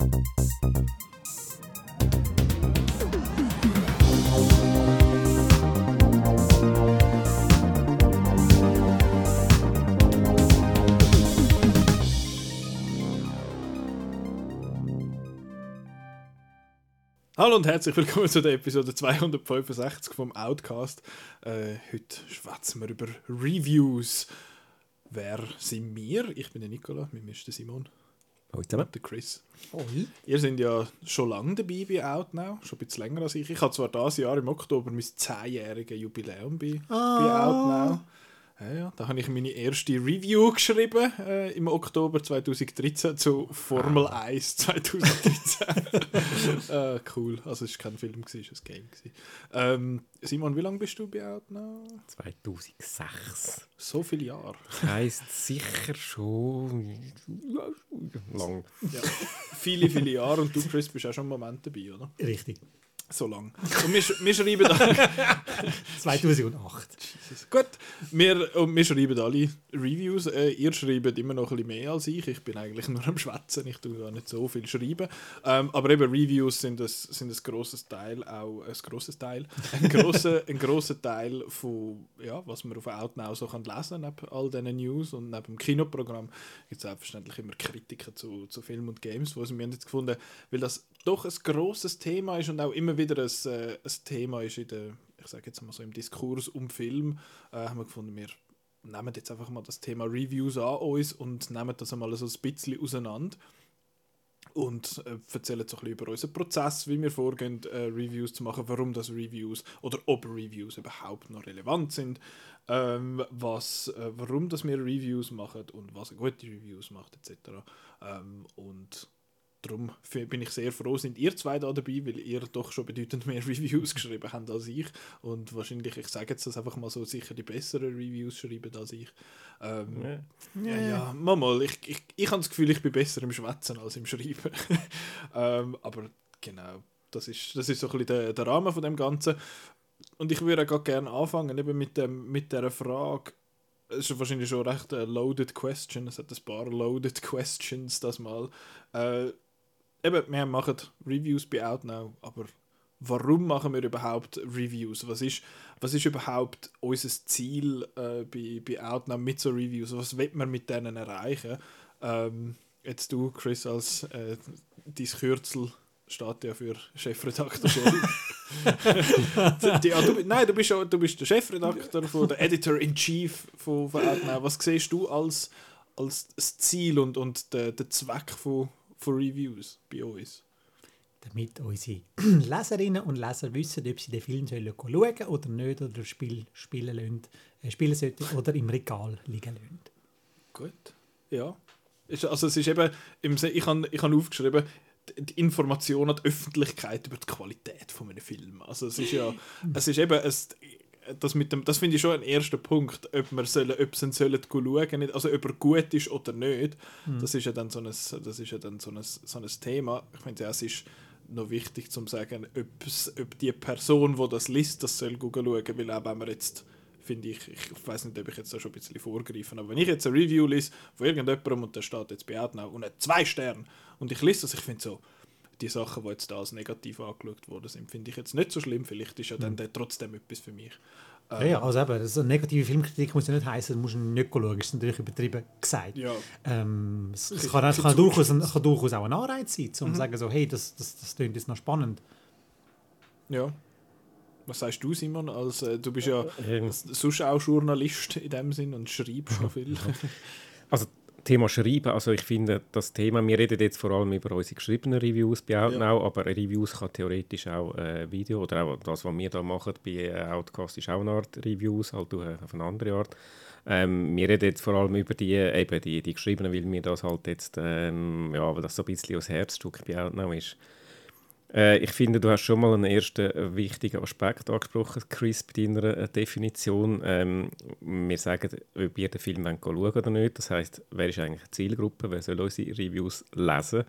Hallo und herzlich willkommen zu der Episode 265 vom Outcast. Äh, heute schwätzen wir über Reviews. Wer sind wir? Ich bin der Nicola, mit mir ist der Simon. Hallo zusammen. Der Chris. Oi. Ihr seid ja schon lange dabei bei Outnow, schon ein bisschen länger als ich. Ich habe zwar dieses Jahr im Oktober mein 10-jähriges Jubiläum bei, bei Outnow. Ja, ja, da habe ich meine erste Review geschrieben äh, im Oktober 2013 zu Formel 1 2013. äh, cool, also es war kein Film, es war ein Game. Ähm, Simon, wie lange bist du bei Outnow? 2006. So viele Jahre. Heisst sicher schon lang. Ja. viele, viele Jahre und du, Chris, bist auch schon einen Moment dabei, oder? Richtig. So lang. Und wir, wir schreiben da... 2008. Jesus. Gut, wir, und wir schreiben alle Reviews. Äh, ihr schreibt immer noch ein bisschen mehr als ich. Ich bin eigentlich nur am Schwätzen, ich tue gar nicht so viel schreiben. Ähm, aber eben Reviews sind ein, sind ein grosses Teil, auch ein grosses Teil, ein grosser, ein grosser Teil von, ja, was man auf Outnow so kann lesen neben all diesen News und neben dem Kinoprogramm gibt es selbstverständlich immer Kritiken zu, zu Film und Games, wo wir haben jetzt gefunden, weil das doch ein grosses Thema ist und auch immer wieder ein, äh, ein Thema ist in der, ich sage jetzt mal so im Diskurs um Film, äh, haben wir gefunden, wir nehmen jetzt einfach mal das Thema Reviews an uns und nehmen das einmal so ein bisschen auseinander und äh, erzählen so ein bisschen über unseren Prozess, wie wir vorgehen, äh, Reviews zu machen, warum das Reviews oder ob Reviews überhaupt noch relevant sind, ähm, was, äh, warum dass wir Reviews machen und was gute Reviews macht etc. Ähm, und darum bin ich sehr froh, sind ihr zwei da dabei, weil ihr doch schon bedeutend mehr Reviews geschrieben habt als ich und wahrscheinlich, ich sage jetzt das einfach mal so, sicher die besseren Reviews schreiben als ich. Ähm, Ja. ja, ja, mal, mal. Ich, ich, ich habe das Gefühl, ich bin besser im Schwätzen als im Schreiben. ähm, aber genau, das ist, das ist so ein bisschen der, der Rahmen von dem Ganzen. Und ich würde auch gerne anfangen eben mit, dem, mit dieser Frage. Es ist wahrscheinlich schon recht eine loaded question. Es hat ein paar loaded questions das mal. Äh, eben, wir machen Reviews bei Outnow, aber warum machen wir überhaupt Reviews? Was ist, was ist überhaupt unser Ziel äh, bei, bei Outnow mit so Reviews? Was will man mit denen erreichen? Ähm, jetzt du, Chris, als äh, dein Kürzel steht ja für Chefredakteur ja, du, nein, du bist, du bist der Chefredakteur, von der Editor-in-Chief von, von Outnow. Was siehst du als, als das Ziel und, und der, der Zweck von, von Reviews bei uns? Damit unsere Leserinnen und Leser wissen, ob sie den Film sollen schauen oder nicht, oder das Spiel spielen, lassen, äh, spielen sollten oder im Regal liegen lassen. Gut. Ja. Also es ist eben, ich habe ich hab aufgeschrieben, die- die Information an die Öffentlichkeit über die Qualität von einem Film. Also es ist ja, es ist eben, es, das, mit dem, das finde ich schon ein erster Punkt, ob wir sollen, ob sie sollen schauen, nicht, also ob er gut ist oder nicht. Das ist ja dann so ein, das ist ja dann so ein, so ein Thema. Ich finde ja, es ist noch wichtig zu sagen, ob's- ob die Person, die das liest, das soll schauen, weil auch wenn man jetzt finde ich, ich weiß nicht, ob ich jetzt da schon ein bisschen vorgreife, aber wenn ich jetzt ein Review lese von irgendjemandem und der steht jetzt bei Outnow und hat zwei Sterne und ich lese das, ich finde so, die Sachen, die jetzt da als negativ angeschaut worden sind, finde ich jetzt nicht so schlimm. Vielleicht ist ja dann der trotzdem etwas für mich. Ja, ja, also eben, so eine negative Filmkritik muss ja nicht heißen, du musst nicht schauen, das ist natürlich übertrieben gesagt. Ja, Ähm, es, es kann, es kann, durchaus, kann durchaus auch ein Anreiz sein, um zu Mhm. sagen, so, hey, das, das, das klingt jetzt noch spannend. ja. Was sagst du, Simon? Als, äh, du bist ja Ähm, sonst auch Journalist in dem Sinn und schreibst noch viel. Also Thema Schreiben, also ich finde das Thema, wir reden jetzt vor allem über unsere geschriebenen Reviews bei Outnow, aber Reviews kann theoretisch auch äh, Video oder auch das, was wir da machen bei äh, Outcast, ist auch eine Art Reviews, halt äh, auf eine andere Art. Ähm, wir reden jetzt vor allem über die, eben die, die geschriebenen, weil mir das halt jetzt, ähm, ja, weil das so ein bisschen das Herzstück bei Outnow ist. Äh, ich finde, du hast schon mal einen ersten äh, wichtigen Aspekt angesprochen, Chris, bei deiner äh, Definition. Ähm, wir sagen, ob ihr den Film wollt schauen oder nicht. Das heißt, wer ist eigentlich die Zielgruppe? Wer soll unsere Reviews lesen?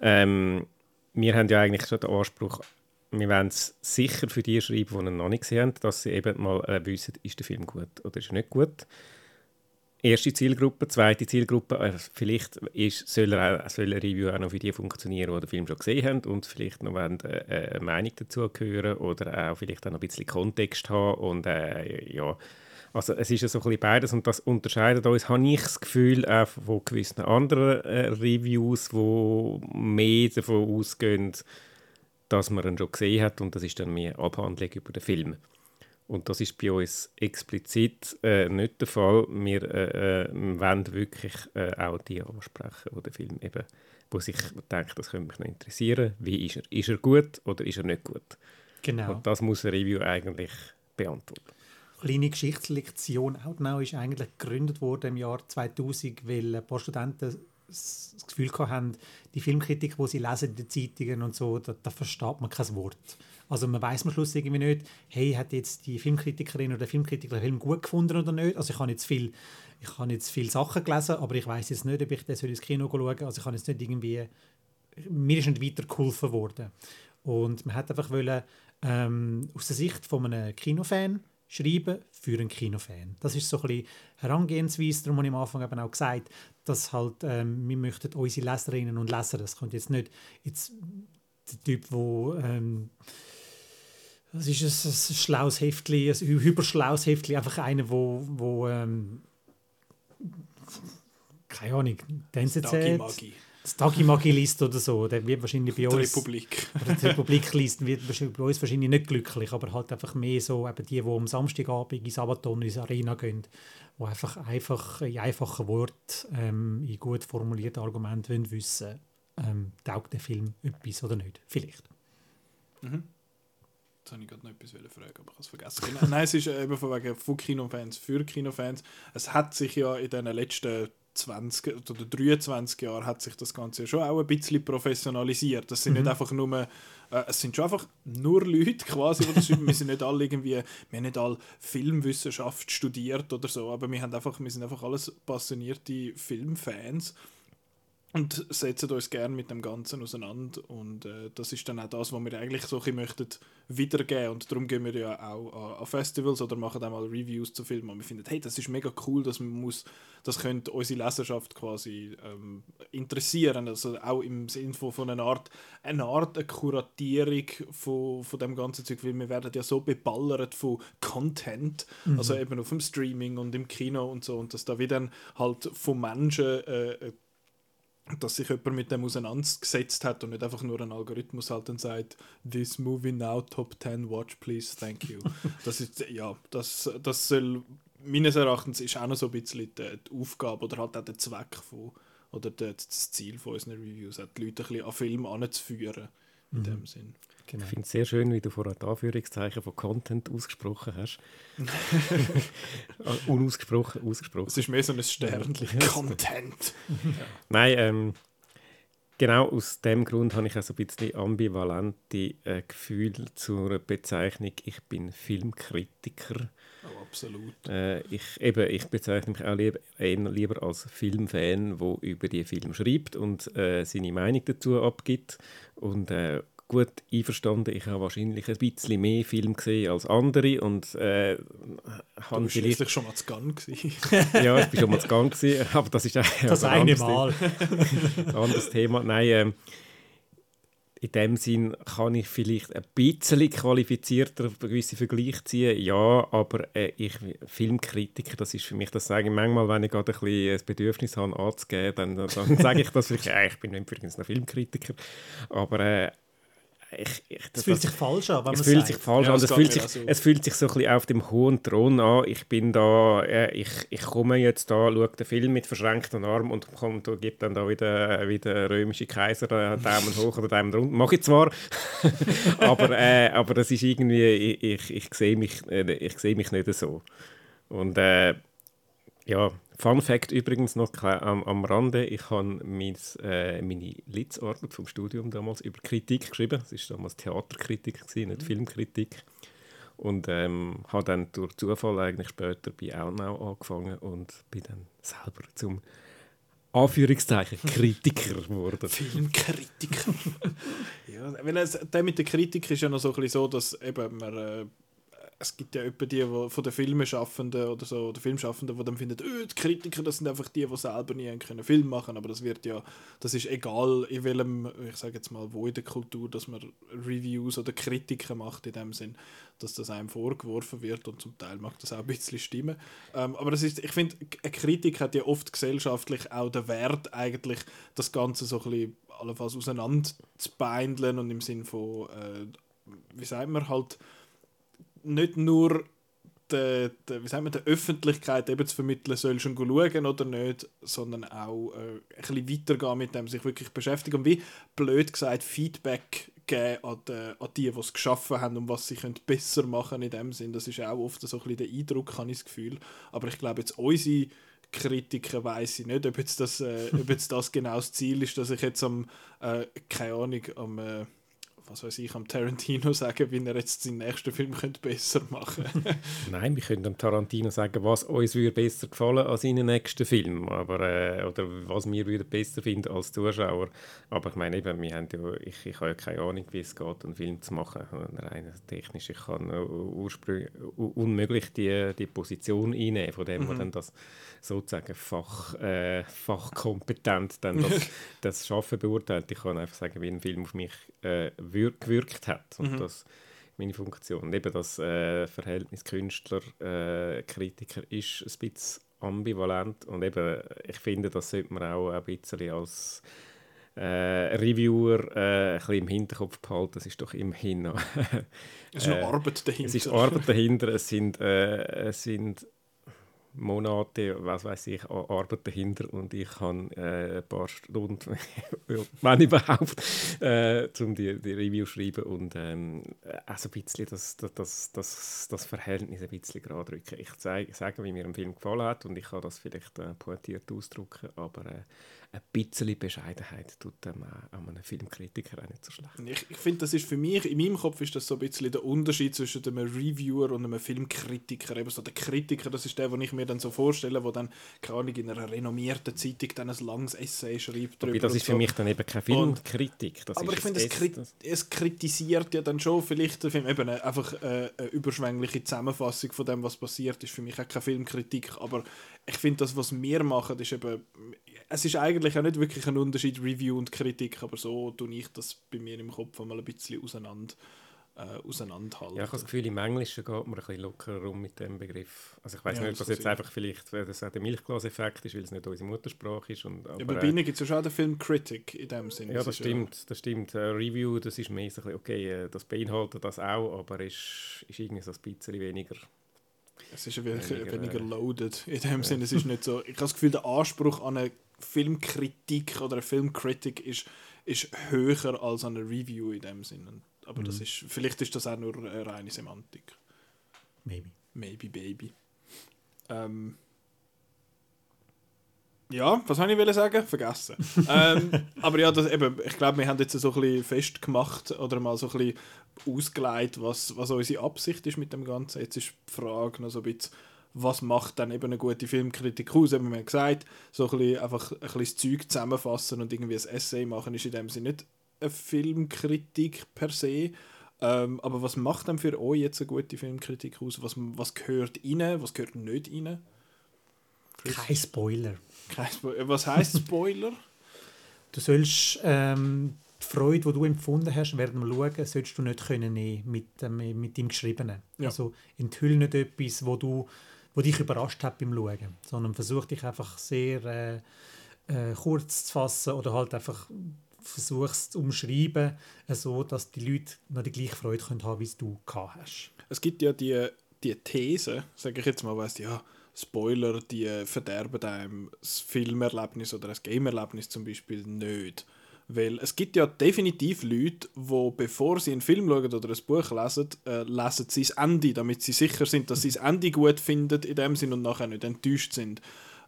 Ähm, wir haben ja eigentlich schon den Anspruch, wir wollen es sicher für die schreiben, die ihn noch nicht gesehen haben, dass sie eben mal äh, wissen, ist der Film gut oder ist er nicht gut. Erste Zielgruppe, zweite Zielgruppe. Äh, vielleicht ist, soll, er, soll ein Review auch noch für die funktionieren, die den Film schon gesehen haben und vielleicht noch äh, eine Meinung dazu hören oder auch vielleicht auch noch ein bisschen Kontext haben und äh, ja, also es ist ja so ein beides und das unterscheidet uns, habe ich das Gefühl, auch von gewissen anderen äh, Reviews, die mehr davon ausgehen, dass man ihn schon gesehen hat und das ist dann mehr Abhandlung über den Film. Und das ist bei uns explizit äh, nicht der Fall. Wir äh, äh, wollen wirklich äh, auch die ansprechen, die den Film eben, wo sich denkt, das könnte mich noch interessieren. Wie ist er? Ist er gut oder ist er nicht gut? Genau. Und das muss ein Review eigentlich beantworten. Kleine Geschichtslektion Outnow ist eigentlich gegründet worden im Jahr 2000, weil ein paar Studenten das Gefühl haben, die Filmkritik, die sie lesen in den Zeitungen und so, da, da versteht man kein Wort. Also man weiß am Schluss irgendwie nicht, hey, hat jetzt die Filmkritikerin oder der Filmkritiker den Film gut gefunden oder nicht. Also ich habe jetzt viel, ich habe jetzt viele Sachen gelesen, aber ich weiß jetzt nicht, ob ich das ins Kino schauen. Also ich habe jetzt nicht irgendwie, mir ist nicht weiter geholfen worden. Und man hat einfach wollen, ähm, aus der Sicht von einem Kinofan schreiben für einen Kinofan. Das ist so ein bisschen Herangehensweise, darum habe ich am Anfang eben auch gesagt, dass halt, ähm, wir möchten unsere Leserinnen und Leser, das kommt jetzt nicht jetzt der Typ, wo ähm, das ist ein, ein schlaues Heftli, ein hyperschlaues Heftli, einfach einer, wo, wo ähm, keine Ahnung, den NZZ, das Tagi liest oder so, der wird wahrscheinlich bei uns... Die Republik. Oder die Republik liest, wird bei uns wahrscheinlich nicht glücklich, aber halt einfach mehr so eben die, die am Samstagabend in Sabaton in die Arena gehen, die einfach, einfach in einfachen Worten, ähm, in gut formulierten Argumenten wissen ähm, taugt der Film etwas oder nicht. Vielleicht. Mhm. Jetzt habe ich gerade noch etwas fragen, aber ich habe es vergessen. Genau. Nein, es ist eben von wegen von Kinofans für Kinofans. Es hat sich ja in den letzten 20 oder 23 Jahren hat sich das Ganze schon auch ein bisschen professionalisiert. Das sind mhm. nicht einfach nur, äh, es sind schon einfach nur Leute quasi, die das wir sind nicht alle irgendwie, wir haben nicht alle Filmwissenschaft studiert oder so, aber wir, haben einfach, wir sind einfach alles passionierte Filmfans und setzen uns gerne mit dem Ganzen auseinander. Und äh, das ist dann auch das, was wir eigentlich so ein möchten wiedergeben. Und darum gehen wir ja auch an, an Festivals oder machen auch mal Reviews zu Filmen und wir finden, hey, das ist mega cool, dass man muss, das könnte unsere Leserschaft quasi ähm, interessieren, also auch im Sinne von, einer Art, eine Art eine Kuratierung von, von dem ganzen Zeug, weil wir werden ja so beballert von Content, mhm. also eben auf dem Streaming und im Kino und so. Und dass da wieder halt von Menschen äh, dass sich jemand mit dem auseinandergesetzt hat und nicht einfach nur ein Algorithmus halt dann sagt, this movie now top 10, watch please, thank you. das ist, ja, das, das soll, meines Erachtens ist auch noch so ein bisschen die, die Aufgabe oder halt auch der Zweck von, oder das Ziel von unseren Reviews, die Leute ein bisschen an Film anzuführen, in mhm. dem Sinn. Genau. Ich finde es sehr schön, wie du vorhin die Anführungszeichen von Content ausgesprochen hast. Unausgesprochen, ausgesprochen. Es ist mehr so ein Sternchen. Content. ja. Nein, ähm, genau aus dem Grund habe ich auch so ein bisschen ambivalente äh, Gefühle zur Bezeichnung «Ich bin Filmkritiker». Oh, absolut. Äh, ich, eben, ich bezeichne mich auch lieber, lieber als Filmfan, der über die Film schreibt und äh, seine Meinung dazu abgibt. Und äh, gut einverstanden, ich habe wahrscheinlich ein bisschen mehr Film gesehen als andere und äh, habe vielleicht... schon mal zu Gun Ja, ich bin schon mal zu gewesen, aber das ist auch das eine Mal. anderes Thema. Nein, äh, in dem Sinn kann ich vielleicht ein bisschen qualifizierter gewisse Vergleich ziehen, ja, aber äh, ich, Filmkritiker, das ist für mich, das sage ich manchmal, wenn ich gerade ein bisschen das Bedürfnis habe anzugeben, dann, dann sage ich das vielleicht, ja, ich bin übrigens ein Filmkritiker, aber äh, ich, ich, das, es fühlt sich falsch an, wenn es man fühlt sagt. sich falsch ja, an. Es fühlt sich, so. es fühlt sich so ein bisschen auf dem hohen Thron an. Ich bin da, äh, ich, ich komme jetzt da, schaue den Film mit verschränkten Armen und komme, da gibt dann da wieder, wieder römische Kaiser äh, Daumen hoch oder Daumen runter. Mache ich zwar, aber, äh, aber das ist irgendwie, ich, ich, ich sehe mich, äh, ich sehe mich nicht so. Und äh, ja, Fun Fact übrigens noch am, am Rande: Ich habe äh, meine Litzarbeit vom Studium damals über Kritik geschrieben. Es war damals Theaterkritik, gewesen, nicht mhm. Filmkritik. Und ähm, habe dann durch Zufall eigentlich später bei Aunau angefangen und bin dann selber zum Anführungszeichen Kritiker geworden. Filmkritiker. ja, wenn es, der mit der Kritik ist ja noch so ein bisschen so, dass eben man, äh, es gibt ja etwa die wo, von den Filmschaffenden oder so, oder Filmschaffenden, die dann finden, oh, die Kritiker, das sind einfach die, die selber nie einen Film machen aber das wird ja, das ist egal, in welchem, ich sage jetzt mal, wo in der Kultur, dass man Reviews oder Kritiken macht in dem Sinn, dass das einem vorgeworfen wird und zum Teil mag das auch ein bisschen stimmen. Ähm, aber das ist, ich finde, eine Kritik hat ja oft gesellschaftlich auch den Wert, eigentlich das Ganze so ein bisschen allenfalls auseinander und im Sinn von, äh, wie sagt man halt, nicht nur der, der, wie sagt man, der Öffentlichkeit eben zu vermitteln, soll schon schauen oder nicht, sondern auch äh, ein bisschen weitergehen mit dem, sich wirklich beschäftigen und wie blöd gesagt Feedback geben an die, an die, die es geschaffen haben und was sie können besser machen in dem Sinn. Das ist auch oft so ein bisschen der Eindruck, habe ich das Gefühl. Aber ich glaube jetzt unsere Kritiker weiß ich nicht, ob jetzt das, äh, ob jetzt das genau das Ziel ist, dass ich jetzt am, äh, keine Ahnung, am äh, was weiß ich, am Tarantino sagen, wie er jetzt seinen nächsten Film könnte besser machen Nein, wir können dem Tarantino sagen, was uns würde besser gefallen als seinen nächsten Film. Aber, äh, oder was wir würden besser finden als Zuschauer. Aber ich meine eben, wir haben ja, ich, ich habe ja keine Ahnung, wie es geht, einen Film zu machen. Rein technisch, ich kann ursprünglich unmöglich die, die Position einnehmen, von dem, mhm. der dann das sozusagen Fach, äh, fachkompetent dann das, das Schaffen beurteilt. Ich kann einfach sagen, wie ein Film auf mich äh, gewirkt hat. Und mhm. das meine Funktion. Und eben das äh, Verhältnis Künstler-Kritiker äh, ist ein bisschen ambivalent. Und eben, ich finde, das sollte man auch ein bisschen als äh, Reviewer äh, ein bisschen im Hinterkopf behalten. Es ist doch immerhin noch. es ist noch Arbeit dahinter. Es ist Arbeit dahinter. Es sind, äh, es sind Monate, was weiß ich, Arbeit dahinter und ich habe äh, ein paar Stunden, wenn überhaupt, äh, um die, die Review zu schreiben und ähm, also ein bisschen das, das, das, das Verhältnis ein bisschen gerade drücken. Ich zeige, sage, wie mir ein Film gefallen hat und ich kann das vielleicht äh, pointiert ausdrücken, aber äh, ein bisschen Bescheidenheit tut an einem Filmkritiker auch nicht so schlecht. Ich, ich finde, das ist für mich, in meinem Kopf ist das so ein bisschen der Unterschied zwischen einem Reviewer und einem Filmkritiker. Eben so der Kritiker, das ist der, den ich mir dann so vorstelle, der dann, keine Ahnung, in einer renommierten Zeitung dann ein langes Essay schreibt. Aber das ist für so. mich dann eben keine Filmkritik. Aber ich finde, es, kri es, kritisiert ja dann schon vielleicht den Film. Eben einfach äh, eine überschwängliche Zusammenfassung von dem, was passiert, ist für mich auch keine Filmkritik. Aber ich finde, das, was wir machen, ist eben es ist eigentlich auch nicht wirklich ein Unterschied Review und Kritik, aber so tue ich das bei mir im Kopf mal ein bisschen auseinander, äh, auseinanderhalten. Ja, ich habe das Gefühl, im Englischen geht man ein bisschen lockerer rum mit dem Begriff. Also ich weiß ja, nicht, ob das jetzt sein. einfach vielleicht das der Milchglas-Effekt ist, weil es nicht unsere Muttersprache ist. Und, aber, ja, bei Ihnen gibt es ja schon den Film Critic in dem Sinne. Ja, das, das stimmt. Ja das stimmt. Uh, Review, das ist mehr so ein bisschen, okay, äh, das beinhaltet das auch, aber ist, ist irgendwie so ein bisschen weniger es ist weniger, weniger loaded. In dem ja. Sinne, es ist nicht so. Ich habe das Gefühl, der Anspruch an eine Filmkritik oder eine Filmkritik ist, ist höher als eine Review in dem Sinne. Aber mhm. das ist, vielleicht ist das auch nur eine reine Semantik. Maybe. Maybe, baby. Ähm, ja, was wollte ich sagen? Vergessen. ähm, aber ja, das, eben, ich glaube, wir haben jetzt so ein bisschen festgemacht oder mal so ein bisschen ausgeleitet, was, was unsere Absicht ist mit dem Ganzen. Jetzt ist die Frage noch so ein bisschen, was macht dann eben eine gute Filmkritik aus? Haben wir gesagt, so ein bisschen, einfach ein bisschen das Zeug zusammenfassen und irgendwie ein Essay machen, ist in dem Sinne nicht eine Filmkritik per se. Ähm, aber was macht dann für euch jetzt eine gute Filmkritik aus? Was, was gehört rein, was gehört nicht rein? Kein Spoiler. Kein Spoiler. Was heißt Spoiler? du sollst ähm, die Freude, die du empfunden hast während dem Schauen, sollst du nicht können mit, ähm, mit dem Geschriebenen. Ja. Also enthüll nicht etwas, wo du wo dich überrascht hat beim Schauen, sondern versuch dich einfach sehr äh, äh, kurz zu fassen oder halt einfach versuchst zu umschreiben, so dass die Leute noch die gleiche Freude können haben, wie du gehabt hast. Es gibt ja die, die These, sage ich jetzt mal, weißt ja, Spoiler, die verderben einem das Filmerlebnis oder das Gamerlebnis zum Beispiel nicht. Weil es gibt ja definitiv Leute, die, bevor sie einen Film schauen oder ein Buch lesen, äh, lesen sie das Ende, damit sie sicher sind, dass sie das Ende gut finden in dem Sinn und nachher nicht enttäuscht sind.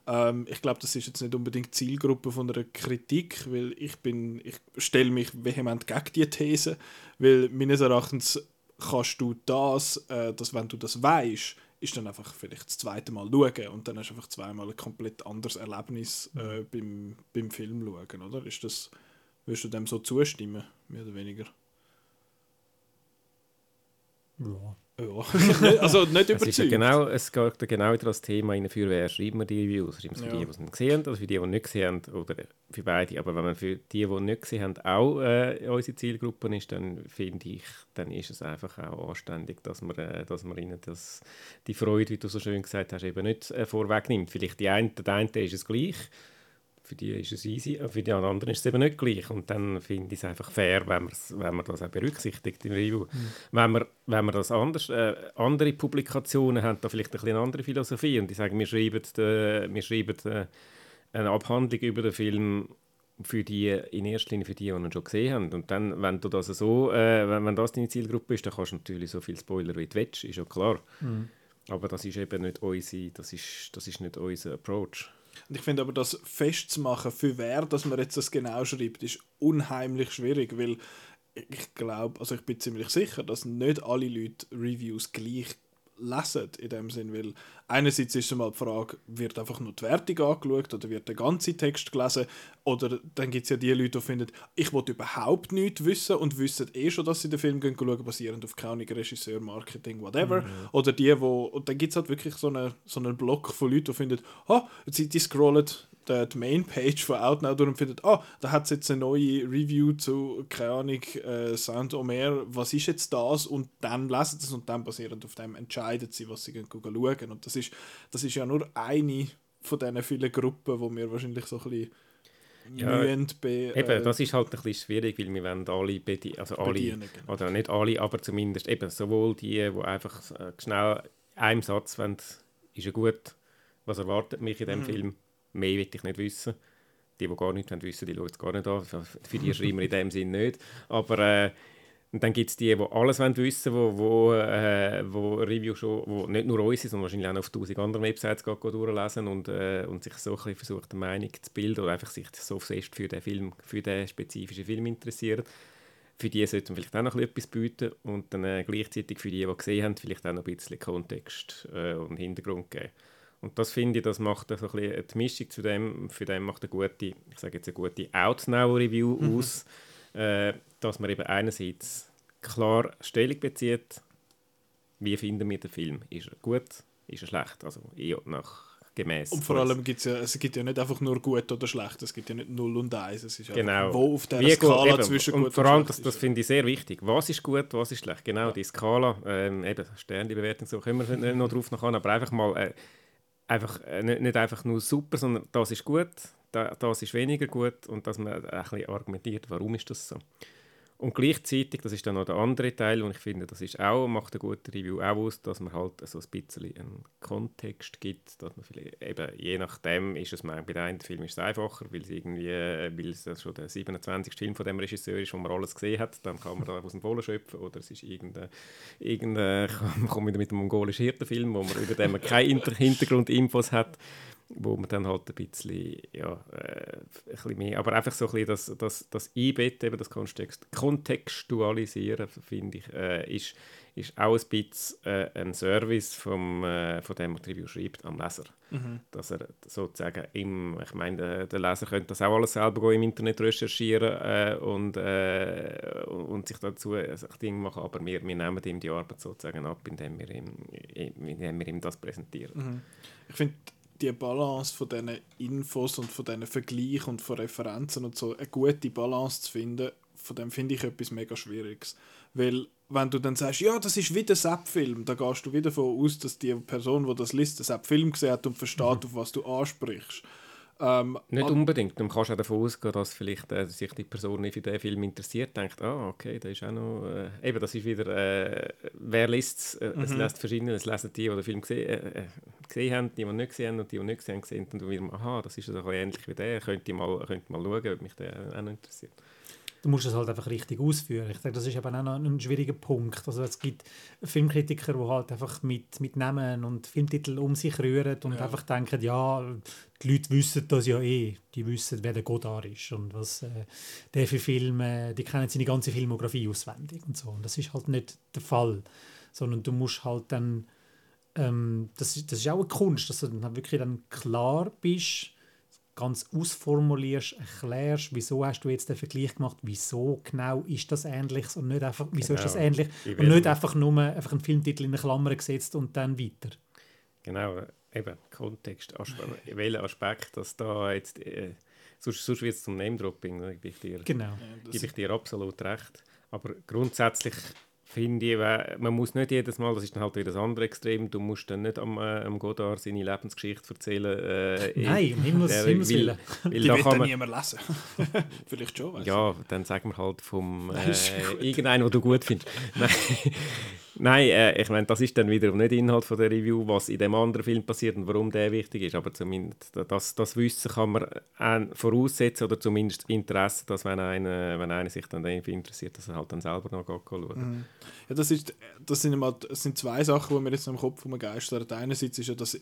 Ähm, ich glaube, das ist jetzt nicht unbedingt Zielgruppe von einer Kritik, weil ich bin, ich stelle mich vehement gegen diese These, weil meines Erachtens kannst du das, äh, dass wenn du das weißt, ist dann einfach vielleicht das zweite Mal schauen und dann hast du einfach zweimal ein komplett anderes Erlebnis äh, beim, beim Film schauen, oder? Ist das Würdest du dem so zustimmen, mehr oder weniger? Ja, Ja, also nicht überzeugt. Es, ja genau, es geht genau wieder das Thema rein, für wer schreiben wir die Reviews. Schreiben es für Ja. die, die es nicht gesehen haben, oder für die, die nicht gesehen haben, oder für beide. Aber wenn man für die, die nicht gesehen haben, auch äh, unsere Zielgruppe ist, dann finde ich, dann ist es einfach auch anständig, dass man, äh, dass man ihnen das, die Freude, wie du so schön gesagt hast, eben nicht äh, vorwegnimmt. Vielleicht die eine, der eine ist es gleich, für die ist es easy, äh, für die anderen ist es eben nicht gleich. Und dann finde ich es einfach fair, wenn, wenn man das auch berücksichtigt im Review. Wenn, man, wenn man das anders, äh, andere Publikationen haben da vielleicht ein bisschen eine andere Philosophie und die sagen, wir schreiben, äh, wir schreiben äh, eine Abhandlung über den Film für die, in erster Linie für die, die ihn schon gesehen haben. Und dann, wenn du das so, äh, wenn, wenn das deine Zielgruppe ist, dann kannst du natürlich so viel Spoiler wie du willst, ist ja klar. Aber das ist eben nicht unsere, das ist, das ist nicht unser Approach. Und ich finde aber, das festzumachen, für wer dass man jetzt das genau schreibt, ist unheimlich schwierig, weil ich glaube, also ich bin ziemlich sicher, dass nicht alle Leute Reviews gleich lesen in dem Sinn, weil einerseits ist es mal die Frage, wird einfach nur die Wertung angeschaut oder wird der ganze Text gelesen oder dann gibt es ja die Leute, die finden, ich will überhaupt nichts wissen und wissen eh schon, dass sie den Film gehen schauen, basierend auf keine Regisseur, Marketing, whatever. Oder die, wo und dann gibt es halt wirklich so einen so einen Block von Leuten, die finden, ah, die, die scrollen die, die Mainpage von Outnow durch und finden, ah, da hat es jetzt eine neue Review zu, keine Ahnung, äh, Saint Omer, was ist jetzt das? Und dann lesen sie es und dann basierend auf dem entscheiden sie, was sie gehen schauen. Und das ist, das ist ja nur eine von diesen vielen Gruppen, wo wir wahrscheinlich so ein bisschen Ja, be, Eben, äh, das ist halt ein bisschen schwierig, weil wir wollen alle, bedi also alle bedienen. Genau. oder nicht alle, aber zumindest eben sowohl die, die einfach äh, schnell einem Satz wollen, ist er gut, was erwartet mich in Mhm. dem Film, mehr will ich nicht wissen. Die, die gar nicht wollen wissen, die schauen es gar nicht an. Für die schreiben wir in dem Sinn nicht. Aber äh, und dann gibt es die, die alles wissen wollen, wo, wo, äh, wo Review schon, wo nicht nur uns, sondern wahrscheinlich auch auf tausend anderen Websites geht, geht durchlesen und, äh, und sich so ein bisschen versucht, eine Meinung zu bilden oder einfach sich so fest für den Film, für den spezifischen Film interessieren. Für die sollte man vielleicht auch noch ein bisschen etwas bieten und dann äh, gleichzeitig für die, die gesehen haben, vielleicht auch noch ein bisschen Kontext äh, und Hintergrund geben. Und das finde ich, das macht so ein bisschen die Mischung zu dem, für den macht eine gute, ich sage jetzt eine gute Out-Now-Review aus, äh, dass man eben einerseits klar Stellung bezieht, wie finden wir den Film? Ist er gut? Ist er schlecht? Also eher nach gemäß. Und vor allem gibt es ja, es gibt ja nicht einfach nur gut oder schlecht, es gibt ja nicht 0 und 1, es ist Genau. einfach, wo auf der gut, Skala eben. zwischen und gut vor allem, und das, das finde ich sehr wichtig. Was ist gut, was ist schlecht? Genau, die Skala, ähm, eben Sternbewertung, so können wir nicht noch drauf noch an, aber einfach mal, äh, einfach, äh, nicht, nicht einfach nur super, sondern das ist gut, da, das ist weniger gut und dass man ein bisschen argumentiert, warum ist das so. Und gleichzeitig, das ist dann noch der andere Teil, und ich finde, das ist auch, macht eine gute Review auch aus, dass man halt so ein bisschen einen Kontext gibt, dass man vielleicht eben, je nachdem ist es, bei den einen Film ist es einfacher, weil es irgendwie, äh, weil es schon der 27. Film von dem Regisseur ist, wo man alles gesehen hat, dann kann man da aus dem Vollen schöpfen, oder es ist irgendein, irgendein man kommt wieder mit einem mongolischen Hirtenfilm, wo man über den man keine Hinter Hintergrundinfos hat, wo man dann halt ein bisschen, ja, äh, ein bisschen mehr, aber einfach so ein bisschen das, das, das Einbetten, eben das Kontext, Kontextualisieren, finde ich, äh, ist, ist auch ein bisschen äh, ein Service vom, äh, von dem, Review schreibt, am Leser. Mhm. Dass er sozusagen im, ich meine, der, der Leser könnte das auch alles selber im Internet recherchieren äh, und, äh, und sich dazu ein Ding machen, aber wir, wir nehmen ihm die Arbeit sozusagen ab, indem wir ihm, indem wir ihm das präsentieren. Mhm. Ich finde die Balance von diesen Infos und von diesen Vergleichen und von Referenzen und so, eine gute Balance zu finden, von dem finde ich etwas mega Schwieriges. Weil, wenn du dann sagst, ja, das ist wie der Sepp-Film, da gehst du wieder davon aus, dass die Person, die das liest, den Sepp-Film gesehen hat und versteht, auf was du ansprichst. Ähm, Nicht unbedingt. Du kannst auch davon ausgehen, dass vielleicht äh, sich die Person nicht für den Film interessiert, denkt, ah, okay, da ist auch noch... Äh, eben, das ist wieder... Äh, wer liest es? Äh, Es lässt verschiedene. Es lesen die, die den Film gesehen, äh, äh, gesehen haben, die, die nicht gesehen haben und die, die nicht gesehen haben, sehen dann wieder, aha, das ist so ähnlich wie der. Könnte ich mal, könnte mal schauen, ob mich der auch noch interessiert. Du musst es halt einfach richtig ausführen. Ich denke, das ist eben auch noch ein schwieriger Punkt. Also es gibt Filmkritiker, die halt einfach mit, mit Namen und Filmtiteln um sich rühren und Ja. einfach denken, ja, die Leute wissen das ja eh. Die wissen, wer der Godard ist und was äh, der für Filme, die kennen seine ganze Filmografie auswendig und so. Und das ist halt nicht der Fall. Sondern du musst halt dann, ähm, das, ist- das ist auch eine Kunst, dass du dann wirklich dann klar bist, ganz ausformulierst, erklärst, wieso hast du jetzt den Vergleich gemacht, wieso genau ist das ähnlich und nicht einfach, wieso genau. ist das genau. ähnlich und nicht einfach nur einfach einen Filmtitel in eine Klammer gesetzt und dann weiter. Genau, eben Kontext, welcher Aspekt, dass da jetzt, äh, sonst, sonst wird es zum Name-Dropping, da gebe ich dir, genau. ja, gebe ich dir absolut recht. Aber grundsätzlich finde ich, man muss nicht jedes Mal, das ist dann halt wieder das andere Extrem, du musst dann nicht am, äh, am Godard seine Lebensgeschichte erzählen. Äh, Nein, um Himmels, der, Himmels Willen. Weil, weil Die wird dann niemand lesen. Vielleicht schon. Ja, dann sagen wir halt vom äh, irgendeinen, den du gut findest. Nein, Nein, äh, ich meine, das ist dann wiederum nicht Inhalt von der Review, was in dem anderen Film passiert und warum der wichtig ist. Aber zumindest das, das Wissen kann man äh, voraussetzen oder zumindest Interesse, dass wenn einer, wenn einer sich dann dafür interessiert, dass er halt dann selber noch schaut. Mhm. Ja, das, ist, das, sind mal, das sind zwei Sachen, die mir jetzt im Kopf umgeistern. Einerseits ist ja, dass,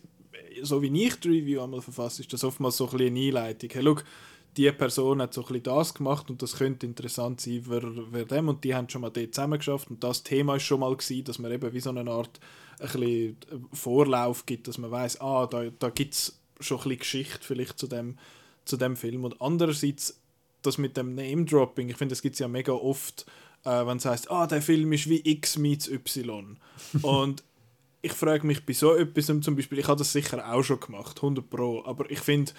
so wie ich die Review einmal verfasse, ist das oftmals so ein bisschen eine Einleitung. Hey, look, die Person hat so ein bisschen das gemacht und das könnte interessant sein für, für dem. Und die haben schon mal dort zusammen geschafft und das Thema ist schon mal gewesen, dass man eben wie so eine Art ein bisschen Vorlauf gibt, dass man weiß, ah, da, da gibt es schon ein bisschen Geschichte vielleicht zu dem, zu dem Film. Und andererseits das mit dem Name-Dropping, ich finde, das gibt es ja mega oft, äh, wenn es heißt, ah, der Film ist wie X meets Y. Und ich frage mich bei so etwas zum Beispiel, ich habe das sicher auch schon gemacht, 100 Pro, aber ich finde,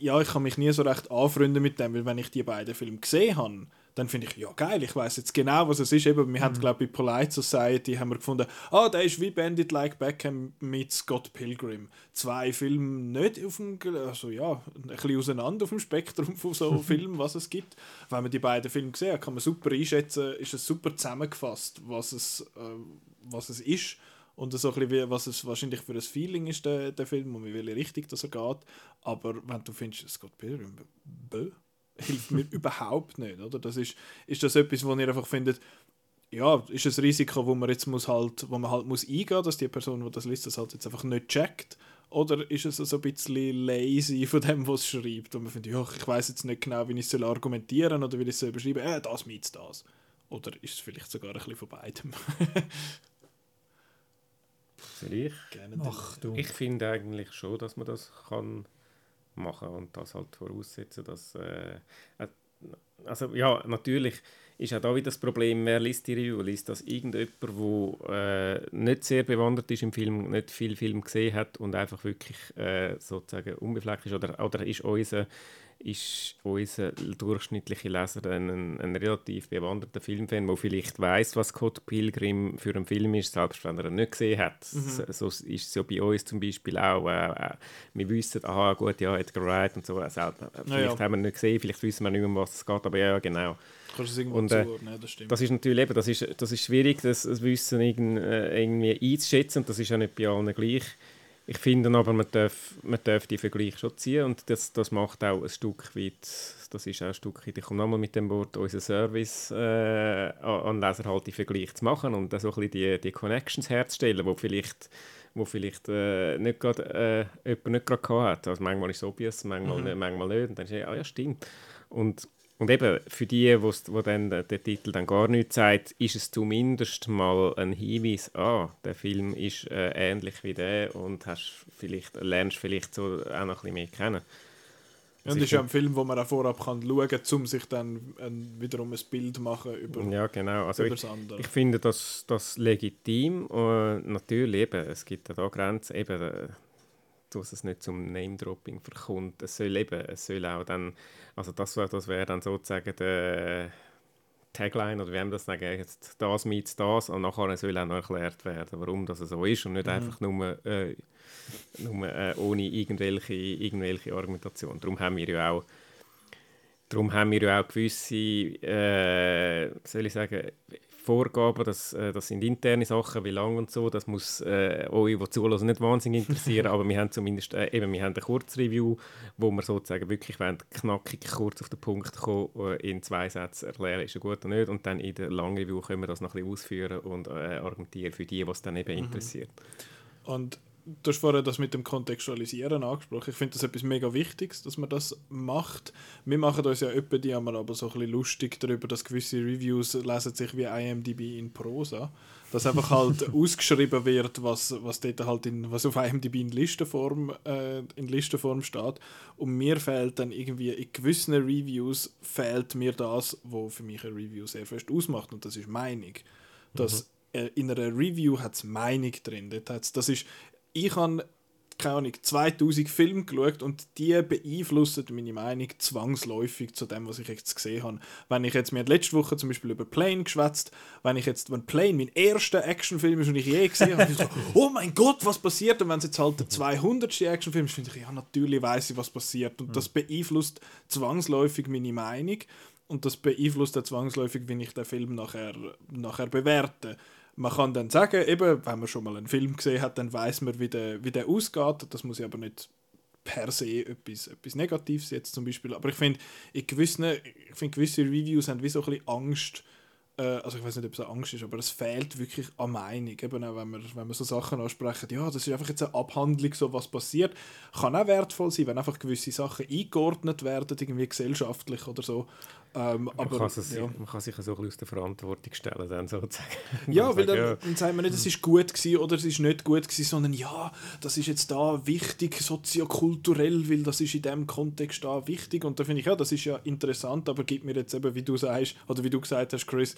ja, ich kann mich nie so recht anfreunden mit dem, weil wenn ich die beiden Filme gesehen habe, dann finde ich, ja geil, ich weiß jetzt genau, was es ist. Eben, wir mhm. haben, glaube ich, bei Polite Society haben wir gefunden, ah, der ist wie Bandit Like Beckham mit Scott Pilgrim. Zwei Filme nicht auf dem, also ja, ein bisschen auseinander auf dem Spektrum von so Filmen, was es gibt. Wenn man die beiden Filme gesehen hat, kann man super einschätzen, ist es super zusammengefasst, was es, äh, was es ist und so ein bisschen, was es wahrscheinlich für ein Feeling ist, der, der Film, und wie welche Richtung das er geht. Aber wenn du findest, Scott Pilgrim, bö, hilft mir überhaupt nicht, oder? Das ist, ist das etwas, wo ihr einfach findet, ja, ist ein Risiko, wo man jetzt muss halt, wo man halt muss eingehen, dass die Person, die das liest, das halt jetzt einfach nicht checkt. Oder ist es so ein bisschen lazy von dem, was es schreibt? Und man findet, ja, ich weiß jetzt nicht genau, wie ich es argumentieren oder wie ich es soll beschreiben soll. Äh, das mit das. Oder ist es vielleicht sogar ein bisschen von beidem? ich? Ach, du. Ich finde eigentlich schon, dass man das kann machen und das halt voraussetzen, dass äh, äh, also ja, natürlich ist auch da wieder das Problem, wer liest die Review? Liest das irgendjemand, der äh, nicht sehr bewandert ist im Film, nicht viel Film gesehen hat und einfach wirklich äh, sozusagen unbefleckt ist? Oder, oder ist unser ist unser durchschnittlicher Leser ein, ein relativ bewanderter Filmfan, der vielleicht weiß, was Scott Pilgrim für ein Film ist, selbst wenn er ihn nicht gesehen hat. Mhm. So, so ist es ja bei uns zum Beispiel auch. Äh, äh wir wissen, aha, gut, ja, Edgar Wright und so. Äh, selbst, vielleicht ja, ja. haben wir ihn nicht gesehen, vielleicht wissen wir nicht mehr, um was es geht, aber ja, genau. Kannst du es irgendwo und, äh, zuordnen, das stimmt. Das ist natürlich eben, das ist, das ist schwierig, das, das Wissen irgendwie einzuschätzen und das ist ja nicht bei allen gleich. Ich finde aber, man darf, man darf die Vergleiche schon ziehen und das, das macht auch ein Stück weit, das ist auch ein Stück weit, ich komme nochmal mit dem Wort, unser Service äh, an Leser halt die Vergleiche zu machen und so ein bisschen die, die Connections herzustellen, wo vielleicht wo vielleicht äh, nicht grad, äh, jemand nicht gerade hat. Also manchmal ist es obvious, manchmal, mhm. nicht, manchmal nicht. Und dann ist ja, ah, ja, stimmt. Und und eben, für die, wo dann der, der Titel dann gar nichts sagt, ist es zumindest mal ein Hinweis, ah, der Film ist äh, ähnlich wie der und hast vielleicht, lernst vielleicht so auch noch ein bisschen mehr kennen. Ja, und das ist ja ein Film, wo man auch vorab kann schauen kann, um sich dann ein, wiederum ein Bild zu machen über, ja, genau. also ich, ich, finde das, das legitim. Und natürlich eben, es gibt da Grenzen. Eben, äh, dass es nicht zum Name-Dropping verkommt. Es soll eben, es soll auch dann, also das, das wäre dann sozusagen der Tagline, oder wie haben das sagen, jetzt das mit das, und nachher soll auch noch erklärt werden, warum das so ist und nicht mhm. einfach nur, äh, nur äh, ohne irgendwelche, irgendwelche Argumentation. Darum haben wir ja auch Darum haben wir ja auch gewisse, äh, soll ich sagen, Vorgaben, das, äh, das sind interne Sachen, wie lang und so, das muss äh, euch, die zuhören, nicht wahnsinnig interessieren, aber wir haben zumindest äh, eben, wir haben eine Kurzreview, wo wir sozusagen wirklich wollen, knackig kurz auf den Punkt kommen, äh, in zwei Sätzen erklären, ist er gut oder nicht, und dann in der Langreview können wir das noch ein bisschen ausführen und äh, argumentieren für die, was dann eben mhm. interessiert. Und du hast vorher das mit dem Kontextualisieren angesprochen. Ich finde das etwas mega Wichtiges, dass man das macht. Wir machen uns ja öppe die aber so ein bisschen lustig darüber, dass gewisse Reviews lesen sich wie IMDb in Prosa. Dass einfach halt ausgeschrieben wird, was, was dort halt in, was auf IMDb in Listenform, äh, in Listenform steht. Und mir fehlt dann irgendwie, in gewissen Reviews fehlt mir das, was für mich ein Review sehr fest ausmacht. Und das ist Meinung. Dass mhm. äh, in einer Review hat es Meinung drin. Dort das ist, ich habe keine Ahnung, 2000 Filme geschaut und die beeinflussen meine Meinung zwangsläufig zu dem, was ich jetzt gesehen habe. Wenn ich jetzt, mir letzte Woche zum Beispiel über Plane geschwätzt, wenn ich jetzt, wenn Plane mein erster Actionfilm ist, den ich je gesehen habe, so, oh mein Gott, was passiert? Und wenn es jetzt halt der 200. Actionfilm ist, finde ich, ja, natürlich weiß ich, was passiert. Und das beeinflusst zwangsläufig meine Meinung und das beeinflusst dann zwangsläufig, wie ich den Film nachher, nachher bewerte man kann dann sagen, eben, wenn man schon mal einen Film gesehen hat, dann weiß man, wie der, wie der ausgeht. Das muss ja aber nicht per se etwas, etwas Negatives jetzt zum Beispiel. Aber ich finde, ich find, gewisse Reviews haben wie so ein bisschen Angst, äh, also ich weiß nicht, ob es eine Angst ist, aber es fehlt wirklich an Meinung. Eben auch, wenn wir, wenn wir so Sachen ansprechen, ja, das ist einfach jetzt eine Abhandlung, so was passiert. Kann auch wertvoll sein, wenn einfach gewisse Sachen eingeordnet werden, irgendwie gesellschaftlich oder so. Ähm, man, aber, kann es, ja. man kann sich so ein bisschen aus der Verantwortung stellen, dann sozusagen. Ja, weil dann, ja. dann sagen wir nicht, es ist gut gewesen oder es ist nicht gut gewesen, sondern ja, das ist jetzt da wichtig, soziokulturell, weil das ist in dem Kontext da wichtig und da finde ich, ja, das ist ja interessant, aber gibt mir jetzt eben, wie du sagst, oder wie du gesagt hast, Chris,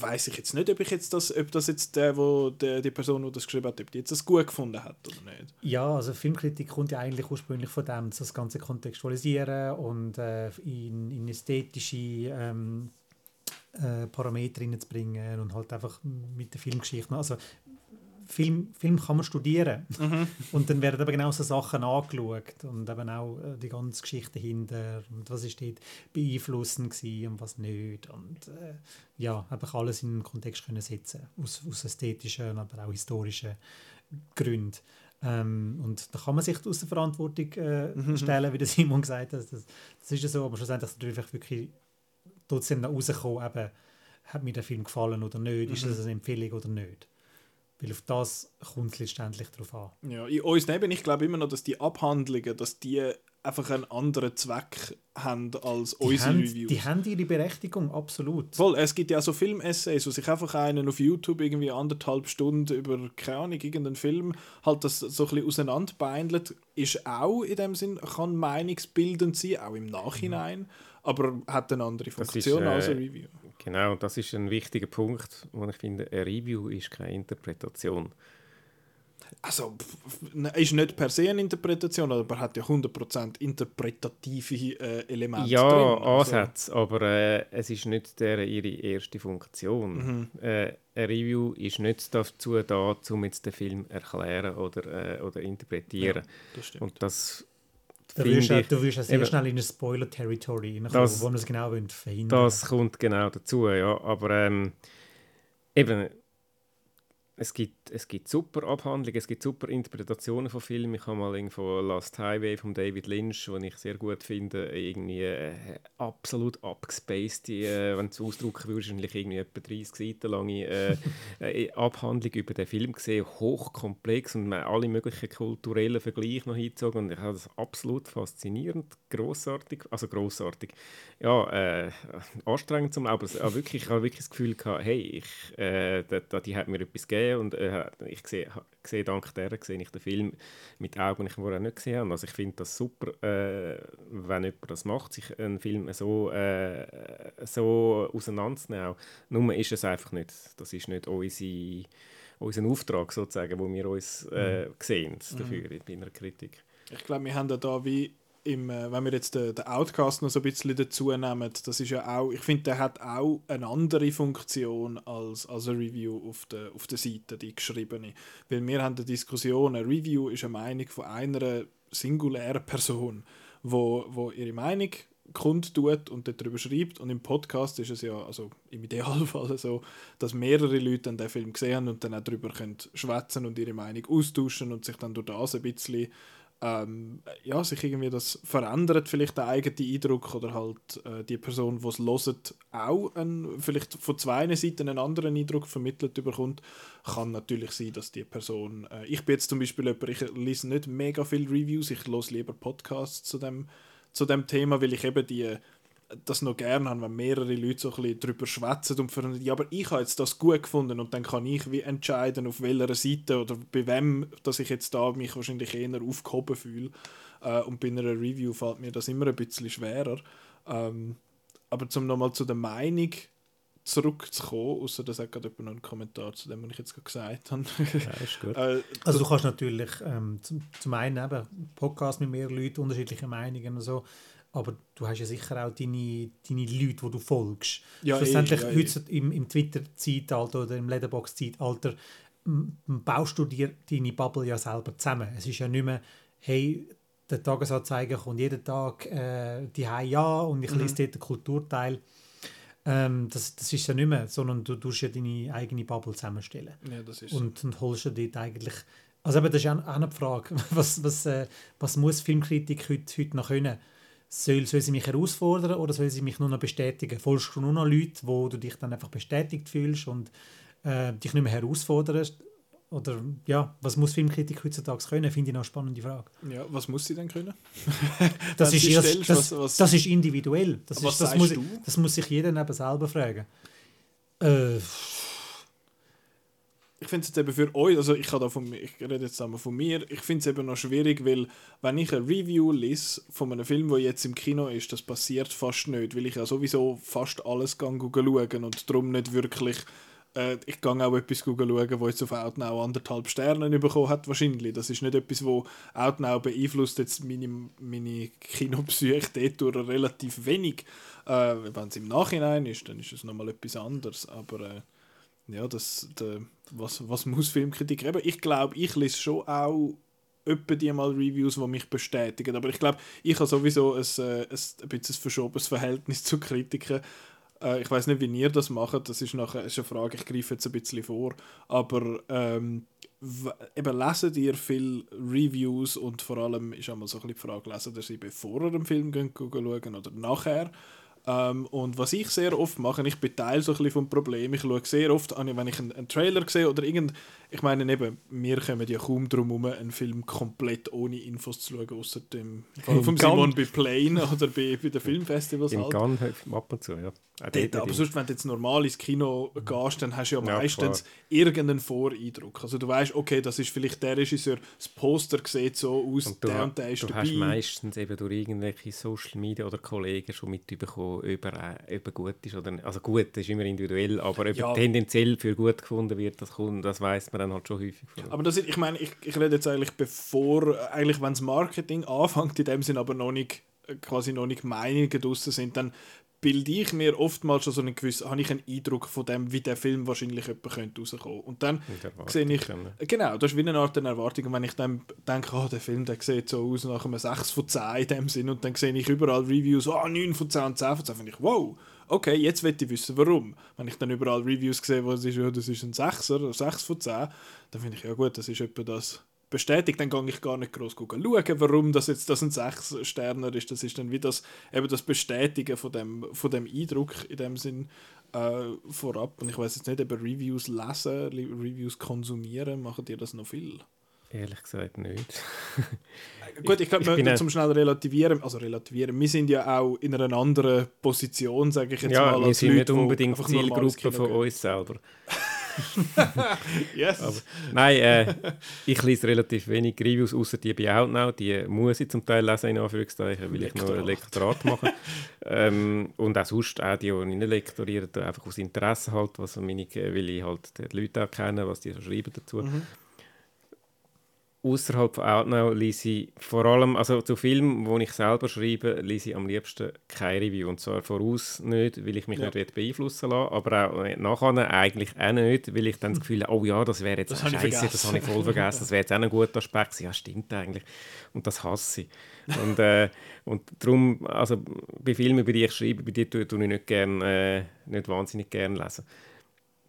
weiß ich jetzt nicht, ob ich jetzt das, ob das jetzt der, wo der, die Person, die das geschrieben hat, ob die jetzt das gut gefunden hat oder nicht. Ja, also Filmkritik kommt ja eigentlich ursprünglich von dem, das Ganze kontextualisieren und äh, in, in ästhetische ähm, äh, Parameter reinzubringen und halt einfach mit der Filmgeschichte. Also Film, Film kann man studieren. Mhm. Und dann werden aber genau so Sachen angeschaut und eben auch äh, die ganze Geschichte hinter und was ist dort beeinflussend und was nicht. Und äh, ja, einfach alles in den Kontext können setzen aus, aus ästhetischen, aber auch historischen Gründen. Ähm, und da kann man sich aus der Verantwortung äh, mhm. stellen, wie der Simon gesagt hat. Das, das ist ja so, aber schlussendlich ist natürlich wirklich trotzdem rauskommen, eben, hat mir der Film gefallen oder nicht, mhm. ist das eine Empfehlung oder nicht. Weil auf das kommt es letztendlich darauf an. Ja, in uns neben, ich glaube immer noch, dass die Abhandlungen, dass die einfach einen anderen Zweck haben als die unsere haben, Reviews. Die haben ihre Berechtigung, absolut. Voll, es gibt ja so Film-Essays, wo sich einfach einen auf YouTube irgendwie anderthalb Stunden über, keine Ahnung, irgendeinen Film halt das so ein bisschen auseinanderbeindelt, ist auch in dem Sinn, kann meinungsbildend sein, auch im Nachhinein, mhm. aber hat eine andere Funktion ist, äh, als ein Review. Genau, das ist ein wichtiger Punkt, wo ich finde, ein Review ist keine Interpretation. Also, ist nicht per se eine Interpretation, aber hat ja 100% interpretative äh, Elemente ja, drin. Also. Ansätze, aber äh, es ist nicht der, ihre erste Funktion. Mhm. Äh, ein Review ist nicht dazu da, um jetzt den Film erklären oder, äh, oder interpretieren. Ja, das stimmt. Und das Du wirst, ja, du wirst ja sehr eben, schnell in ein Spoiler-Territory reinkommen, wo man es genau verhindern Das kommt genau dazu, ja. Aber ähm, eben, es gibt, es gibt super Abhandlungen, es gibt super Interpretationen von Filmen. Ich habe mal irgendwo Last Highway von David Lynch, den ich sehr gut finde, irgendwie äh, absolut abgespaced, äh, wenn du es ausdrücken würdest, irgendwie etwa 30 Seiten lange äh, äh, Abhandlung über den Film gesehen, hochkomplex und man alle möglichen kulturellen Vergleiche noch hingezogen und ich habe das absolut faszinierend, großartig, also großartig, ja, äh, anstrengend zum aber wirklich, ich habe wirklich das Gefühl gehabt, hey, ich, äh, die, die hat mir etwas gegeben gesehen und äh, ich sehe, sehe dank der sehe ich den Film mit Augen, die ich vorher nicht gesehen habe. Also ich finde das super, äh, wenn jemand das macht, sich einen Film so, äh, so auseinanderzunehmen. Nur ist es einfach nicht, das ist nicht unsere, unser Auftrag sozusagen, wo wir uns äh, mhm. sehen dafür mhm. in einer Kritik. Ich glaube, wir haben da wie im, äh, wenn wir jetzt den, den Outcast noch so ein bisschen dazu nehmen, das ist ja auch, ich finde, der hat auch eine andere Funktion als, als eine Review auf der, auf der Seite, die geschriebene. Weil wir haben eine Diskussion, eine Review ist eine Meinung von einer singulären Person, wo, wo ihre Meinung kundtut und darüber schreibt. Und im Podcast ist es ja, also im Idealfall so, dass mehrere Leute dann den Film gesehen haben und dann auch darüber schwätzen und ihre Meinung austauschen und sich dann durch das ein bisschen ähm, ja, sich irgendwie das verändert, vielleicht der eigene Eindruck oder halt äh, die Person, die es hört, auch einen, vielleicht von zwei Seiten einen anderen Eindruck vermittelt bekommt, kann natürlich sein, dass die Person, äh, ich bin jetzt zum Beispiel jemand, ich lese nicht mega viele Reviews, ich lese lieber Podcasts zu dem, zu dem Thema, weil ich eben die das noch gerne haben, wenn mehrere Leute so ein bisschen darüber schwätzen und finden, ja, aber ich habe jetzt das gut gefunden und dann kann ich wie entscheiden, auf welcher Seite oder bei wem, dass ich jetzt da mich wahrscheinlich eher aufgehoben fühle. Äh, und bei einer Review fällt mir das immer ein bisschen schwerer. Ähm, aber zum nochmal zu der Meinung zurückzukommen, außer dass hat gerade noch einen Kommentar zu dem, was ich jetzt gerade gesagt habe. ja, ist gut. äh, also du kannst natürlich ähm, zum, zum einen eben Podcast mit mehreren Leuten, unterschiedliche Meinungen und so, aber du hast ja sicher auch deine, deine Leute, die du folgst. Ja, Schlussendlich eh, ja, heute eh. im, im Twitter-Zeitalter oder im Letterbox-Zeitalter baust du dir deine Bubble ja selber zusammen. Es ist ja nicht mehr, hey, der Tagesanzeiger kommt jeden Tag äh, die ja und ich mhm. lese dort den Kulturteil. Ähm, das, das ist ja nicht mehr, sondern du tust ja deine eigene Bubble zusammenstellen. Ja, das ist und, und holst du dort eigentlich also aber das ist auch eine Frage, was, was, äh, was muss Filmkritik heute, heute noch können? soll, soll sie mich herausfordern oder soll sie mich nur noch bestätigen? Folgst du nur noch Leute, wo du dich dann einfach bestätigt fühlst und äh, dich nicht mehr herausforderst? Oder ja, was muss Filmkritik heutzutage können? Finde ich noch eine spannende Frage. Ja, was muss sie denn können? das, ist erst, das, was, was, das ist individuell. Das, ist, das, muss, das muss sich jeder eben selber fragen. Äh, ich finde es jetzt eben für euch, also ich, da von, ich rede jetzt einmal von mir, ich finde es eben noch schwierig, weil wenn ich eine Review lese von einem Film, der jetzt im Kino ist, das passiert fast nicht, weil ich ja sowieso fast alles schauen und darum nicht wirklich, äh, ich gehe auch etwas schauen, wo jetzt auf Outnow anderthalb Sterne bekommen hat wahrscheinlich. Das ist nicht etwas, wo Outnow beeinflusst jetzt meine, meine Kinopsyche dort relativ wenig. Äh, wenn es im Nachhinein ist, dann ist es nochmal etwas anderes, aber... Äh, ja, das, der, was, was muss Filmkritik geben? Ich glaube, ich lese schon auch etwa die mal Reviews, die mich bestätigen. Aber ich glaube, ich habe sowieso ein, äh, ein, ein bisschen verschobenes Verhältnis zu Kritiken. Äh, ich weiß nicht, wie ihr das macht. Das ist nachher ist eine Frage, ich greife jetzt ein bisschen vor. Aber ähm, eben lesen ihr viel Reviews und vor allem ist einmal so ein bisschen die Frage, lesen ihr sie bevor ihr den Film gehen, schauen oder nachher? Ähm, und was ich sehr oft mache, ich bin Teil so ein bisschen vom Problem, ich schaue sehr oft an, wenn ich einen, einen Trailer sehe oder irgend, ich meine eben, wir kommen ja kaum darum herum, einen Film komplett ohne Infos zu schauen, außer dem Fall von Simon bei Plane oder bei, bei den Filmfestivals. Im halt. Gun ab und zu, ja. Dort, aber sonst, wenn du jetzt normal ins Kino gehst, dann hast du ja meistens ja, irgendeinen Voreindruck. Also du weißt, okay, das ist vielleicht der Regisseur, das Poster sieht so aus, und du, der und der ist du dabei. Du hast meistens eben durch irgendwelche Social Media oder Kollegen schon mitbekommen, ob er, ob er gut ist oder nicht. Also gut, das ist immer individuell, aber ja. tendenziell für gut gefunden wird, das, das weiß man dann halt schon häufig. Von. Aber das ich meine, ich, ich rede jetzt eigentlich bevor, eigentlich wenn das Marketing anfängt, in dem Sinne aber noch nicht quasi noch nicht Meinungen draussen sind, dann bilde ich mir oftmals schon so einen gewissen, habe ich einen Eindruck von dem, wie der Film wahrscheinlich jemand könnte rauskommen. Und dann sehe ich, genau, das ist wie eine Art eine Erwartung. Und wenn ich dann denke, oh, der Film, der sieht so aus nach einem 6 von 10 in dem Sinn, und dann sehe ich überall Reviews, oh, 9 von 10 und 10 von 10, finde ich, wow, okay, jetzt will ich wissen, warum. Wenn ich dann überall Reviews sehe, wo es ist, ja, das ist ein 6er, oder 6 von 10, dann finde ich, ja gut, das ist etwa das bestätigt, dann gehe ich gar nicht groß schauen, warum das jetzt das ein 6 Sterner ist. Das ist dann wie das, eben das Bestätigen von dem, von dem Eindruck in dem Sinn äh, vorab. Und ich weiß jetzt nicht, ob Reviews lesen, Reviews konsumieren, machen dir das noch viel? Ehrlich gesagt nicht. Gut, ich glaube, wir zum schnell relativieren, also relativieren, wir sind ja auch in einer anderen Position, sage ich jetzt ja, mal. Ja, wir sind Leute, nicht unbedingt Zielgruppe von uns selber. yes. Aber, nein, äh, ich lese relativ wenig Reviews, außer die bei Outnow. Die muss ich zum Teil lesen, in Anführungszeichen, weil ich noch ein Lektorat mache. ähm, und auch sonst, auch die, die ich nicht lektoriere, einfach aus Interesse halt, was meine, will ich halt die Leute auch kennen, was die so schreiben dazu. Mhm außerhalb von Outnow lese ich vor allem, also zu Filmen, die ich selber schreibe, lese ich am liebsten keine Review. Und zwar voraus nicht, weil ich mich ja. nicht beeinflussen lasse, aber auch nachher eigentlich auch nicht, weil ich dann das Gefühl habe, oh ja, das wäre jetzt das scheiße, das habe ich voll vergessen, das wäre jetzt auch ein guter Aspekt. Ja, stimmt eigentlich. Und das hasse ich. Und, äh, und darum, also bei Filmen, über die ich schreibe, bei denen tue ich nicht, gern, äh, nicht wahnsinnig gerne lesen.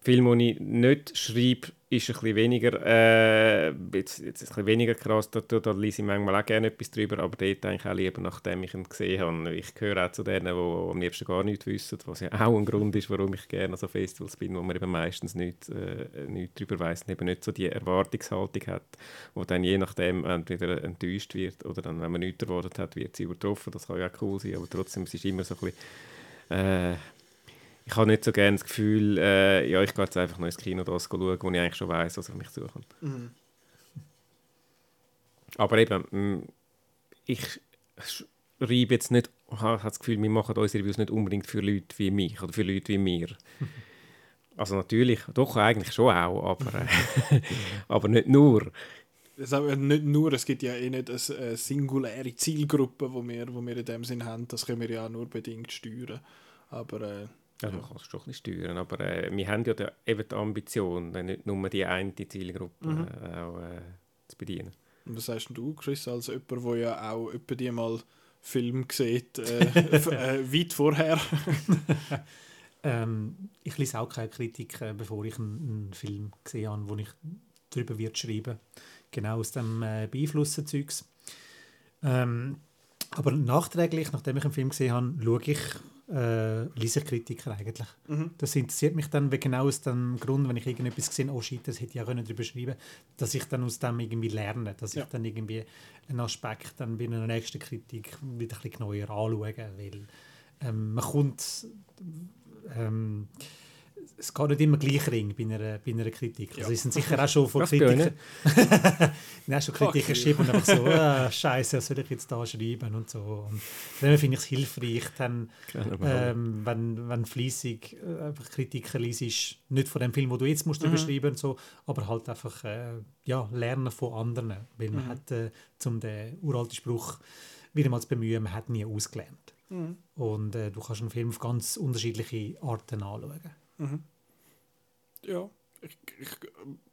Film, den ich nicht schreibe, ist ein bisschen weniger, äh, jetzt, jetzt ein bisschen weniger krass, da, da, lese ich manchmal auch gerne etwas drüber, aber dort eigentlich auch lieber, nachdem ich ihn gesehen habe. Ich gehöre auch zu denen, die am liebsten gar nichts wissen, was ja auch ein Grund ist, warum ich gerne an so Festivals bin, wo man eben meistens nichts, äh, nichts darüber weiss und eben nicht so die Erwartungshaltung hat, wo dann je nachdem entweder enttäuscht wird oder dann, wenn man nichts erwartet hat, wird sie übertroffen. Das kann ja auch cool sein, aber trotzdem es ist immer so ein bisschen äh, ich habe nicht so gerne das Gefühl, äh, ja, ich gehe jetzt einfach noch ins Kino das schauen, wo ich eigentlich schon weiß, was auf mich zukommt. Mhm. Aber eben, ich schreibe jetzt nicht, ich habe das Gefühl, wir machen unsere Reviews nicht unbedingt für Leute wie mich oder für Leute wie mir. Also natürlich, doch eigentlich schon auch, aber, äh, aber nicht nur. Das nicht nur, es gibt ja eh nicht eine singuläre Zielgruppe, die wir, wo wir in dem Sinn haben, das können wir ja nur bedingt steuern. Aber äh, ja, man kann es schon ein bisschen steuern, aber äh, wir haben ja da eben die Ambition, nicht nur die eine Zielgruppe mhm. äh, auch äh, zu bedienen. Und was sagst du, Chris, als jemand, der ja auch etwa die mal Film sieht, äh, äh, weit vorher? ähm, ich lese auch keine Kritik, äh, bevor ich einen, einen, Film gesehen habe, wo ich darüber wird schreiben Genau aus dem äh, Beeinflussen-Zeugs. Ähm, aber nachträglich, nachdem ich einen Film gesehen habe, schaue ich äh, Leserkritiker eigentlich. Mhm. Das interessiert mich dann genau aus dem Grund, wenn ich irgendetwas gesehen oh shit, das hätte ich auch darüber schreiben dass ich dann aus dem irgendwie lerne, dass ja. ich dann irgendwie einen Aspekt dann bei einer nächsten Kritik wieder ein bisschen neuer anschaue, weil ähm, man kommt ähm, es geht nicht immer gleich ring bei einer, bei einer Kritik. Also ja. Also sind sicher auch schon von Kritikern ja, schon Kritiker geschrieben und einfach so, ah, Scheiße, was soll ich jetzt da schreiben und so. Und dann finde ich es hilfreich, dann, ähm, wenn, wenn fleissig äh, einfach Kritiker liest, nicht von dem Film, wo du jetzt musst mhm. schreiben und so, aber halt einfach äh, ja, lernen von anderen, weil man mhm. hat äh, zum den uralten Spruch wieder mal zu bemühen, man hat nie ausgelernt. Mhm. Und äh, du kannst einen Film auf ganz unterschiedliche Arten anschauen. Mhm. Ja, ich, ich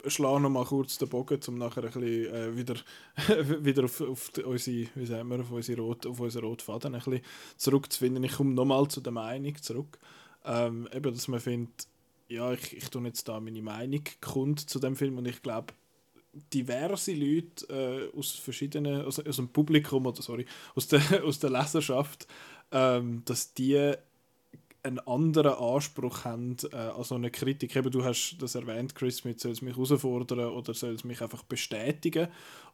äh, schlage noch mal kurz den Bogen, um nachher ein bisschen, äh, wieder, wieder auf, auf, die, unsere, wie sagen wir, auf, unsere Rot, auf unseren roten Faden ein bisschen zurückzufinden. Ich komme nochmal zu der Meinung zurück. Ähm, eben, dass man findet, ja, ich, ich tue jetzt da meine Meinung kund zu dem Film und ich glaube, diverse Leute äh, aus verschiedenen, aus, aus dem Publikum oder sorry, aus der, aus der Leserschaft, ähm, dass die einen anderen Anspruch haben äh, an so eine Kritik. Eben, du hast das erwähnt, Chris, mit soll es mich herausfordern oder soll es mich einfach bestätigen.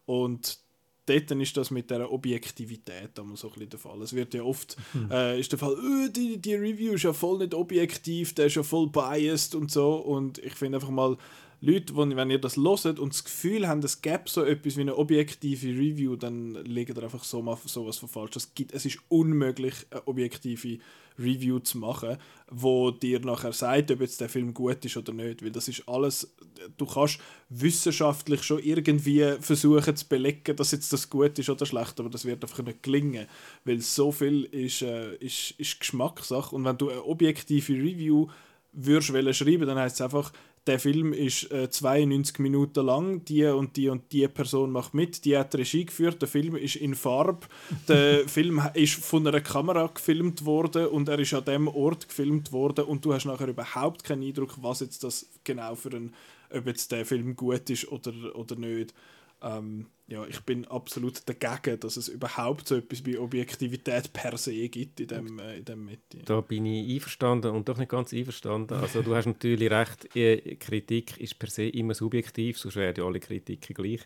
Und dort ist das mit der Objektivität immer so ein bisschen der Fall. Es wird ja oft mhm. äh, ist der Fall, oh, die, die Review ist ja voll nicht objektiv, der ist ja voll biased und so. Und ich finde einfach mal, Leute, wo, wenn ihr das loset und das Gefühl habt, es gäbe so etwas wie eine objektive Review, dann legt ihr einfach so mal sowas von falsch. Es, gibt, es ist unmöglich, eine objektive Review zu machen, wo dir nachher sagt, ob jetzt der Film gut ist oder nicht. Weil das ist alles, du kannst wissenschaftlich schon irgendwie versuchen zu belegen, dass jetzt das gut ist oder schlecht, aber das wird einfach nicht gelingen. Weil so viel ist, äh, ist, ist Geschmackssache. Und wenn du eine objektive Review würdest schreiben, dann heißt es einfach, der Film ist äh, 92 Minuten lang, die und die und die Person macht mit, die hat Regie geführt, der Film ist in Farbe, der Film ist von einer Kamera gefilmt worden und er ist an dem Ort gefilmt worden. Und du hast nachher überhaupt keinen Eindruck, was jetzt das genau für ein, ob jetzt der Film gut ist oder, oder nicht. Ähm, ja, ich bin absolut dagegen, dass es überhaupt so etwas wie Objektivität per se gibt in dem, äh, in dem Medien. Da bin ich einverstanden und doch nicht ganz einverstanden. Also du hast natürlich recht, äh, Kritik ist per se immer subjektiv, sonst wären ja alle Kritiken gleich.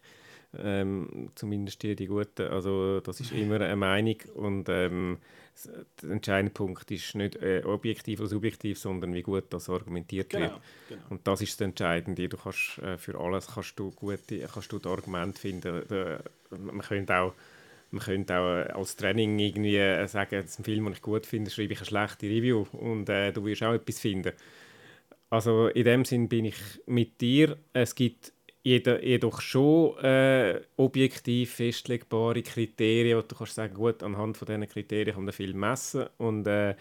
Ähm, zumindest die, die guten. Also das ist immer eine Meinung und ähm, der entscheidende Punkt ist nicht äh, objektiv oder subjektiv, sondern wie gut das argumentiert genau, wird. Genau. Und das ist das Entscheidende. Du kannst, äh, für alles kannst du gute, kannst du Argumente finden. Da, man könnte auch man könnte auch äh, als Training irgendwie äh, sagen, das ist ein Film, den ich gut finde, schreibe ich eine schlechte Review und äh, du wirst auch etwas finden. Also in dem Sinn bin ich mit dir. Es gibt jedoch schon äh, objektiv festlegbare Kriterien, wo du kannst sagen, gut, anhand von diesen Kriterien kann man Film messen und, äh,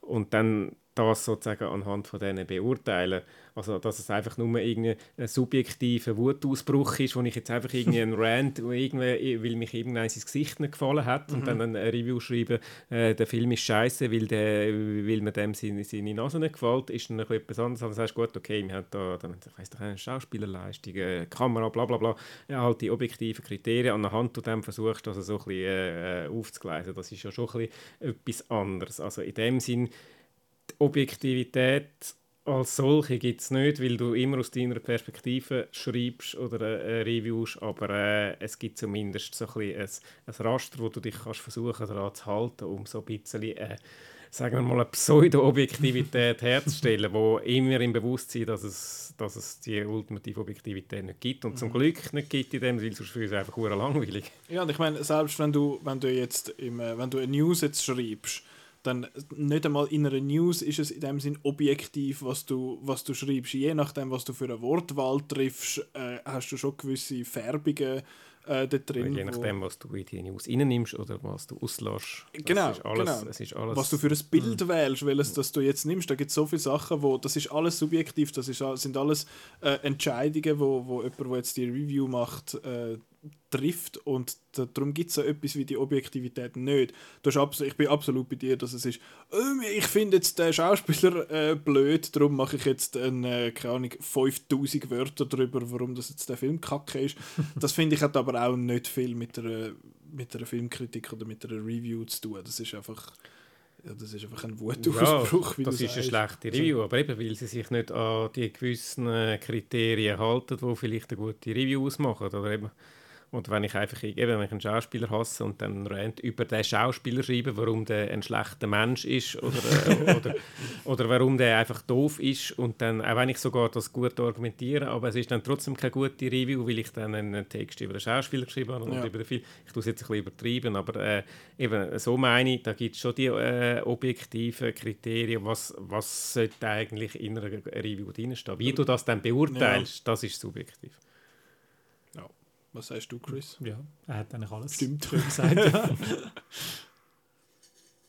und dann das sozusagen anhand von denen beurteilen. Also, dass es einfach nur ein subjektiver Wutausbruch ist, wo ich jetzt einfach irgendwie einen Rant, irgendwie, weil mich irgendein ins Gesicht nicht gefallen hat und mhm. dann ein Review schreibe, äh, der Film ist scheiße, weil, der, weil mir dem seine, seine Nase nicht gefällt, ist dann etwas anderes. Dann sagst du, gut, okay, wir haben da, dann, ich weiss doch, eine Schauspielerleistung, eine Kamera, bla bla bla, ja, halt die objektiven Kriterien anhand von dem versuchst also so ein bisschen äh, aufzugleisen. Das ist ja schon ein bisschen etwas anderes. Also in dem Sinn, Objektivität als solche gibt es nicht, weil du immer aus deiner Perspektive schreibst oder äh, reviewst, aber äh, es gibt zumindest so ein, ein, ein Raster, wo du dich kannst versuchen daran zu halten, um so ein bisschen, äh, sagen wir mal, eine Pseudo-Objektivität herzustellen, wo immer im Bewusstsein, dass es, dass es die ultimative Objektivität nicht gibt und mhm. zum Glück nicht gibt in dem, weil sonst für uns einfach langweilig. Ja, und ich meine, selbst wenn du, wenn du jetzt im, äh, wenn du eine News jetzt schreibst, dann nicht einmal in einer News ist es in dem Sinn objektiv, was du, was du schreibst. Je nachdem, was du für eine Wortwahl triffst, äh, hast du schon gewisse Färbungen äh, da drin. Je nachdem, was du in die News reinnimmst oder was du auslässt. Genau, ist alles, genau. Ist alles, was du für ein Bild mhm. wählst, welches das du jetzt nimmst. Da gibt es so viele Sachen, wo das ist alles subjektiv, das ist, sind alles äh, Entscheidungen, wo, wo jemand, der jetzt die Review macht, äh, trifft und darum gibt es so etwas wie die Objektivität nicht. Du hast ich bin absolut bei dir, dass es ist, ähm, ich finde jetzt den Schauspieler äh, blöd, darum mache ich jetzt ein, äh, keine Ahnung, 5000 Wörter darüber, warum das jetzt der Film kacke ist. das finde ich hat aber auch nicht viel mit einer, mit einer Filmkritik oder mit einer Review zu tun. Das ist einfach... Ja, das ist einfach ein Wutausbruch. Ja, das ist eine schlechte Review, aber eben, weil sie sich nicht an die gewissen äh, Kriterien halten, die vielleicht eine gute Review ausmachen. Oder eben und wenn ich einfach eben, wenn ich einen Schauspieler hasse und dann Rant über den Schauspieler schreibe, warum der ein schlechter Mensch ist oder, äh, oder, oder warum der einfach doof ist und dann, auch wenn ich sogar das gut argumentiere, aber es ist dann trotzdem keine gute Review, weil ich dann einen Text über den Schauspieler geschrieben habe und ja. über den Film. Ich tue es jetzt ein bisschen übertrieben, aber äh, eben so meine ich, da gibt es schon die äh, objektiven Kriterien, was, was sollte eigentlich in einer Review drinstehen. Wie du das dann beurteilst, ja. das ist subjektiv. Was sagst du, Chris? Ja, er hat eigentlich alles Stimmt. gesagt. Ja.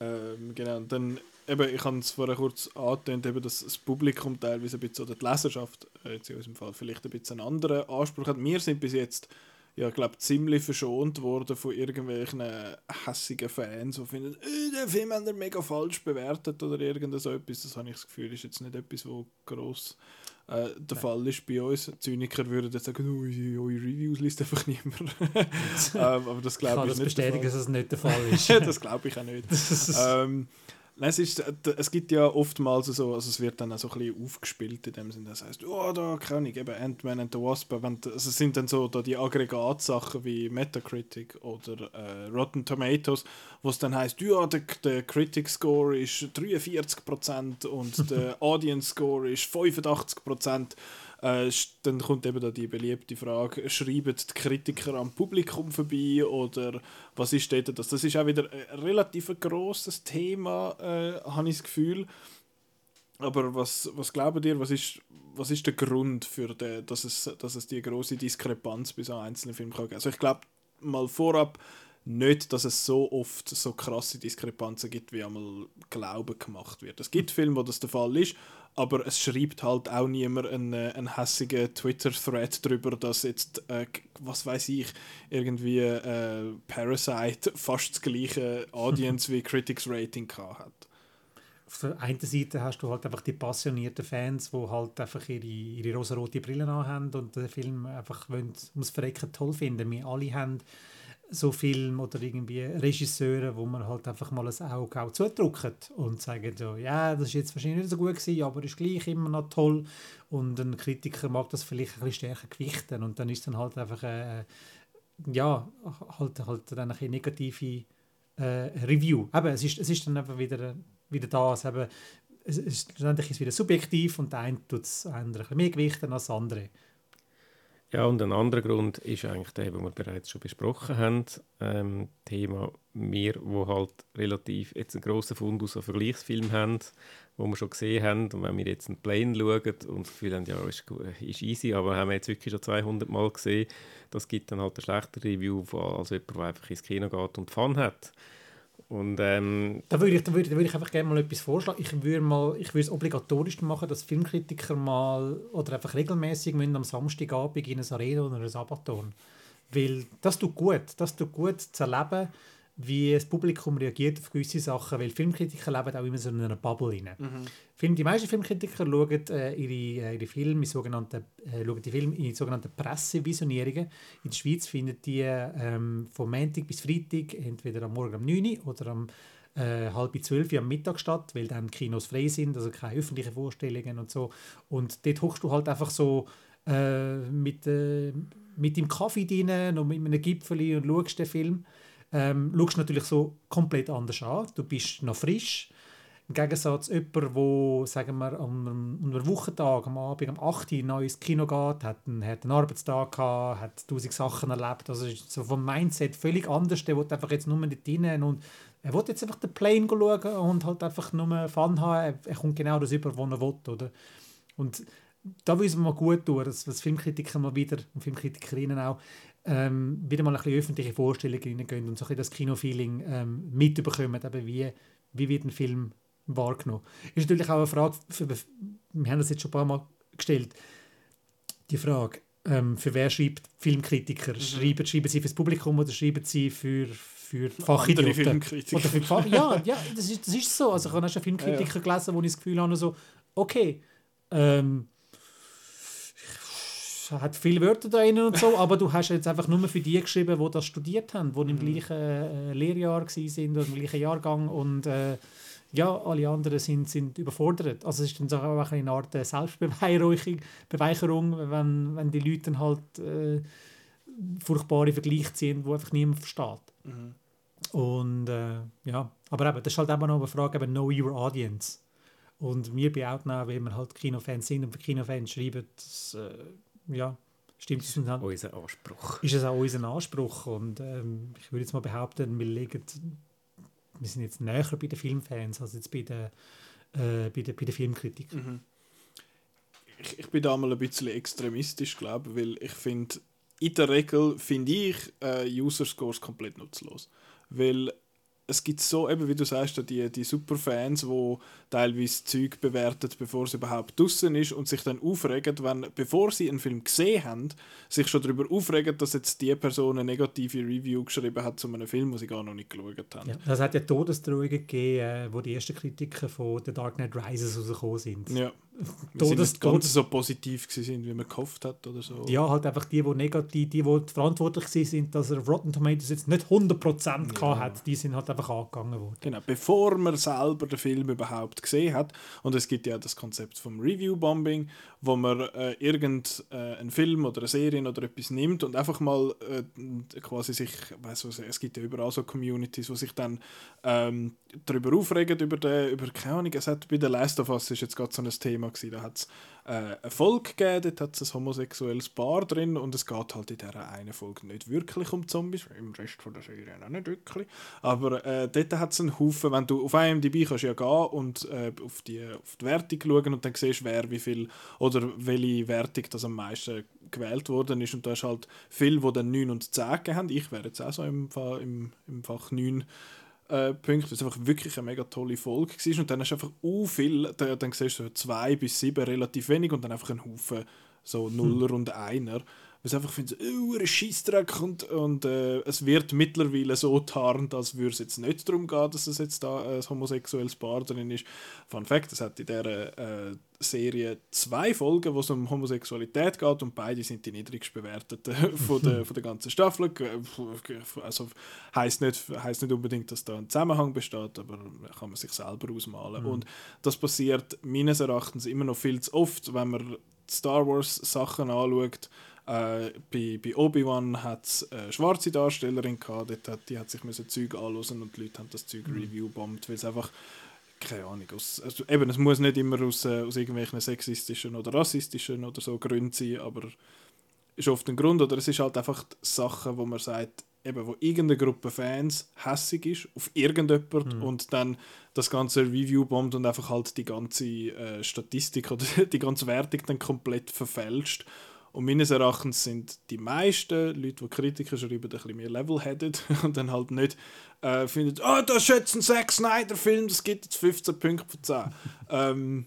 ähm, genau, und dann, eben, ich habe es vorher kurz angetönt, eben, dass das Publikum teilweise ein bisschen, oder die Leserschaft, äh, jetzt in unserem Fall, vielleicht ein bisschen einen anderen Anspruch hat. Wir sind bis jetzt ja, glaube ziemlich verschont worden von irgendwelchen hässigen Fans, die finden, äh, den Film haben wir mega falsch bewertet oder irgend so etwas. Das habe ich das Gefühl, ist jetzt nicht etwas, wo gross äh, der Fall ist bei uns. Zyniker würden jetzt sagen, oh, eure Reviews liest einfach niemand. ähm, aber das glaube ich, ich nicht. bestätigen, dass es nicht der Fall ist. das glaube ich auch nicht. ähm, es, ist, es gibt ja oftmals so, also es wird dann auch so ein bisschen aufgespielt in dem Sinne, das heißt, oh, da kann ich eben Ant-Man and the Wasp, wenn, also es sind dann so da die Aggregatsachen wie Metacritic oder äh, Rotten Tomatoes, wo es dann heißt, ja, der, der Critic Score ist 43% und der Audience Score ist 85%. Äh, dann kommt eben da die beliebte Frage, schreiben die Kritiker am Publikum vorbei oder was ist dort das? Das ist auch wieder ein relativ grosses Thema, äh, habe ich das Gefühl. Aber was, was glaubt ihr, was ist, was ist der Grund, für den, dass, es, dass es die große Diskrepanz bei so einzelnen Filmen kann? Also ich glaube mal vorab, nicht, dass es so oft so krasse Diskrepanzen gibt, wie einmal Glauben gemacht wird. Es gibt Filme, wo das der Fall ist, aber es schreibt halt auch niemand einen, äh, einen hässigen Twitter-Thread darüber, dass jetzt, äh, was weiß ich, irgendwie äh, Parasite fast das gleiche Audience wie Critics Rating hat. Auf der einen Seite hast du halt einfach die passionierten Fans, die halt einfach ihre, ihre rosa-rote Brillen haben und den Film einfach wollen, muss Verrecken toll finden. Wir alle haben so Filme oder irgendwie Regisseure, wo man halt einfach mal ein Auge auch zudrücken und sagen so, ja, das ist jetzt wahrscheinlich nicht so gut gewesen, aber ist gleich immer noch toll und ein Kritiker mag das vielleicht ein bisschen stärker gewichten und dann ist dann halt einfach äh, ja, halt, halt dann eine negative äh, Review. Aber es ist, es ist dann einfach wieder, wieder das, eben, es ist, letztendlich ist wieder subjektiv und der eine tut es mehr gewichten als das andere. Ja, und ein anderer Grund ist eigentlich der, den wir bereits schon besprochen haben. Ähm, Thema wir, wo halt relativ jetzt einen grossen Fundus an Vergleichsfilmen haben, wo wir schon gesehen haben. Und wenn wir jetzt einen Plane schauen und das Gefühl haben, ja, ist, ist easy, aber haben wir jetzt wirklich schon 200 Mal gesehen, das gibt dann halt eine schlechte Review als jemand, der einfach ins Kino geht und Fun hat. Und, ähm, da würde ich, da würde, da würde ich einfach gerne mal etwas vorschlagen. Ich würde, mal, ich würde es obligatorisch machen, dass Filmkritiker mal oder einfach regelmäßig am Samstagabend in eine Arena oder ein Sabaton. Weil das tut gut. Das tut gut zu erleben, wie das Publikum reagiert auf gewisse Sachen, weil Filmkritiker leben auch immer so in einer Bubble rein. Mhm. die meisten Filmkritiker schauen, äh, ihre, äh, ihre Filme in sogenannten, äh, schauen die Filme in sogenannten Pressevisionierungen. In der Schweiz finden die ähm, von Montag bis Freitag entweder am Morgen um 9 Uhr oder am äh, halb zwölf am Mittag statt, weil dann Kinos frei sind, also keine öffentlichen Vorstellungen und so. Und dort hochst du halt einfach so äh, mit, äh, mit dem Kaffee drin und mit einem Gipfel und schaust den Film ähm, schaust natürlich so komplett anders an. Du bist noch frisch. Im Gegensatz zu jemandem, der sagen wir, an einem Wochentag, am Abend um 8 Uhr neu ins Kino geht, hat einen, hat einen Arbeitstag gehabt, hat tausend Sachen erlebt. Also ist so vom Mindset völlig anders. Der will einfach jetzt nur nicht rein und er will jetzt einfach den Plane schauen und halt einfach nur Fun haben. Er, kommt genau das über, was er will. Oder? Und da müssen wir mal gut tun, dass Filmkritiker mal wieder und Filmkritikerinnen auch ähm, wieder mal ein bisschen öffentliche Vorstellungen reingehen und so ein das Kinofeeling ähm, mitbekommen, eben wie, wie wird ein Film wahrgenommen. Ist natürlich auch eine Frage, für, wir haben das jetzt schon ein paar Mal gestellt, die Frage, ähm, für wer schreibt Filmkritiker? Mhm. Schreiben, schreiben sie für das Publikum oder schreiben sie für, für Fachidioten? Oder für Fach ja, ja das, ist, das ist so. Also ich habe auch schon Filmkritiker ja, ja. gelesen, wo ich das Gefühl habe, so, okay, ähm, hat viele Wörter drin und so, aber du hast jetzt einfach nur für die geschrieben, die das studiert haben, die im mhm. gleichen äh, Lehrjahr sind oder im gleichen Jahrgang und äh, ja, alle anderen sind, sind überfordert. Also es ist dann auch eine Art äh, Selbstbeweihräucherung, wenn, wenn die Leute dann halt äh, furchtbare Vergleiche ziehen, die einfach niemand versteht. Mhm. Und äh, ja, aber eben, das ist halt eben noch eine Frage, eben know your audience. Und wir bei Outnow, weil wir halt Kinofans sind und für Kinofans schreiben, das, äh, ja, stimmt. Das ist halt, unser Anspruch. Ist es auch unser Anspruch. Und ähm, ich würde jetzt mal behaupten, wir, legen, wir sind jetzt näher bei den Filmfans als jetzt bei den, äh, bei der, bei der Filmkritik. Mhm. Ich, ich bin da mal ein bisschen extremistisch, glaube ich, weil ich finde, in der Regel finde ich äh, User Scores komplett nutzlos. Weil es gibt so, eben wie du sagst, die, die Superfans, die teilweise Zeug bewerten, bevor es überhaupt draußen ist und sich dann aufregen, wenn, bevor sie einen Film gesehen haben, sich schon darüber aufregen, dass jetzt die Person eine negative Review geschrieben hat zu einem Film, den sie gar noch nicht geschaut haben. Ja, das hat ja Todesdrohungen gegeben, äh, wo die ersten Kritiker von The Dark Knight Rises rausgekommen sind. Ja. Todes, nicht ganz so positiv sind, wie man gehofft hat oder so. Ja, halt einfach die, die negativ, die, die verantwortlich sind, dass er Rotten Tomatoes jetzt nicht 100% ja. hat, die sind halt einfach angegangen worden. Genau, bevor man selber den Film überhaupt gesehen hat. Und es gibt ja das Konzept vom Review-Bombing, wo man äh, irgendeinen äh, Film oder eine Serie oder etwas nimmt und einfach mal äh, quasi sich, weiss was, es gibt ja überall so Communities, wo sich dann ähm, darüber aufregen, über, den, über keine Ahnung, es hat bei The Last of Us ist jetzt gerade so ein Thema gewesen, da hat es äh, eine Folge gegeben, dort hat es ein homosexuelles Paar drin und es geht halt in dieser einen Folge nicht wirklich um Zombies, im Rest von der Serie auch nicht wirklich, aber äh, dort hat es einen Haufen, wenn du auf IMDb kannst ja gehen und äh, auf, die, auf die Wertung schauen und dann siehst wer wie viel oder welche Wertung das am meisten gewählt worden ist. Und da ist halt viel, die dann 9 und 10 haben, ich wäre jetzt auch so im, im, im Fach 9 äh, Punkte, weil es einfach wirklich eine mega tolle Folge war. Und dann hast du einfach uh, viel, dann, dann siehst du so zwei bis sieben relativ wenig und dann einfach einen Haufen so Nuller hm. und Einer. Ich einfach finde, uh, ein Scheissdreck und, und äh, es wird mittlerweile so tarnt, als würde es jetzt nicht darum gehen, dass es jetzt da ein homosexuelles Paar drin ist. Fun Fact, es hat in dieser äh, Serie zwei Folgen, wo es um Homosexualität geht und beide sind die niedrigst bewerteten von der, von der ganzen Staffel. Also heisst nicht, heisst nicht unbedingt, dass da ein Zusammenhang besteht, aber kann man sich selber ausmalen. Mhm. Und das passiert meines Erachtens immer noch viel zu oft, wenn man Star Wars Sachen anschaut, äh, bei, bei Obi-Wan hat es eine schwarze Darstellerin gehabt, dort hat, die hat sich müssen Zeug anhören und die Leute haben das Zeug mhm. review-bombt, weil es einfach keine Ahnung, aus, also eben, es muss nicht immer aus, äh, aus irgendwelchen sexistischen oder rassistischen oder so Gründen sein, aber ist oft ein Grund oder es ist halt einfach Sachen, wo man sagt, eben, wo irgendeine Gruppe Fans hässig ist auf irgendjemand mhm. und dann das ganze Review bombt und einfach halt die ganze äh, Statistik oder die ganze Wertung dann komplett verfälscht Und meines Erachtens sind die meisten Leute, die Kritiker schreiben, ein bisschen mehr level-headed und dann halt nicht äh, finden, oh, das ist jetzt ein Zack Snyder-Film, das gibt jetzt 15 Punkte von 10. ähm,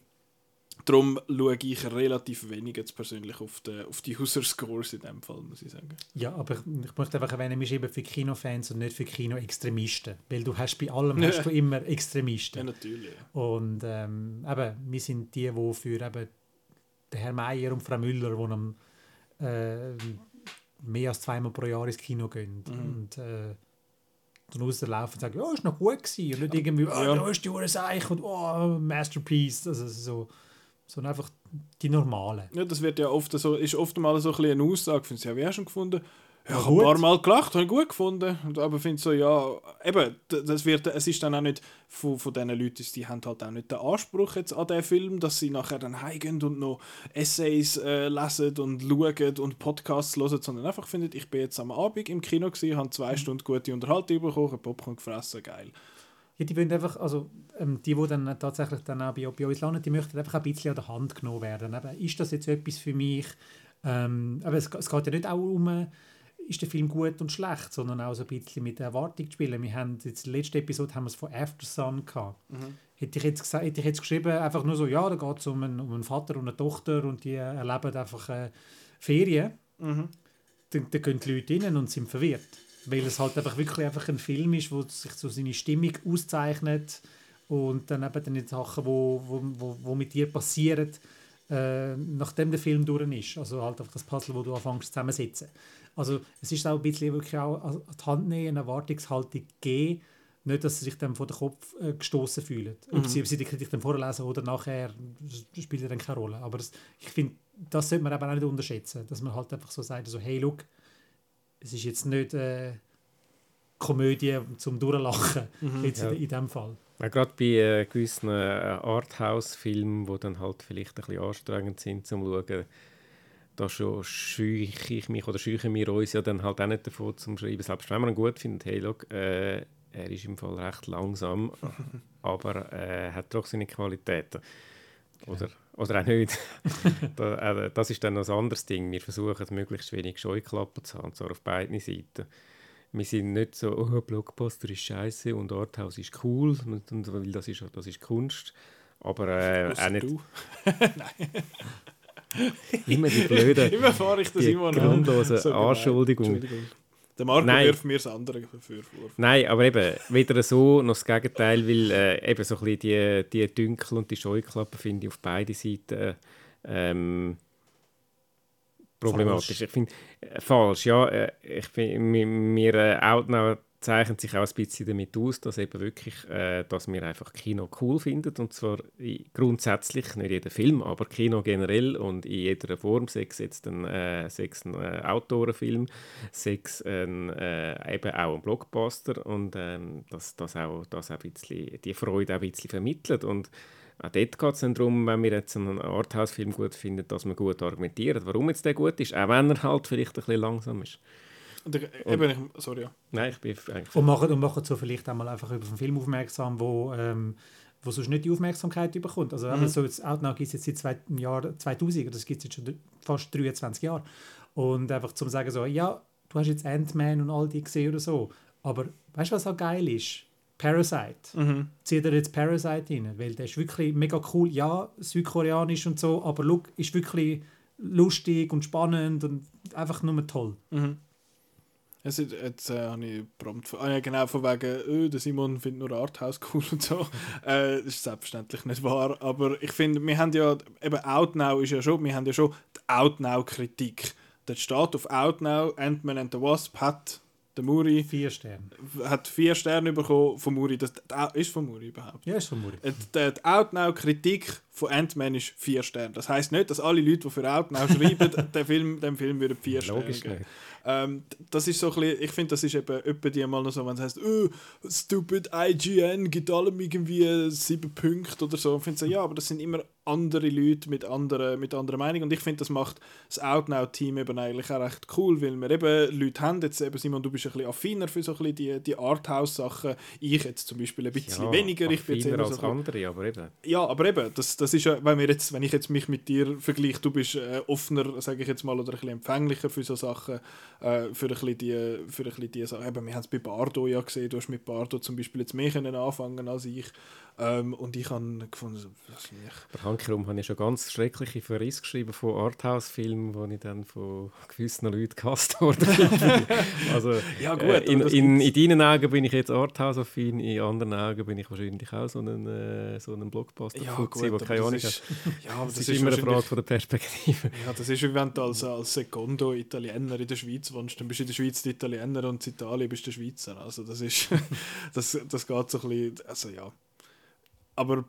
darum schaue ich relativ wenig jetzt persönlich auf die, auf die User-Scores in dem Fall, muss ich sagen. Ja, aber ich möchte einfach erwähnen, wir schreiben für Kinofans und nicht für Kinoextremisten. Weil du hast bei allem hast du immer Extremisten. Ja, natürlich. Ja. Und ähm, eben, wir sind die, die für eben den Herr Meier und Frau Müller, die am äh, mehr als zweimal pro Jahr ins Kino gehen. Mhm. Und äh, dann rauslaufen und sagen, ja, ist noch gut gewesen. Und nicht irgendwie, oh, ja. da ist die Uhr Seich und oh, Masterpiece. Also so sondern einfach die normalen. Ja, das wird ja oft so, ist oft mal so ein eine Aussage, finde ich, wie hast du schon gefunden? Ja, ich habe ein paar Mal gelacht, habe ich gut gefunden. Aber ich finde so, ja, eben, das wird, es ist dann auch nicht von, von diesen Leuten, die haben halt auch nicht den Anspruch jetzt an diesen Film, dass sie nachher dann heimgehen und noch Essays äh, lesen und schauen und Podcasts hören, sondern einfach findet, ich bin jetzt am Abend im Kino gewesen, habe zwei mhm. Stunden gute Unterhaltung bekommen, Popcorn gefressen, geil. Ja, die wollen einfach, also ähm, die, die dann tatsächlich dann auch bei, bei uns landen, die möchten einfach ein bisschen an der Hand genommen werden. Eben, ist das jetzt etwas für mich? Ähm, aber es, es geht ja nicht auch um, ist der Film gut und schlecht, sondern auch so ein bisschen mit der Erwartung zu spielen. Wir haben jetzt in der letzten Episode haben wir es von After Sun gehabt. Mhm. Hätte, ich jetzt gesagt, hätte ich jetzt geschrieben, einfach nur so, ja, da geht es um einen, um einen Vater und eine Tochter und die erleben einfach äh, Ferien, mhm. dann, dann gehen die Leute rein und sind verwirrt weil es halt einfach wirklich einfach ein Film ist, wo sich so seine Stimmung auszeichnet und dann eben dann die Sachen, wo, wo, wo, wo mit dir passieren, äh, nachdem der Film durch ist. Also halt einfach das Puzzle, wo du anfängst zusammensetzen. Also es ist auch ein bisschen wirklich auch an die Hand nehmen, eine Erwartungshaltung geben, nicht, dass sie sich dann vor den Kopf äh, gestoßen fühlen. Mhm. Ob, sie, ob sie die Kritik dann vorlesen oder nachher, spielt dann keine Rolle. Aber das, ich finde, das sollte man aber auch nicht unterschätzen, dass man halt einfach so sagt, so, hey, look, es ist jetzt nicht äh, Komödie zum Durchlachen mhm, jetzt ja. in, in dem Fall. Ja, gerade bei äh, gewissen äh, Arthouse-Filmen, die dann halt vielleicht ein bisschen anstrengend sind zum Schauen, da schon scheuche ich mich oder scheuchen wir uns ja dann halt auch nicht davon zum Schreiben. Selbst wenn man ihn gut findet, hey, look, äh, er ist im Fall recht langsam, aber er äh, hat doch seine Qualitäten. Oder, oder auch nicht. äh, das ist dann noch ein anderes Ding. Wir versuchen, möglichst wenig Scheuklappen zu haben, zwar auf beiden Seiten. Wir sind nicht so, oh, Blockbuster ist scheiße und Arthouse ist cool, und, und, weil das ist, das ist Kunst. Aber äh, auch nicht. Immer die blöden, Immer fahre ich das immer grundlose so Anschuldigung. Der Marco Nein. wirft mir das andere dafür vor. Nein, aber eben, weder so noch das Gegenteil, weil äh, eben so ein bisschen die, die Dünkel und die Scheuklappen finde ich auf beiden Seiten ähm, problematisch. Falsch. Ich finde, äh, falsch, ja. Äh, ich find, wir, wir Outnow zeichnet sich auch ein bisschen damit aus, dass eben wirklich, äh, dass wir einfach Kino cool finden. Und zwar grundsätzlich, nicht jeder Film, aber Kino generell und in jeder Form, sechs jetzt ein, äh, sechs ein äh, Autorenfilm, sechs ein, äh, eben auch ein Blockbuster. Und ähm, dass das auch, das auch ein bisschen, die Freude auch ein bisschen vermittelt. Und auch dort geht es dann darum, wenn wir jetzt einen Arthouse-Film gut finden, dass man gut argumentiert, warum jetzt der gut ist, auch wenn er halt vielleicht ein bisschen langsam ist. Und, eben, ich, sorry, ja. Nein, ich bin eigentlich... Und machen, und machen so vielleicht einmal einfach über einen Film aufmerksam, wo, ähm, wo sonst nicht die Aufmerksamkeit bekommt. Also mhm. so jetzt Outnow gibt es jetzt seit dem Jahr 2000, das gibt es jetzt schon fast 23 Jahre. Und einfach zum sagen so, ja, du hast jetzt Ant-Man und all die gesehen oder so, aber weißt du, was auch geil ist? Parasite. Mhm. Zieh dir jetzt Parasite rein, weil der ist wirklich mega cool. Ja, südkoreanisch und so, aber look, ist wirklich lustig und spannend und einfach nur toll. Mhm. Jetzt, jetzt äh, habe ich prompt, ah, ja, genau, von wegen, oh, der Simon findet nur Arthouse cool und so. äh, das ist selbstverständlich nicht wahr, aber ich finde, wir haben ja, eben Outnow ist ja schon, wir haben ja schon die Outnow-Kritik. Dort steht auf Outnow, Ant-Man and the Wasp hat der Muri vier Sterne. hat vier Sterne bekommen von Muri. Das, ist von Muri überhaupt? Ja, ist von Muri. Die, die Outnow-Kritik von Ant-Man ist vier Sterne. Das heisst nicht, dass alle Leute, die für Outnow schreiben, den Film, dem Film würden vier Sterne geben. Ähm, das ist so ein bisschen, ich finde, das ist eben etwa die mal noch so, wenn es heißt, oh, stupid IGN gibt allem irgendwie sieben Punkte oder so. Ich finde so, ja, aber das sind immer andere Leute mit anderen, mit anderen Meinungen und ich finde, das macht das Outnow-Team eben eigentlich auch recht cool, weil wir eben Leute haben, jetzt eben Simon, du bist ein bisschen affiner für so ein bisschen die, die Arthouse-Sachen, ich jetzt zum Beispiel ein bisschen ja, weniger. Ich bin jetzt als so andere, aber eben. Ja, aber eben, das, das ist ja, wenn, wir jetzt, wenn ich jetzt mich mit dir vergleiche, du bist äh, offener, sage ich jetzt mal, oder ein bisschen empfänglicher für so Sachen, äh, für ein bisschen die, für ein bisschen die Sachen. Eben, wir haben es bei Bardo ja gesehen, du hast mit Bardo zum Beispiel jetzt mehr können anfangen als ich. Ähm, und ich habe gefunden, was mich... Bei Hankerum habe ich schon ganz schreckliche Verrisse geschrieben von Arthouse-Filmen, die ich dann von gewissen Leuten gehasst wurde. also, ja, gut, äh, in, in, in, deinen Augen bin ich jetzt Arthouse-affin, in anderen Augen bin ich wahrscheinlich auch so ein, äh, so ein Blockbuster, ja, gut, wo keine Ahnung ist, ja, das, das, ist, ist immer eine Frage von der Perspektive. Ja, das ist wie wenn du als, als Secondo Italiener in der Schweiz wohnst, dann bist du in der Schweiz der Italiener und in Italien bist du der Schweizer. Also das ist, das, das geht so ein bisschen, also ja aber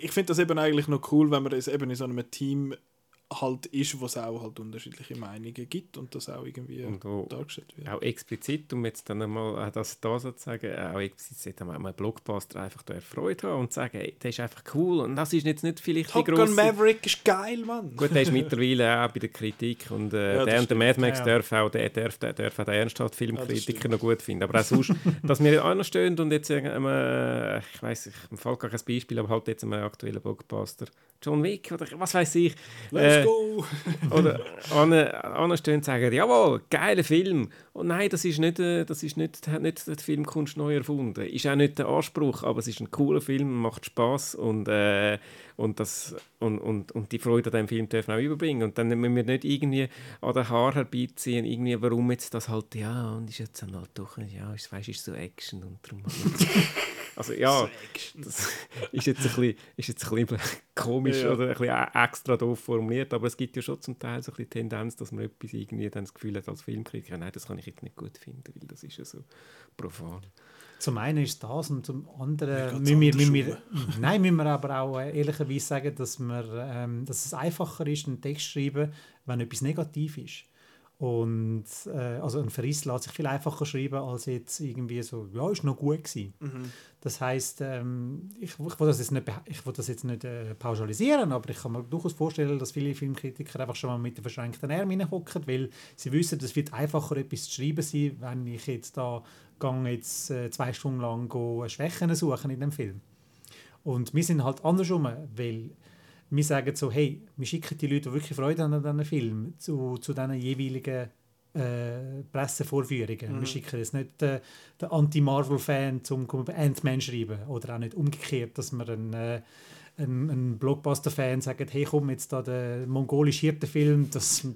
ich finde das eben eigentlich noch cool, wenn man es eben in so einem Team halt ist, wo es auch halt unterschiedliche Meinungen gibt und das auch irgendwie dargestellt wird. Auch explizit, um jetzt dann einmal das da so zu sagen, auch explizit einmal einen Blockbuster einfach da Freude haben und sagen, hey, der ist einfach cool und das ist jetzt nicht vielleicht Top die grosse... Maverick ist geil, Mann! Gut, der ist mittlerweile auch bei der Kritik und äh, ja, der und der Mad Max ja. darf auch, der darf, der darf auch den ernsthaft Filmkritiker ja, noch gut finden, aber auch sonst, dass wir auch noch stehen und jetzt sagen, äh, ich weiß ich fällt gar kein Beispiel, aber halt jetzt einen aktuellen Blockbuster John Wick oder was weiß ich. Let's äh, go! oder anstehen und sagen, jawohl, geiler Film. Und nein, das ist nicht, äh, das ist nicht, hat nicht die Filmkunst neu erfunden. Ist auch nicht der Anspruch, aber es ist ein cooler Film, macht Spaß und, äh, und, das, und, und, und die Freude an diesem Film dürfen auch überbringen. Und dann müssen wir nicht irgendwie an den Haar herbeiziehen, irgendwie, warum jetzt das halt, ja, und ist jetzt dann halt doch, ja, ist, weißt, ist so Action und darum. Also ja, das ist jetzt ein bisschen, ist jetzt ein bisschen komisch ja. oder ein bisschen extra doof formuliert, aber es gibt ja schon zum Teil so ein bisschen Tendenz, dass man etwas irgendwie dann das Gefühl hat als Filmkritiker, nein, das kann ich jetzt nicht gut finden, weil das ist ja so profan. Zum einen ist das und zum anderen müssen wir, müssen wir, nein, müssen wir aber auch äh, ehrlicherweise sagen, dass, wir, ähm, dass es einfacher ist, einen Text zu schreiben, wenn etwas negativ ist. Und äh, also ein Verriss lässt sich viel einfacher schreiben, als jetzt irgendwie so, ja, ist noch gut gewesen. Mhm. Das heißt, ähm, ich, ich will das jetzt nicht, ich das jetzt nicht äh, pauschalisieren, aber ich kann mir durchaus vorstellen, dass viele Filmkritiker einfach schon mal mit den verschränkten Armen hocken, weil sie wissen, es wird einfacher etwas zu schreiben sein, wenn ich jetzt da gang jetzt äh, zwei Stunden lang go Schwächen suchen in dem Film. Und wir sind halt andersrum, weil wir sagen so, hey, wir schicken die Leute, die wirklich Freude haben an diesen Film, zu, zu diesen jeweiligen äh, Pressevorführungen. Mhm. Wir schicken jetzt nicht äh, den Anti-Marvel-Fan zum Ant-Man schreiben oder auch nicht umgekehrt, dass wir einen, äh, einen, einen Blockbuster-Fan sagen, hey komm, jetzt da der mongolisch Hirtenfilm, das,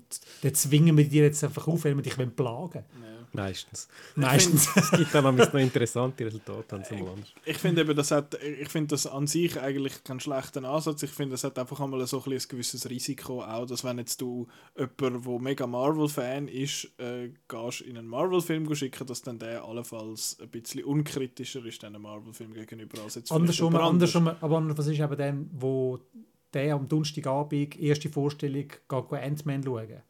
den zwingen wir dir jetzt einfach auf, weil wir dich plagen. Ja. Meistens. Meistens. es gibt dann noch interessante Resultate zum Land. Ich finde eben, das hat, ich finde das an sich eigentlich keinen schlechten Ansatz. Ich finde, es hat einfach einmal so ein, ein gewisses Risiko auch, dass wenn jetzt du jemanden, der mega Marvel-Fan ist, äh, gehst in einen Marvel-Film schicken, dass dann der allenfalls ein bisschen unkritischer ist, einem Marvel-Film gegenüber als jetzt andersrum, andersrum, aber was ist eben dem, wo der am Donnerstagabend erste Vorstellung geht Ant-Man schauen?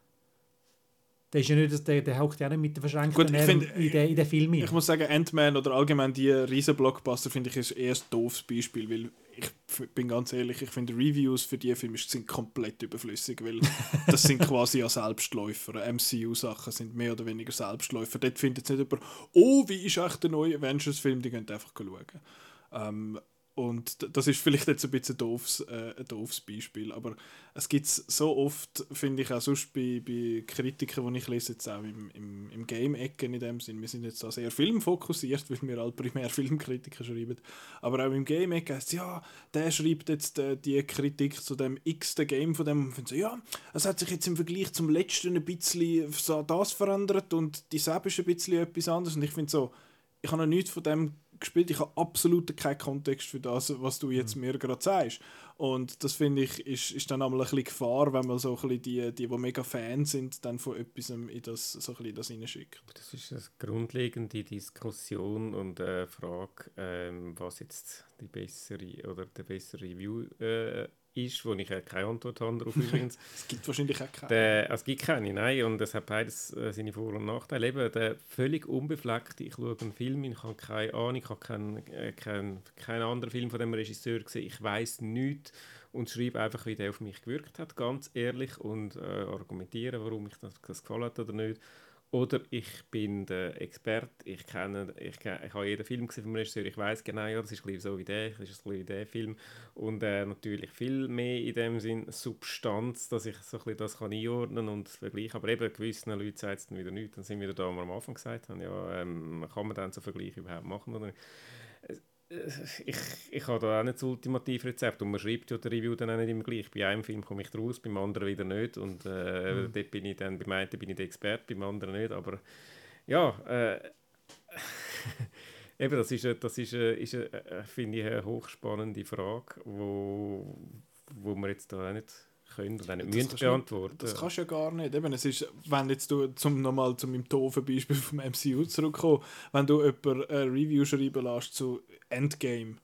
Der, ist ja nicht, der, der haucht ja nicht mit der verschränkten Gut, in, den, in den Film Ich muss sagen, Ant-Man oder allgemein die riesen Blockbuster finde ich ist eher ein doofes Beispiel, weil ich bin ganz ehrlich, ich finde Reviews für diese Filme sind komplett überflüssig, weil das sind quasi ja Selbstläufer. MCU-Sachen sind mehr oder weniger Selbstläufer. Dort findet jetzt nicht jemand, oh, wie ist echt der neue Avengers-Film, die könnt einfach schauen. Ähm, und das ist vielleicht jetzt ein bisschen doofes, äh, ein doofes Beispiel, aber es gibt es so oft, finde ich, auch sonst bei, bei Kritikern, die ich lese, jetzt auch im, im, im Game-Ecken in dem Sinn. Wir sind jetzt da sehr filmfokussiert, weil wir halt primär Filmkritiker schreiben. Aber auch im Game-Ecken heißt es, ja, der schreibt jetzt äh, die Kritik zu dem x-ten Game von dem und so, ja, es hat sich jetzt im Vergleich zum letzten ein bisschen so das verändert und die Seb ist ein bisschen etwas anderes. Und ich finde so, ich habe noch nichts von dem gespielt. Ich habe absolut keinen Kontext für das, was du jetzt mhm. mir gerade sagst. Und das finde ich, ist, ist dann einmal ein bisschen Gefahr, wenn man so ein bisschen die, die, die mega Fans sind, dann von etwas in das, so ein bisschen das reinschickt. Das ist eine grundlegende Diskussion und äh, Frage, ähm, was jetzt die bessere oder der bessere Review äh, ist, wo ich keine Antwort habe darauf übrigens. es gibt wahrscheinlich auch keine. Der, es gibt keine, nein, und es hat beides äh, seine Vor- und Nachteile. Eben, der völlig unbefleckte, ich schaue einen Film, ich habe keine Ahnung, ich habe keinen äh, kein, kein anderen Film von dem Regisseur gesehen, ich weiß nichts und schreibe einfach, wie der auf mich gewirkt hat, ganz ehrlich und äh, argumentieren, warum ich das, das gefallen hat oder nicht. Oder ich bin der Experte, ich kenne, ich, ich habe jeden Film gesehen vom Regisseur, ich weiß genau, ja, das ist so wie der, das ist wie der Film. Und äh, natürlich viel mehr in dem Sinn Substanz, dass ich so ein das kann einordnen und vergleichen. Aber eben gewissen Leuten sagt es dann wieder nichts. Dann sind wir da, wo wir am Anfang gesagt haben, ja, ähm, kann man dann so Vergleiche überhaupt machen oder nicht? Ich, ich habe da auch nicht das ultimative Rezept und man schreibt ja der Review dann auch nicht immer gleich. Bei einem Film komme ich raus, beim anderen wieder nicht und äh, mhm. dort bin ich dann, beim einen bin ich der Experte, beim anderen nicht, aber ja, äh, eben, das ist, das ist, ist, ist finde ich, eine hochspannende Frage, wo, wo man jetzt da auch nicht können und nicht müssen beantworten. Das kannst du ja gar nicht. Eben, es ist, wenn jetzt du, zum nochmal zu meinem doofen Beispiel vom MCU zurückkommen, wenn du jemand ein Review schreiben lässt zu Endgame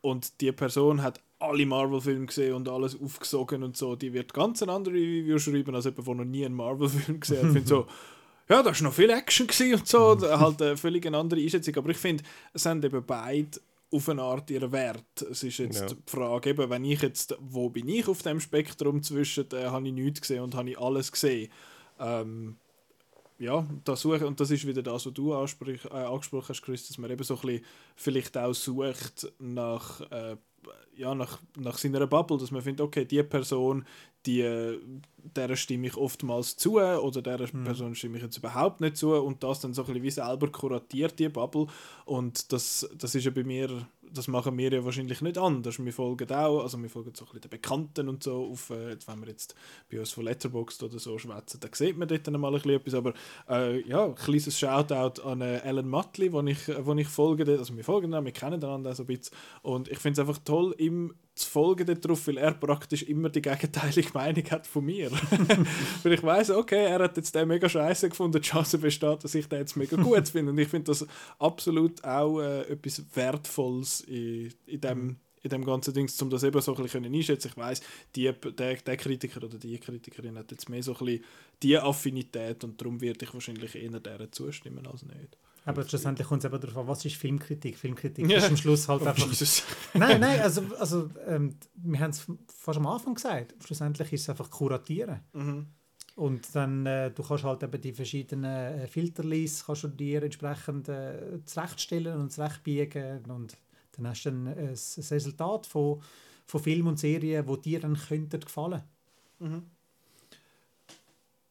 und die Person hat alle Marvel-Filme gesehen und alles aufgesogen und so, die wird ganz eine andere Review schreiben, als jemand, der noch nie einen Marvel-Film gesehen hat. Ich finde so, ja, da war noch viel Action und so, halt eine völlig andere Einschätzung. Aber ich finde, es sind eben beide auf eine Art ihren Wert. Es ist jetzt ja. die Frage, eben, wenn ich jetzt, wo bin ich auf dem Spektrum zwischen, äh, habe ich nichts gesehen und habe ich alles gesehen. Ähm, ja, da suche, und das ist wieder das, was du ansprich, äh, angesprochen hast, Chris, dass man eben so ein bisschen vielleicht auch sucht nach, äh, ja, nach, nach seiner Bubble, dass man findet, okay, die Person, die, der stimme ich oftmals zu oder der mhm. Person stimme ich jetzt überhaupt nicht zu und das dann so ein bisschen wie selber kuratiert, die Bubble. Und das, das ist ja bei mir, das machen wir ja wahrscheinlich nicht anders. Wir folgen auch, also wir folgen so ein bisschen den Bekannten und so, auf, äh, wenn wir jetzt bei uns von Letterboxd oder so schwätzen, dann sieht man dort dann mal ein bisschen etwas, aber äh, ja, ein kleines Shoutout an äh, Alan Mutley, wo ich, wo ich folge, also wir folgen dann, wir kennen einander so ein bisschen. Und ich finde es einfach toll, ihm zu folgen darauf, weil er praktisch immer die gegenteilige Meinung hat von mir. weil ich weiß, okay, er hat jetzt den mega scheiße gefunden, die Chance besteht, dass ich den jetzt mega gut finde. Und ich finde das absolut auch äh, etwas Wertvolles in, in dem mhm. in dem ganzen Ding, um das eben so ein bisschen einschätzen Ich weiß, der, der Kritiker oder die Kritikerin hat jetzt mehr so ein bisschen die Affinität und darum werde ich wahrscheinlich eher der zustimmen als nicht. Aber schlussendlich kommt es eben darauf an, was ist Filmkritik? Filmkritik ja. ist am Schluss halt oh, einfach. Jesus. nein, nein, also, also ähm, wir haben es fast am Anfang gesagt. Schlussendlich ist es einfach kuratieren. Mhm. Und dann, äh, du kannst halt eben die verschiedenen äh, Filterlis kannst du dir entsprechend äh, zurechtstellen und zurechtbiegen und dann hast du ein, ein, ein Resultat von, von Filmen und Serien, die dir dann könnten gefallen. Mhm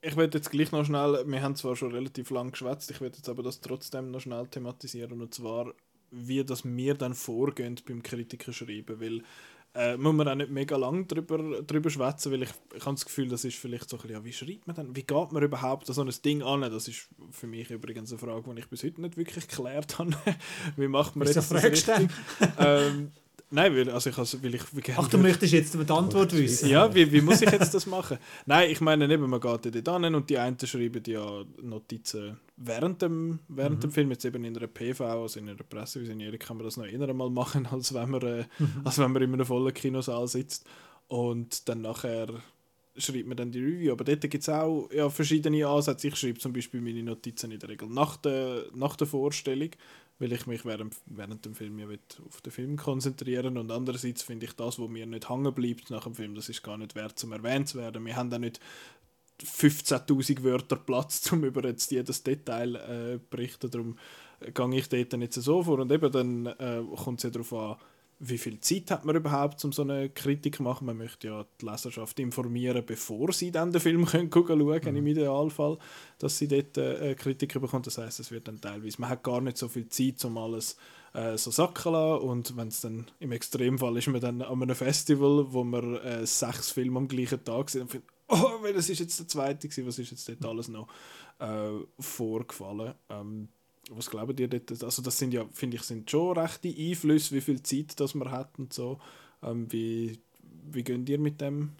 ich werde jetzt gleich noch schnell, wir haben zwar schon relativ lang geschwätzt, ich werde jetzt aber das trotzdem noch schnell thematisieren und zwar, wie das wir dann vorgehen beim Kritiker schreiben, weil äh, muss man auch nicht mega lang drüber, drüber schwätzen, weil ich, ich habe das Gefühl, das ist vielleicht so ein bisschen, ja, wie schreibt man denn, wie geht man überhaupt an so ein Ding an? Das ist für mich übrigens eine Frage, die ich bis heute nicht wirklich geklärt habe. wie macht man Wieso jetzt das richtig? ähm, Nein, weil, also ich, also, weil ich Ach, du möchtest jetzt die Antwort wissen? Ja, wie, wie muss ich jetzt das machen? Nein, ich meine eben, man geht dort an und die einen schreiben ja Notizen während dem, während mhm. dem Film, jetzt eben in einer PV, also in einer Pressevisionierung kann man das noch eher mal machen, als wenn man, äh, mhm. als wenn man in einem vollen Kinosaal sitzt. Und dann nachher schreibt man dann die Review. Aber dort gibt es auch ja, verschiedene Ansätze. Ich schreibe zum Beispiel meine Notizen in der Regel nach der, nach der Vorstellung weil ich mich während, während dem Film ja auf den Film konzentrieren und andererseits finde ich das, wo mir nicht hängen bleibt nach dem Film, das ist gar nicht wert zum erwähnt zu werden. Wir haben da nicht 15'000 Wörter Platz, um über jetzt jedes Detail äh, berichten, darum gehe ich dort nicht so vor und eben dann äh, kommt es ja darauf an, wie viel Zeit hat man überhaupt, um so eine Kritik zu machen? Man möchte ja die Leserschaft informieren, bevor sie dann den Film können schauen können, mhm. im Idealfall, dass sie dort äh, Kritik bekommen. Das heißt, es wird dann teilweise, man hat gar nicht so viel Zeit, um alles äh, so sacken zu lassen. Und wenn es dann im Extremfall ist, man dann an einem Festival, wo man äh, sechs Filme am gleichen Tag sieht und findet, oh, das ist jetzt der zweite was ist jetzt dort alles noch äh, vorgefallen. Ähm, was glaubt ihr dort? Also das sind ja, finde ich, sind schon rechte Einflüsse, wie viel Zeit das man hat und so. Ähm, wie, wie geht ihr mit dem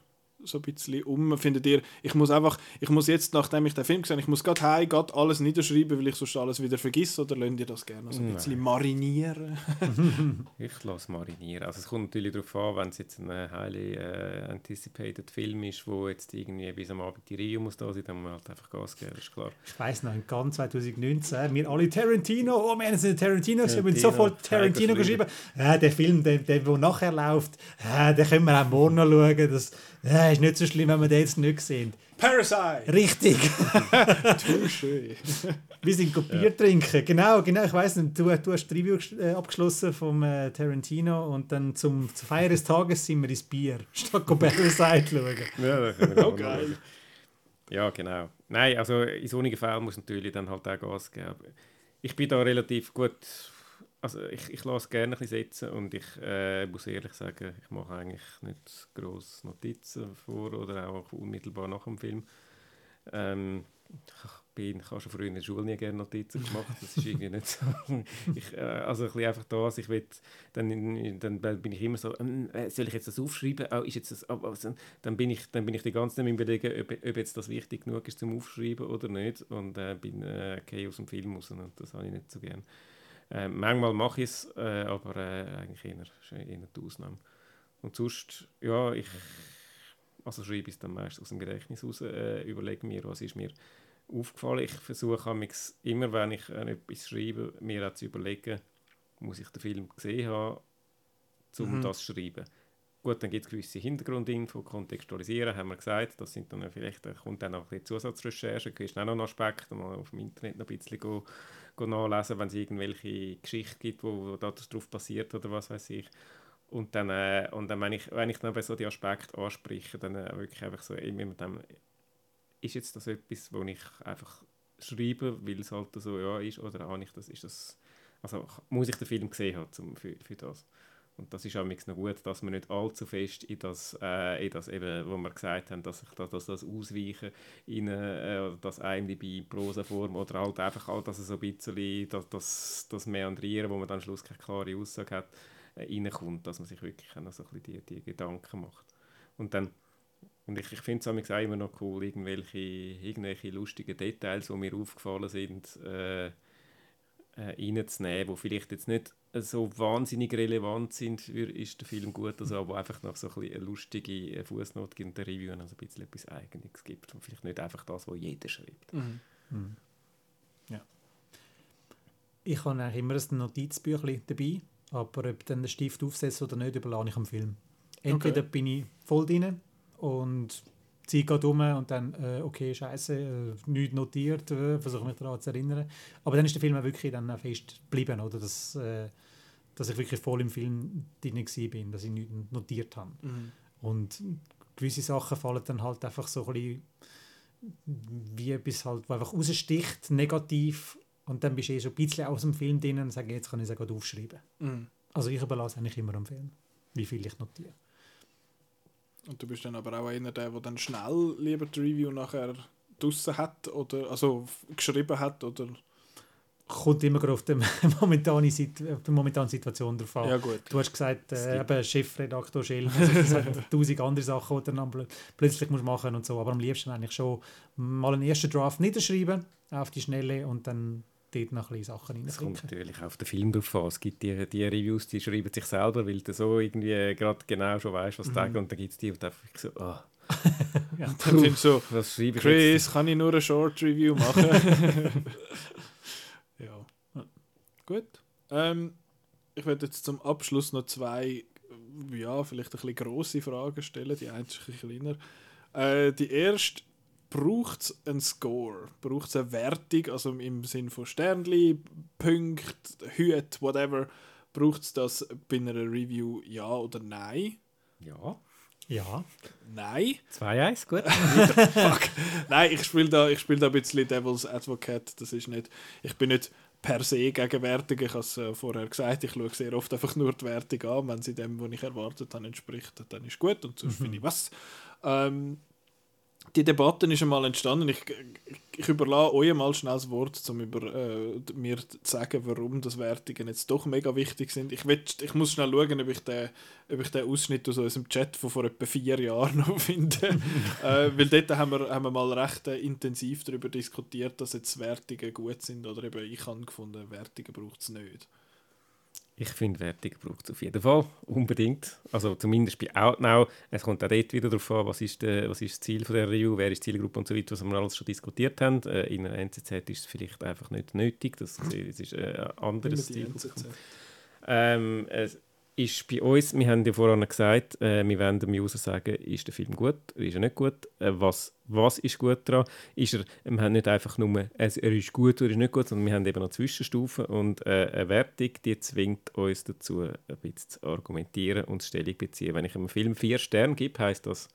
so ein bisschen um? Findet ihr, ich muss einfach, ich muss jetzt, nachdem ich den Film gesehen habe, ich muss gerade heim, gerade alles niederschreiben, weil ich sonst alles wieder vergesse, oder lasst ihr das gerne so ein bisschen marinieren? ich lasse marinieren. Also es kommt natürlich darauf an, wenn es jetzt ein highly äh, anticipated Film ist, wo jetzt irgendwie bis am Abend die Rio muss da sein, dann muss man halt einfach Gas geben, ist klar. Ich weiss noch, in Cannes 2019, wir alle Tarantino, oh wir haben Tarantino, wir haben sofort Tarantino geschrieben. Ja, der Film, der, der, der nachher läuft, ja, den können wir auch morgen noch schauen, das, ja, der ist nicht so schlimm, wenn wir den jetzt nicht sehen. Parasite! Richtig. Touché. Wir sind ja. Bier trinken. Genau, genau. Ich weiß nicht, du, du hast die Review äh, abgeschlossen vom äh, Tarantino und dann zum, zur Feier des Tages sind wir ins Bier, statt Parasite schauen. Ja, das können wir Oh, geil. Ja, genau. Nein, also in solchen Fällen muss natürlich dann halt auch Gas geben. Ich bin da relativ gut, also ich, ich lasse gerne ein bisschen sitzen und ich äh, muss ehrlich sagen, ich mache eigentlich nicht gross Notizen vor oder auch unmittelbar nach dem Film. Ähm, ich bin, ich habe schon früher in der Schule nie gerne Notizen gemacht, das ist irgendwie nicht so. Ich, äh, also ein bisschen einfach das, ich will, dann, dann bin ich immer so, ähm, äh, soll ich jetzt das aufschreiben? Oh, ist jetzt das, also, dann, bin ich, dann bin ich die ganze Zeit am überlegen, ob, ob jetzt das wichtig genug ist zum Aufschreiben oder nicht und äh, bin äh, gehe aus dem Film raus und das habe ich nicht so gerne. Äh, manchmal mache ich es, äh, aber äh, eigentlich eher, eher die Ausnahme. Und sonst, ja, ich also schreibe ich es dann meist aus dem Gedächtnis raus, äh, überlege mir, was ist mir aufgefallen. Ich versuche immer, wenn ich äh, etwas schreibe, mir auch zu überlegen, muss ich den Film gesehen haben, um Mhm. das zu schreiben. Gut, dann gibt es gewisse Hintergrundinfo, kontextualisieren, haben wir gesagt. Das sind dann äh, vielleicht, da kommt dann auch ein bisschen Zusatzrecherche, du kannst auch noch einen Aspekt mal auf dem Internet noch ein bisschen go nachlesen, wenn es irgendwelche Geschichten gibt, wo, wo da drauf passiert oder was weiß ich. Und dann, äh, und dann wenn, ich, wenn ich dann bei so die Aspekte anspreche, dann äh, wirklich einfach so immer mit dem, ist jetzt das etwas, wo ich einfach schreibe, weil es halt so ja ist, oder habe ich das, ist das, also muss ich den Film gesehen haben zum, für, für das. Und das ist auch noch gut, dass man nicht allzu fest in das, äh, in das eben, wo wir gesagt haben, dass ich da, dass das Ausweichen in äh, das IMDb Prosaform oder halt einfach halt, dass so ein bisschen das, das, das Meandrieren, wo man dann schlussendlich keine klare Aussage hat, äh, reinkommt, dass man sich wirklich auch so ein bisschen die, die Gedanken macht. Und dann und ich, ich finde es auch immer noch cool, irgendwelche, irgendwelche lustigen Details, die mir aufgefallen sind, äh, äh, reinzunehmen, die vielleicht jetzt nicht so wahnsinnig relevant sind, für ist der Film gut, also, aber einfach noch so ein bisschen eine lustige Fußnote gibt in der Review und also ein bisschen etwas Eigenes gibt und vielleicht nicht einfach das, was jeder schreibt. Mhm. Ja. Ich habe eigentlich immer ein Notizbüchlein dabei, aber ob dann der Stift aufsetzt oder nicht, überlasse ich am Film. Entweder Okay. bin ich voll drin und Zeit geht um und dann, äh, okay, scheiße, äh, nichts notiert, äh, versuche mich daran zu erinnern. Aber dann ist der Film auch wirklich dann fest geblieben, oder? Dass, äh, dass ich wirklich voll im Film drin war, dass ich nichts notiert habe. Mhm. Und gewisse Sachen fallen dann halt einfach so ein bisschen wie etwas halt, wo einfach raussticht, negativ. Und dann bist du eh schon ein bisschen aus dem Film drin und sagst, jetzt kann ich es auch aufschreiben. Mhm. Also ich überlasse eigentlich immer am Film, wie viel ich notiere. Und du bist dann aber auch einer, der, der dann schnell lieber die Review nachher draussen hat oder also geschrieben hat oder Kommt immer gerade auf die momentane, Sit auf die momentane Situation drauf an. ja gut Du hast gesagt, äh, eben Chefredaktor Schell, also hat tausend andere Sachen, die du dann plö- plötzlich musst machen und so. Aber am liebsten eigentlich schon mal einen ersten Draft niederschreiben, auf die Schnelle und dann dort noch ein bisschen Sachen Es kommt natürlich auf den Film drauf an. Es gibt die, die Reviews, die schreiben sich selber, weil du so irgendwie gerade genau schon weißt, was Mhm. sagen. Und dann gibt es die, die einfach so, ah, dann findest du so was schreibe ich jetzt? Chris kann ich nur eine Short Review machen? Ja. Gut. Ähm, ich werde jetzt zum Abschluss noch zwei ja vielleicht ein bisschen grosse Fragen stellen die eine ist ein bisschen kleiner. Äh, die erste braucht es einen Score? Braucht es eine Wertung, also im Sinn von Sternli, Punkte, Hüte, whatever? Braucht es das bei einer Review ja oder nein? Ja, Ja, Nein. 2-1, gut. Fuck. Nein, ich spiele da, ich spiel da ein bisschen Devil's Advocate. Das ist nicht, ich bin nicht per se gegen Wertungen. Ich habe es äh, vorher gesagt, ich schaue sehr oft einfach nur die Wertung an. Wenn sie dem, was ich erwartet habe, entspricht, dann ist gut. Und sonst finde ich was. Ähm, die Debatte ist einmal entstanden. Ich, ich, überlasse euch mal schnell das Wort, um über, äh, mir zu sagen, warum das Wertungen jetzt doch mega wichtig sind. Ich, will, ich muss schnell schauen, ob ich den, ob ich den Ausschnitt aus unserem Chat von vor etwa vier Jahren noch finde. äh, weil dort haben wir, haben wir mal recht äh, intensiv darüber diskutiert, dass jetzt Wertungen gut sind. Oder eben ich habe gefunden, Wertungen braucht es nicht. Ich finde, Wertung braucht es auf jeden Fall, unbedingt. Also zumindest bei Outnow. Es kommt auch dort wieder darauf an, was ist, äh, was ist das Ziel von der Review, wer ist die Zielgruppe und so weiter, was wir alles schon diskutiert haben. Äh, in der NZZ ist es vielleicht einfach nicht nötig, das, das ist äh, ein anderes Ziel. Ähm, es, ist bei uns, wir haben ja vorhin gesagt, äh, wir werden dem User sagen, ist der Film gut oder ist er nicht gut? Äh, was, was ist gut daran? Ist er, wir haben nicht einfach nur, er ist gut oder ist nicht gut, sondern wir haben eben noch Zwischenstufen und äh, eine Wertung, die zwingt uns dazu, ein bisschen zu argumentieren und Stellung beziehen. Wenn ich einem Film vier Sterne gebe, heisst das,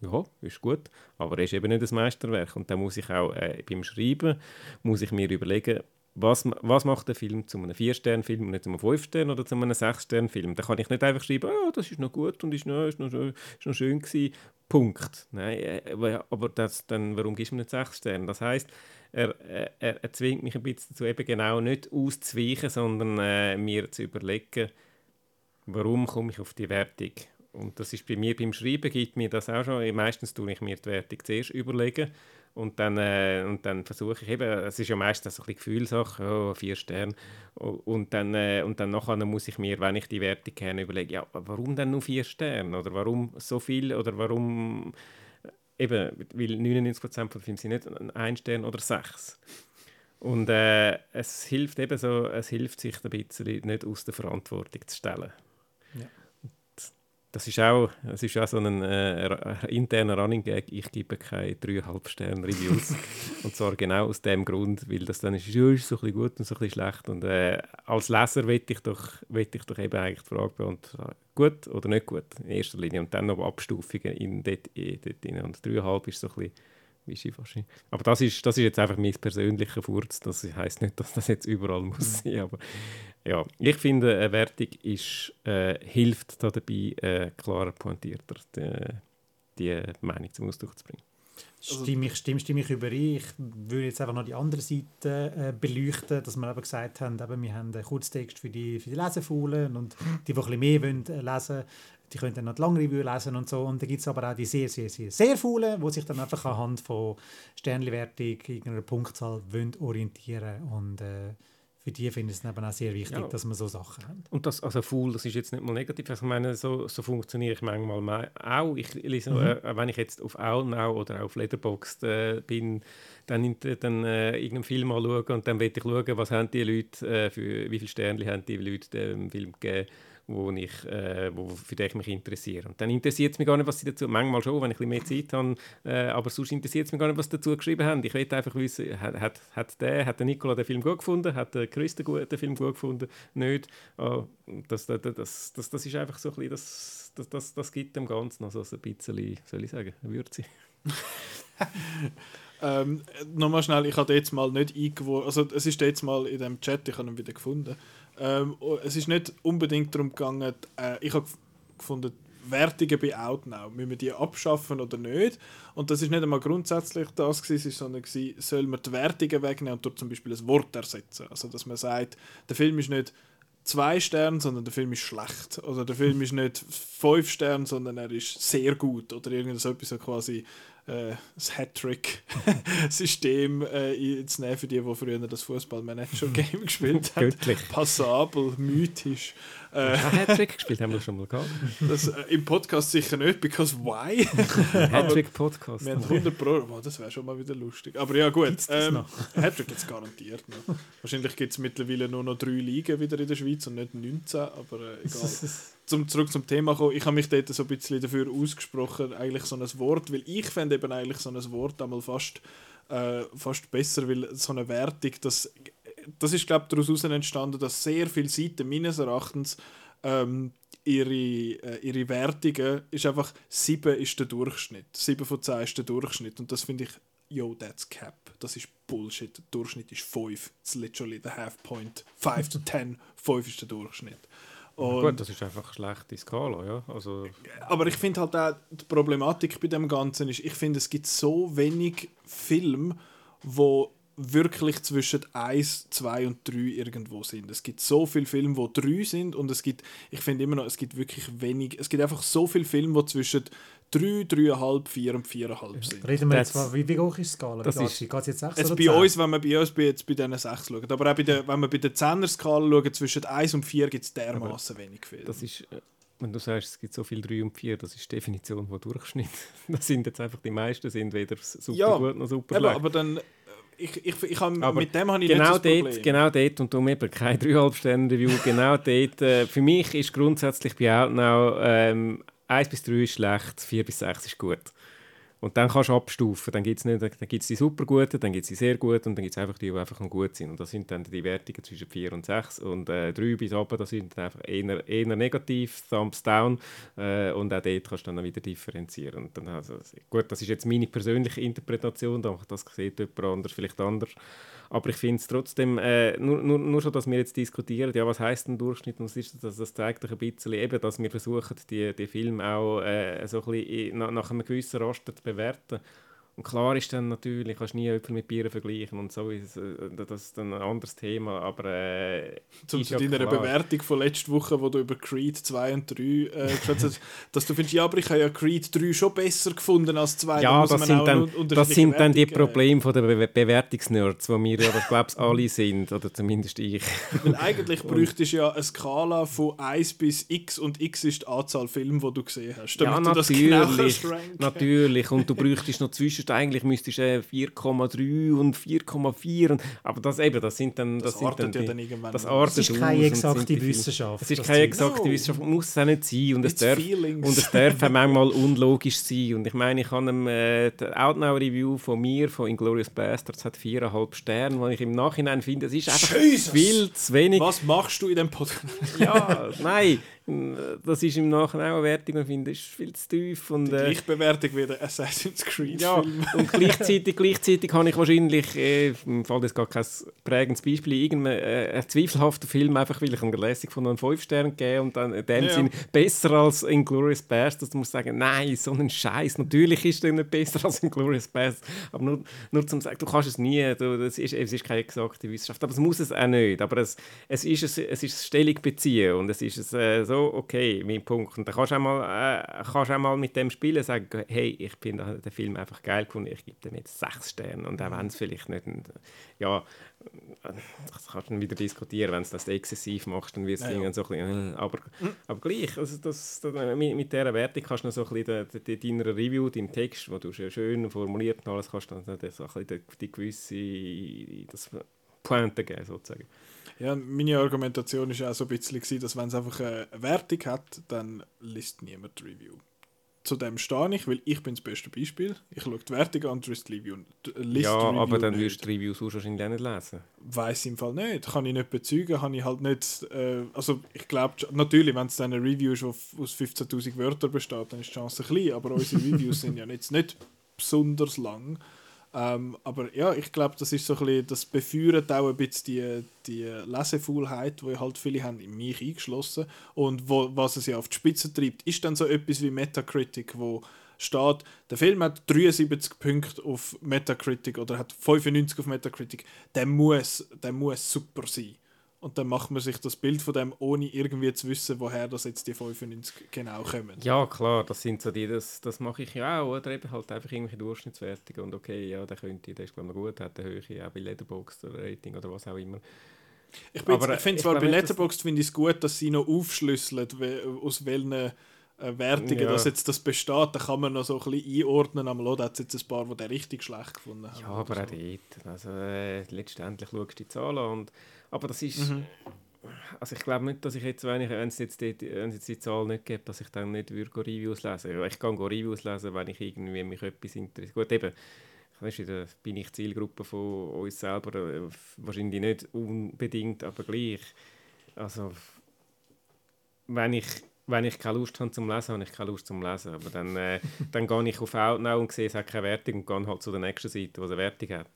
ja, ist gut, aber er ist eben nicht das Meisterwerk. Und dann muss ich auch äh, beim Schreiben, muss ich mir überlegen, was, was macht der Film zu einem 4-Stern-Film und nicht zu einem 5-Stern- oder zu einem 6-Stern-Film? Da kann ich nicht einfach schreiben, oh, das ist noch gut und ist noch, ist noch, ist noch schön gewesen. Punkt. Nein, äh, aber das, dann, warum gibst du mir nicht 6 Sterne? Das heisst, er, er, er, zwingt mich ein bisschen dazu, eben genau nicht auszuweichen, sondern äh, mir zu überlegen, warum komme ich auf die Wertung. Und das ist bei mir beim Schreiben, gibt mir das auch schon. Meistens tue ich mir die Wertung zuerst überlegen und dann, äh, und dann versuche ich eben, es ist ja meistens so ein bisschen Gefühlsache, oh, vier Sterne. Und dann, äh, und dann nachher muss ich mir, wenn ich die Wertung kenne, überlegen, ja, warum denn nur vier Sterne? Oder warum so viel? Oder warum, eben, weil 99% von Filmen sind nicht ein Stern oder sechs. Und äh, es hilft eben so, es hilft sich ein bisschen nicht aus der Verantwortung zu stellen. Das ist auch, das ist auch so ein äh, interner Running Gag. Ich gebe keine 3,5 Sterne Reviews. und zwar genau aus dem Grund, weil das dann ist, ja, ist so ein bisschen gut und so ein bisschen schlecht. Und äh, als Leser will ich, doch, will ich doch eben eigentlich die Frage beantworten, gut oder nicht gut in erster Linie. Und dann noch Abstufungen in dort, dort rein. Und 3,5 ist so ein bisschen. Aber das ist, das ist jetzt einfach mein persönlicher Furz. Das heisst nicht, dass das jetzt überall muss sein. Aber ja, ich finde, eine Wertung ist, äh, hilft da dabei, äh, klarer, pointierter die, die Meinung zum Ausdruck zu bringen. Stimme ich, stimme, stimme ich überein. Ich würde jetzt einfach noch die andere Seite äh, beleuchten, dass wir eben gesagt haben, eben, wir haben einen Kurztext für die, für die Lesefaulen und die, die ein bisschen mehr wollen, äh, lesen die können dann noch die Langrevue lesen und so. Und dann gibt es aber auch die sehr, sehr, sehr, sehr faulen, die sich dann einfach anhand von Sternliwertung, irgendeiner Punktzahl orientieren und äh, für die finde ich es eben auch sehr wichtig, ja. dass man so Sachen hat. Und das, also faul, das ist jetzt nicht mal negativ. Also ich meine, so, so funktioniere ich manchmal auch. Ich lese, mhm. äh, wenn ich jetzt auf Aulnau oder auf Letterboxd äh, bin, dann, dann äh, irgendeinen Film anschaue und dann will ich schauen, was haben die Leute, äh, für wie viele Sterne haben die Leute dem Film gegeben wo ich, äh, wo, für den ich mich interessiere. Und dann interessiert es mich gar nicht, was sie dazu, manchmal schon, wenn ich ein bisschen mehr Zeit habe, äh, aber sonst interessiert es mich gar nicht, was sie dazu geschrieben haben. Ich will einfach wissen, hat, hat, hat, der, hat der Nicola den Film gut gefunden, hat der Chris den, den Film gut gefunden, nicht. Oh, das, das, das, das, das ist einfach so ein bisschen, das, das, das, das gibt dem Ganzen noch so ein bisschen, soll ich sagen, Würze. ähm, Nochmal schnell, ich habe jetzt mal nicht eingeworfen, also es ist jetzt mal in dem Chat, ich habe ihn wieder gefunden, ähm, oh, es ist nicht unbedingt darum gegangen, äh, ich habe gefunden, Wertungen bei Outnow, müssen wir die abschaffen oder nicht? Und das ist nicht einmal grundsätzlich das gewesen, sondern gewesen, soll man die Wertungen wegnehmen und dort zum Beispiel ein Wort ersetzen. Also dass man sagt, der Film ist nicht zwei Sterne, sondern der Film ist schlecht. Oder der Film ist nicht fünf Sterne, sondern er ist sehr gut. Oder irgendwas so etwas so quasi äh, das Hattrick-System äh, zu nehmen für die, die früher das Fußballmanager-Game gespielt haben. Passabel, mythisch. Äh, Hattrick gespielt haben wir schon mal gehabt. Das, äh, Im Podcast sicher nicht, because why? Hattrick-Podcast. Wir haben 100 Pro. Oh, das wäre schon mal wieder lustig. Aber ja, gut. Ähm, Hattrick es garantiert noch. Wahrscheinlich gibt es mittlerweile nur noch drei Ligen wieder in der Schweiz und nicht 19, aber äh, egal. Zum, zurück zum Thema kommen, ich habe mich dort so ein bisschen dafür ausgesprochen, eigentlich so ein Wort, weil ich fände eben eigentlich so ein Wort einmal fast, äh, fast besser, weil so eine Wertung, das, das ist glaube ich daraus entstanden, dass sehr viele Seiten meines Erachtens ähm, ihre, äh, ihre Wertungen ist einfach 7 ist der Durchschnitt, 7 von 10 ist der Durchschnitt und das finde ich yo, that's cap. Das ist Bullshit. Der Durchschnitt ist 5. It's literally the half point. 5 to 10. 5 ist der Durchschnitt. Und, gut, das ist einfach schlechte Skala, ja. Also, aber ich finde halt auch, die Problematik bei dem Ganzen ist, ich finde, es gibt so wenig Filme, wo wirklich zwischen 1, 2 und 3 irgendwo sind. Es gibt so viele Filme, wo 3 sind und es gibt, ich finde immer noch, es gibt wirklich wenig, es gibt einfach so viele Filme, die zwischen 3, 3,5, 4 und 4,5 sind. Reden wir jetzt mal, wie, wie hoch ist die Skala? Das ist, geht es jetzt 6 jetzt oder bei 10? uns, wenn man bei uns jetzt bei diesen 6 schaut, aber auch bei der, wenn man bei der 10er Skala schaut, zwischen 1 und 4 gibt es dermaßen wenig Filme. Das ist, äh, wenn du sagst, es gibt so viel 3 und 4, das ist die Definition von Durchschnitt. das sind jetzt einfach die meisten, sind weder super ja, gut noch super schlecht. aber dann ich, ich, ich hab, Aber mit dem habe ich genau nicht das Problem. dort, genau dort, und darum eben kein 3,5 Sterne Review, genau dort, äh, für mich ist grundsätzlich bei Outnow ähm, 1 bis 3 ist schlecht, 4 bis 6 ist gut. Und dann kannst du abstufen. Dann gibt es die super guten, dann gibt es die sehr guten und dann gibt es einfach die, die einfach gut sind. Und das sind dann die Wertungen zwischen 4 und 6. Und äh, 3 bis oben, das sind dann einfach eher, eher negativ, Thumbs down. Äh, und auch dort kannst du dann wieder differenzieren. Und dann, also, gut, das ist jetzt meine persönliche Interpretation, das sieht jemand anders vielleicht anders. Aber ich finde es trotzdem, äh, nur, nur, nur schon, dass wir jetzt diskutieren, ja, was heißt ein Durchschnitt und was ist das, das zeigt doch ein bisschen eben, dass wir versuchen, die, die Filme auch äh, so ein bisschen nach, nach einem gewissen Raster zu bewerten. Und klar ist dann natürlich, kannst nie Äpfel mit Bieren vergleichen und so, ist, äh, das ist dann ein anderes Thema, aber äh, Zum, zu deiner klar. Bewertung von letzter Woche, wo du über Creed 2 und 3 äh, hast, dass du findest, ja, aber ich habe ja Creed 3 schon besser gefunden als 2. Ja, da das sind, dann, das sind dann die Probleme von der Be Bewertungsnerds, wo wir ja, glaube ich, alle sind, oder zumindest ich. Weil eigentlich bräuchtest du ja eine Skala von 1 bis x und x ist die Anzahl Filme, die du gesehen hast, damit ja, du das natürlich, natürlich, und du bräuchtest noch zwischen müsstest eigentlich müsstest äh, 4,3 und 4,4 aber das eben, das sind dann das, das sind dann, die, ja dann irgendwann das artet ist keine exakte Wissenschaft. Es ist keine exakte no. Wissenschaft, muss es auch nicht sein und es, darf, und es darf manchmal unlogisch sein und ich meine, ich habe einem, äh, Outnow Review von mir von Inglourious Bastards hat 4,5 Sterne, wo ich im Nachhinein finde, es ist einfach Jesus. viel zu wenig. Was machst du in dem Podcast? ja, nein, das ist im Nachhinein auch eine Wertung und finde, ist viel zu tief. Und, Die äh, Bewertung wie der Assassin's Creed ja, und gleichzeitig, gleichzeitig habe ich wahrscheinlich, äh, im Fall das gar kein prägendes Beispiel, irgendeinen äh, zweifelhaften Film, einfach weil ich einen lässig von einem 5 Sterne gegeben und dann in dem ja. Sinn besser als Inglourious Basterds, du musst sagen, nein, so ein Scheiß. Natürlich ist der nicht besser als Inglourious Basterds, aber nur, nur zum sagen, du kannst es nie, du, das ist, es ist keine exakte Wissenschaft, aber es muss es auch nicht, aber es, es ist es, es ist Stellung beziehen und es ist es, äh, so, okay, mein Punkt. Und dann kannst du auch mal, äh, kannst auch mal mit dem spielen sagen, hey, ich finde den Film einfach geil gefunden, ich gebe dem jetzt sechs Sterne. Und auch wenn es vielleicht nicht, ja, das kannst du dann wieder diskutieren, wenn du das exzessiv machst, dann wird es ja, ja. so ein bisschen, äh, aber, mhm. aber gleich, also das, das, mit, mit dieser Wertung kannst du noch so ein bisschen die, die, deiner Review, deinen Text, wo du schön formuliert und alles, kannst du dann so ein bisschen die, die gewisse das Pointe geben, sozusagen. Ja, meine Argumentation war auch so ein bisschen, dass wenn es einfach eine Wertung hat, dann liest niemand die Review. Zu dem stehe ich, weil ich bin das beste Beispiel. Ich schaue die Wertung an und lese die Review. List ja, Review aber dann wirst du die Reviews wahrscheinlich auch nicht lesen. Weiß im Fall nicht. Kann ich nicht bezeugen. Kann ich halt nicht... Äh, also ich glaube, natürlich, wenn es dann eine Review ist, die aus 15'000 Wörtern besteht, dann ist die Chance klein. Aber unsere Reviews sind ja jetzt nicht besonders lang. Ähm, aber ja, ich glaube, das ist so ein das befeuert auch ein bisschen die, die Lesefaulheit, die halt viele haben, in mich eingeschlossen. Und wo, was es ja auf die Spitze treibt, ist dann so etwas wie Metacritic, wo steht, der Film hat 73 Punkte auf Metacritic oder hat 95 auf Metacritic, der muss, der muss super sein. Und dann macht man sich das Bild von dem, ohne irgendwie zu wissen, woher das jetzt die 95 genau kommen. Ja, klar, das sind so die, das, das mache ich ja auch, oder eben halt einfach irgendwelche Durchschnittswertungen und okay, ja, der könnte, der ist glaube ich gut, hat eine Höhe, auch bei Letterboxd oder Rating oder was auch immer. Ich, ich finde zwar bei Letterboxd finde ich es gut, dass sie noch aufschlüsseln, aus welchen äh, Wertungen ja. das jetzt das besteht, da kann man noch so ein bisschen einordnen, oh, da hat es jetzt ein paar, die den richtig schlecht gefunden haben. Ja, aber auch so. dort, also äh, letztendlich schaust du die Zahlen an aber das ist. Mhm. Also ich glaube nicht, dass ich jetzt, wenn, ich, wenn, es jetzt die, wenn es jetzt die Zahl nicht gibt, dass ich dann nicht würde Reviews lesen Ich kann Reviews lesen, wenn ich irgendwie mich etwas interessiert. Gut, eben, da bin ich Zielgruppe von uns selber, äh, wahrscheinlich nicht unbedingt, aber gleich. Also, wenn ich, wenn ich keine Lust habe zum Lesen, habe ich keine Lust zum Lesen. Aber dann, äh, dann gehe ich auf Outnow und sehe, es hat keine Wertung und gehe halt zu der nächsten Seite, die eine Wertung hat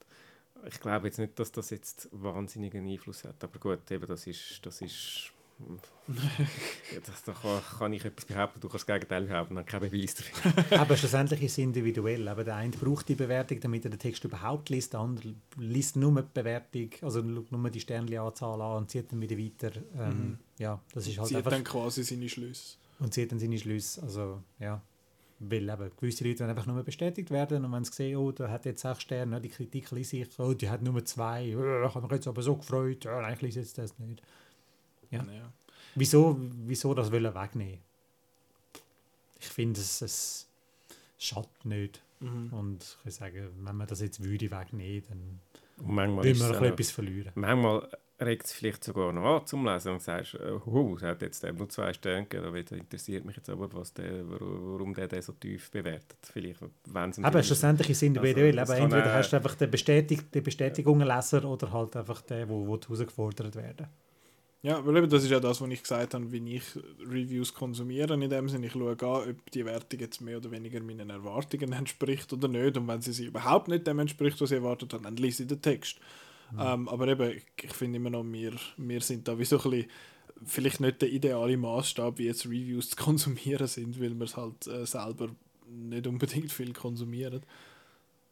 ich glaube jetzt nicht, dass das jetzt wahnsinnigen Einfluss hat. Aber gut, eben, das ist, das ist ja, das, da kann, kann, ich etwas behaupten, du kannst das Gegenteil behaupten, dann kein Beweis dafür. aber schlussendlich ist es individuell. Aber der eine braucht die Bewertung, damit er den Text überhaupt liest, der andere liest nur die Bewertung, also nur die Sternenanzahl an und zieht dann wieder weiter. Ähm, mhm. Ja, das ist halt zieht einfach, dann quasi seine Schlüsse. Und zieht dann seine Schlüsse, also ja. Weil eben gewisse Leute einfach nur bestätigt werden und wenn sie sehen, oh, der hat jetzt sechs Sterne, die Kritik lese ich, oh, die hat nur zwei, oh, ich habe mich jetzt aber so gefreut, oh, eigentlich lese ich jetzt das nicht. Ja. ja. Wieso, wieso das wollen wegnehmen? Ich finde, es, es schadet nicht. Mhm. Und ich kann sagen, wenn man das jetzt würde wegnehmen, dann manchmal Will ist man etwas verlieren. Manchmal regt es vielleicht sogar noch an zum Lesen und sagst, oh, es hat jetzt nur zwei Sterne gegeben, aber interessiert mich jetzt aber, was der, warum der den so tief bewertet. Vielleicht, wenn es Aber schlussendlich ist es individuell. Also, aber entweder äh, hast du einfach den, Bestätig den Bestätigungen-Leser oder halt einfach den, wo, wo die herausgefordert werden. Ja, weil eben das ist ja das, was ich gesagt habe, wie ich Reviews konsumiere. In dem Sinne, ich schaue an, ob die Wertung jetzt mehr oder weniger meinen Erwartungen entspricht oder nicht. Und wenn sie sich überhaupt nicht dem entspricht, was ich erwartet habe, dann lese ich den Text. Ähm, aber eben, ich, ich finde immer noch, wir, wir sind da wie so ein bisschen, vielleicht nicht der ideale Maßstab, wie jetzt Reviews zu konsumieren sind, weil wir es halt äh, selber nicht unbedingt viel konsumieren.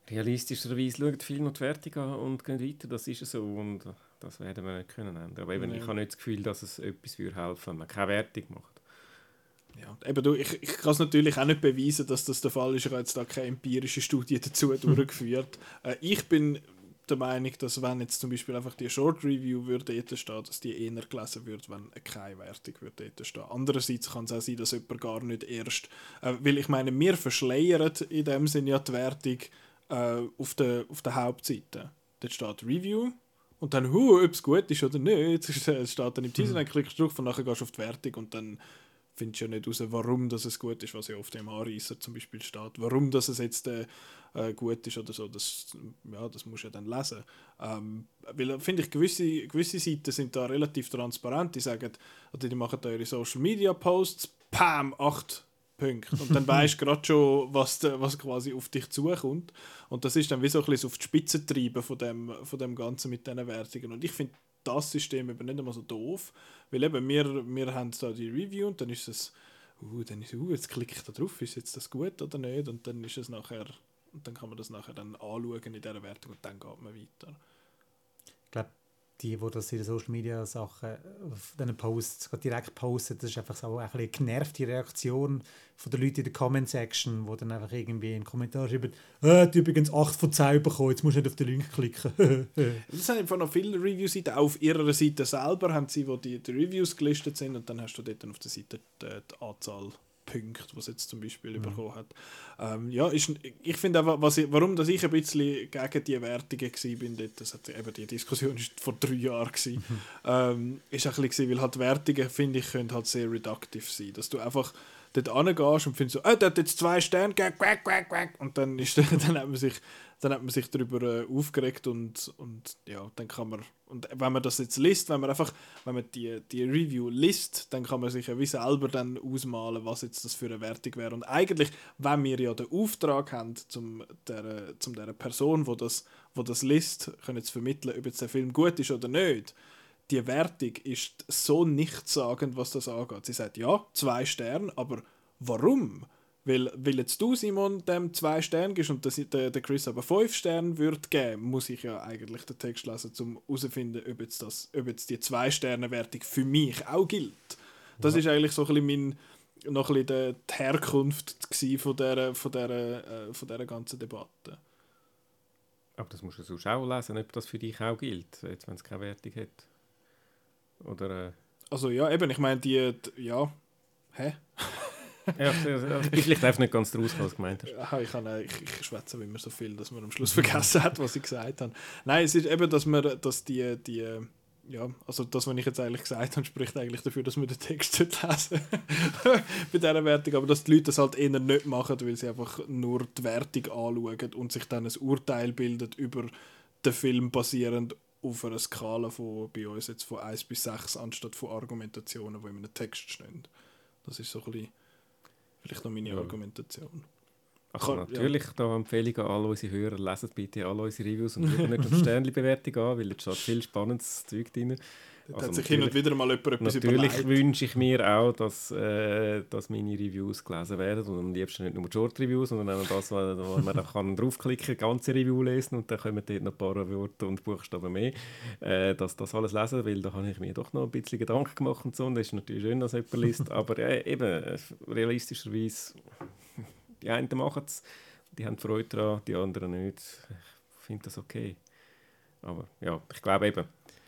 Realistischerweise schaut viel noch die Wertung an und geht weiter, das ist so und das werden wir nicht können ändern. Aber eben, Ja. ich habe nicht das Gefühl, dass es etwas würde helfen, wenn man keine Wertung macht. Ja, eben du, ich, ich kann es natürlich auch nicht beweisen, dass das der Fall ist. Ich habe jetzt da keine empirische Studie dazu durchgeführt. Äh, ich bin der Meinung, dass wenn jetzt zum Beispiel einfach die Short Review würde dort stehen, dass die eher gelesen wird, wenn keine Wertung würde dort stehen. Andererseits kann es auch sein, dass jemand gar nicht erst, äh, weil ich meine, wir verschleiern in dem Sinne ja die Wertung äh, auf der, auf der Hauptseite. Dort steht Review und dann, huh, ob es gut ist oder nicht, es steht dann im Teaser, dann klickst du drauf und nachher gehst du auf die Wertung und dann findest du ja nicht raus, warum das es gut ist, was ja auf dem Anreißer zum Beispiel steht. Warum das es jetzt äh, äh, gut ist oder so, das, ja, das musst du ja dann lesen. Ähm, weil, finde ich, gewisse, gewisse Seiten sind da relativ transparent. Die sagen, oder die machen da ihre Social Media Posts, pam, acht Punkte. Und dann weißt du gerade schon, was, de, was quasi auf dich zukommt. Und das ist dann wie so ein bisschen auf die Spitze treiben von dem, von dem Ganzen mit diesen Wertungen. Und ich finde das System eben nicht einmal so doof, weil eben wir, wir haben da die Review und dann ist es, uh, dann ist, uh, jetzt klicke ich da drauf, ist jetzt das gut oder nicht? Und dann ist es nachher, und dann kann man das nachher dann anschauen in dieser Wertung und dann geht man weiter. Ich glaube, die, die das in den Social Media Sachen auf diesen Posts direkt posten, das ist einfach so ein bisschen genervte Reaktion von den Leuten in der Comment Section, wo dann einfach irgendwie einen Kommentar schreiben, äh, du hast übrigens 8 von 10 bekommen, jetzt musst du nicht auf den Link klicken. Das haben einfach noch viele Review-Seiten, auf ihrer Seite selber haben sie, wo die, die Reviews gelistet sind und dann hast du dort auf der Seite die, die Anzahl Punkte, was jetzt zum Beispiel bekommen hat. Ähm, ja, ist, ich finde einfach, was ich, warum dass ich ein bisschen gegen die Wertungen war, bin dort, das hat, eben die Diskussion ist vor drei Jahren gewesen, ähm, ist auch ein bisschen, weil halt Wertungen, finde ich, können halt sehr reduktiv sein, dass du einfach dort angehst und findest so, äh, der hat jetzt zwei Sterne quack, quack, quack. und dann, ist, dann, hat man sich, dann hat man sich darüber äh, aufgeregt und, und ja, dann kann man, und wenn man das jetzt liest, wenn man einfach, wenn man die, die Review liest, dann kann man sich ja wie selber dann ausmalen, was jetzt das für eine Wertung wäre. Und eigentlich, wenn wir ja den Auftrag haben, zum der, zum der Person, wo das, wo das liest, können zu vermitteln, ob jetzt der Film gut ist oder nicht, die Wertung ist so nichtssagend, was das angeht. Sie sagt, ja, zwei Sterne, aber warum? Weil, weil jetzt du, Simon, dem zwei Sterne gibst und der, der Chris aber fünf Sterne würde geben, muss ich ja eigentlich den Text lesen, um herauszufinden, ob jetzt, das, ob jetzt die zwei Sterne Wertung für mich auch gilt. Das Ja. ist eigentlich so ein bisschen mein, noch ein bisschen die, Herkunft von dieser, von, dieser, äh, von dieser ganzen Debatte. Aber das musst du sonst auch lesen, ob das für dich auch gilt, jetzt, wenn es keine Wertung hat. Oder... Äh, Also ja, eben, ich meine, die, die ja, hä? ja, ich, ich bin vielleicht einfach nicht ganz draus, was du gemeint hast. Ich, kann, äh, ich, ich schwätze immer so viel, dass man am Schluss vergessen hat, was ich gesagt habe. Nein, es ist eben, dass man, dass die, die, ja, also das, was ich jetzt eigentlich gesagt habe, spricht eigentlich dafür, dass man den Text nicht lesen bei dieser Wertung, aber dass die Leute das halt eher nicht machen, weil sie einfach nur die Wertung anschauen und sich dann ein Urteil bilden über den Film basierend auf einer Skala von, bei uns jetzt von 1 bis 6, anstatt von Argumentationen, die in einem Text stehen. Das ist so ein bisschen, vielleicht noch meine Ja. Argumentation. Also Kann- natürlich, da Empfehlung an alle unsere Hörer, lesen bitte alle unsere Reviews und schaut nicht auf Sternli-Bewertung an, weil da steht viel spannendes Zeug drin. Da Also hat sich hin und natürlich- wieder mal jemand etwas Natürlich überlegt. wünsche ich mir auch, dass, äh, dass meine Reviews gelesen werden und am liebsten nicht nur die Short-Reviews, sondern auch das, wo man kann draufklicken kann, ganze Review lesen und dann kommen dort noch ein paar Worte und Buchstaben mehr, äh, dass das alles lesen, weil da habe ich mir doch noch ein bisschen Gedanken gemacht und so und das ist natürlich schön, dass jemand liest, aber äh, eben, realistischerweise, die einen machen es, die haben Freude daran, die anderen nicht. Ich finde das okay. Aber ja, ich glaube eben,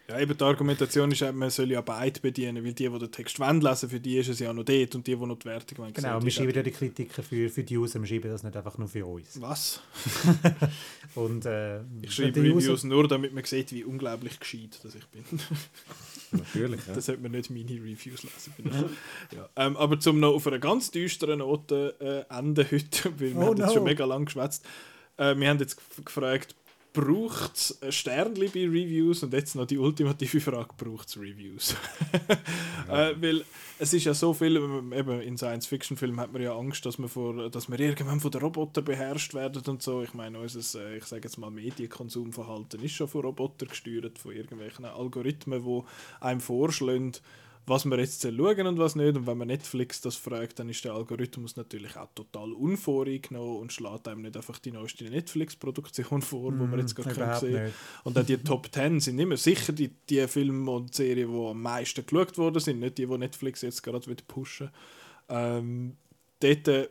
Ja, eben die Argumentation ist, man soll ja beide bedienen, weil die, die den Text wollen lesen, für die ist es ja noch dort und die, die noch die Wertung wollen. Genau, sehen, wir schreiben ja die Kritiken für, für die User, wir schreiben das nicht einfach nur für uns. Was? und, äh, ich schreibe Reviews User... nur, damit man sieht, wie unglaublich gescheit dass ich bin. Natürlich, ja. Das sollte man nicht meine Reviews lesen. ja. Ähm, aber zum noch auf einer ganz düsteren Note äh, enden heute, weil wir oh, haben no. jetzt schon mega lang geschwätzt. Äh, wir haben jetzt gefragt, braucht es Sternli bei Reviews? Und jetzt noch die ultimative Frage, braucht es Reviews? ja. äh, weil es ist ja so viel, eben in Science-Fiction-Filmen hat man ja Angst, dass, man vor, dass wir irgendwann von den Robotern beherrscht werden und so. Ich meine, unser, äh, ich sage jetzt mal, Medienkonsumverhalten ist schon von Robotern gesteuert, von irgendwelchen Algorithmen, die einem vorschlagen, was man jetzt schauen und was nicht. Und wenn man Netflix das fragt, dann ist der Algorithmus natürlich auch total unvoreingenommen und schlägt einem nicht einfach die neueste Netflix-Produktion vor, mm, wo man jetzt gerade kann sehen Und auch die Top 10 sind immer sicher die, die Filme und Serien, die am meisten geschaut worden sind, nicht die, die Netflix jetzt gerade pushen. Ähm, dort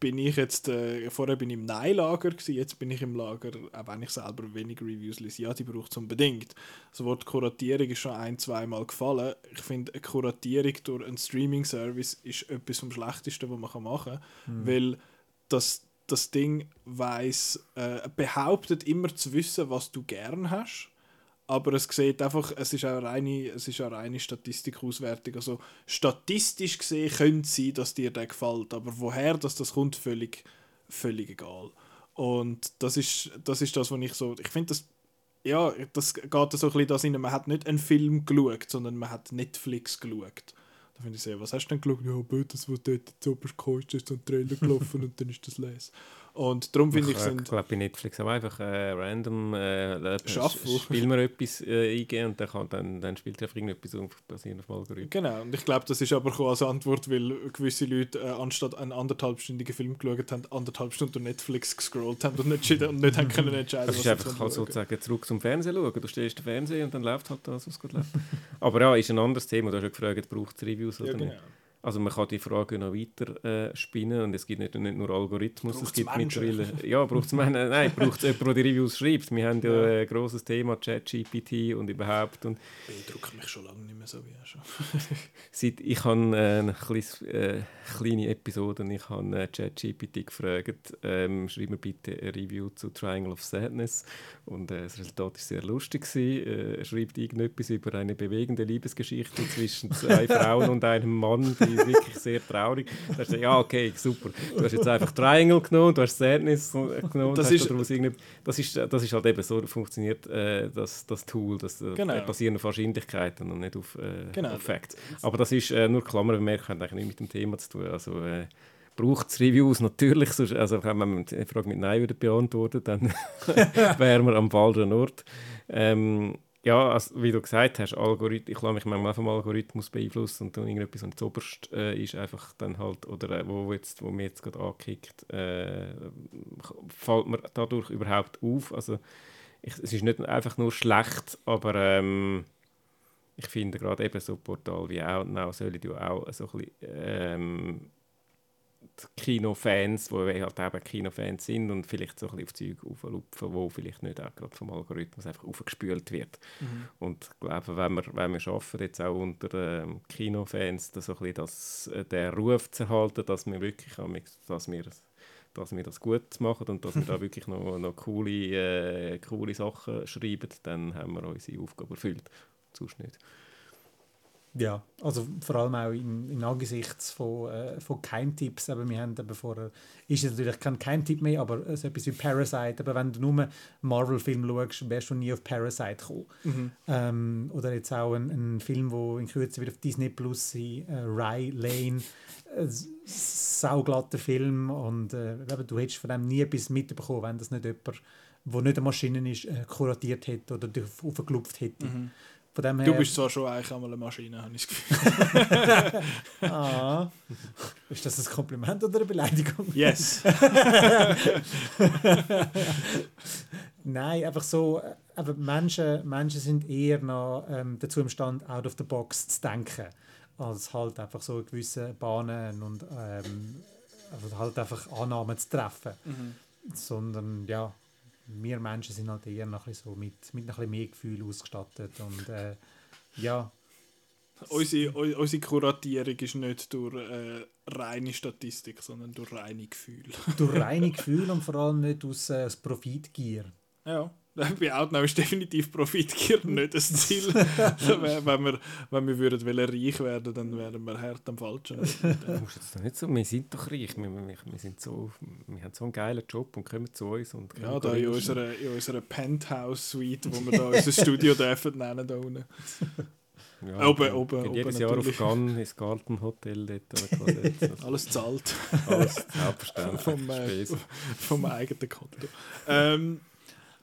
bin ich jetzt, äh, vorher bin ich im Nein-Lager jetzt bin ich im Lager, auch wenn ich selber wenig Reviews lese, ja, die braucht es unbedingt. Das Wort Kuratierung ist schon ein, zweimal gefallen. Ich finde, eine Kuratierung durch einen Streaming-Service ist etwas vom Schlechtesten, was man machen kann, mhm. weil das, das Ding weiss, äh, behauptet immer zu wissen, was du gern hast aber es sieht einfach, es ist eine reine, es ist eine reine Statistikauswertung. Also statistisch gesehen könnte es sein, dass dir der gefällt, aber woher dass das kommt, völlig, völlig egal. Und das ist, das ist das, was ich so, ich finde das, ja, das geht so ein bisschen das in, man hat nicht einen Film geschaut, sondern man hat Netflix geschaut. Da finde ich sehr, was hast du denn geschaut? Ja, das, was dort zu oberst kostet, ist so ein Trailer gelaufen und dann ist das les. Und darum finde ich, sind... Ich glaube, bei Netflix auch einfach äh, random äh, spielen wir etwas äh, eingeben und dann, kann, dann, dann spielt er auf irgendetwas auf, basierend auf Algorithmen. Genau, und ich glaube, das ist aber als Antwort, weil gewisse Leute äh, anstatt einen anderthalbstündigen Film geschaut haben, anderthalb Stunden durch Netflix gescrollt haben und nicht, und nicht haben können entscheiden, Das ist einfach halt sozusagen zurück zum Fernsehen schauen. Du stellst den Fernseher und dann läuft halt das, was gerade läuft. aber ja, ist ein anderes Thema. Du hast ja gefragt, braucht es Reviews oder ja, genau. nicht? Also man kann die Frage noch weiter äh, spinnen und es gibt nicht, nicht nur Algorithmus, braucht's es gibt mittlerweile... Ja, braucht es Nein, braucht es jemanden, der die Reviews schreibt. Wir haben ja, ja. ein grosses Thema, ChatGPT und überhaupt. Und ich drücke mich schon lange nicht mehr so wie er schon. Seit, ich habe äh, eine äh, kleine Episode, ich habe äh, ChatGPT gefragt, ähm, schreib mir bitte ein Review zu Triangle of Sadness und äh, das Resultat war sehr lustig. Gewesen. er schreibt irgendetwas über eine bewegende Liebesgeschichte zwischen zwei Frauen und einem Mann, die wirklich sehr traurig. Da hast du ja, okay, super. Du hast jetzt einfach Triangle genommen, du hast Sadness genommen. Das, ist, das, ist, das ist halt eben so, funktioniert äh, das, das Tool. Das äh, genau. basiert auf Wahrscheinlichkeiten und nicht auf, äh, genau. auf Facts. Aber das ist äh, nur Klammerbemerkung, hat eigentlich nicht mit dem Thema zu tun. Also, äh, braucht es Reviews natürlich, sonst, also wenn man die Frage mit Nein würde beantworten, dann wären wir am falschen Ort. Ähm, ja, also, wie du gesagt hast, Algorith ich lasse mich manchmal vom Algorithmus beeinflussen und dann irgendetwas an zuoberst äh, ist einfach dann halt, oder äh, wo, jetzt, wo mir jetzt gerade ankickt, äh, fällt mir dadurch überhaupt auf. Also ich, es ist nicht einfach nur schlecht, aber ähm, ich finde gerade eben so Portal wie Outnow sollen ja auch so ein bisschen ähm, Kinofans, die halt eben Kinofans sind und vielleicht so ein bisschen auf Zeug auflupfen, wo vielleicht nicht auch gerade vom Algorithmus einfach aufgespült wird. Mhm. Und ich glaube, wenn wir, wenn wir schaffen, jetzt auch unter ähm, Kinofans das so ein bisschen das, äh, den Ruf zu erhalten, dass wir wirklich dass wir, dass wir das gut machen und dass wir da wirklich noch, noch coole, äh, coole Sachen schreiben, dann haben wir unsere Aufgabe erfüllt. Sonst nicht. Ja, also vor allem auch in, in Angesichts von, äh, von Keimtipps. Aber wir haben eben vorher, ist es natürlich kein Keimtipp mehr, aber so etwas wie Parasite. Aber wenn du nur Marvel-Film schaust, wärst du nie auf Parasite gekommen. Mhm. Ähm, oder jetzt auch ein, ein Film, der in Kürze wieder auf Disney Plus sein äh, Rye Lane. Ein sauglatter Film und äh, du hättest von dem nie etwas mitbekommen, wenn das nicht jemand, der nicht eine Maschine ist, äh, kuratiert hätte oder dich aufgeklupft hätte. Mhm. Von dem her... Du bist zwar schon eigentlich einmal eine Maschine, habe ich das Gefühl. ah. Ist das ein Kompliment oder eine Beleidigung? Yes. Nein, einfach so, aber Menschen, Menschen sind eher noch ähm, dazu imstande, out of the box zu denken, als halt einfach so gewisse Bahnen und ähm, halt einfach Annahmen zu treffen. Mhm. Sondern ja, wir Menschen sind halt eher noch ein bisschen so mit, mit ein bisschen mehr Gefühl ausgestattet und äh, ja. Unsere, unsere Kuratierung ist nicht durch äh, reine Statistik, sondern durch reine Gefühl. durch reine Gefühl und vor allem nicht aus, äh, aus Profitgier. Ja. Bei Outnow ist definitiv Profitgier nicht das Ziel. wenn, wir, wenn wir würden wollen, reich werden dann wären wir hart am Falschen. Du musst jetzt nicht so, wir sind doch reich. Wir, wir, wir, sind so, wir haben so einen geilen Job und kommen zu uns. Und ja, da in unserer, in unserer Penthouse-Suite, wo wir da unser Studio dürfen nennen da unten. Ja, oben, oben, oben. Jedes Jahr auf Cannes ins Garten Hotel dort. Alles zahlt. Alles selbstverständlich. vom, äh, vom eigenen Konto. Ähm,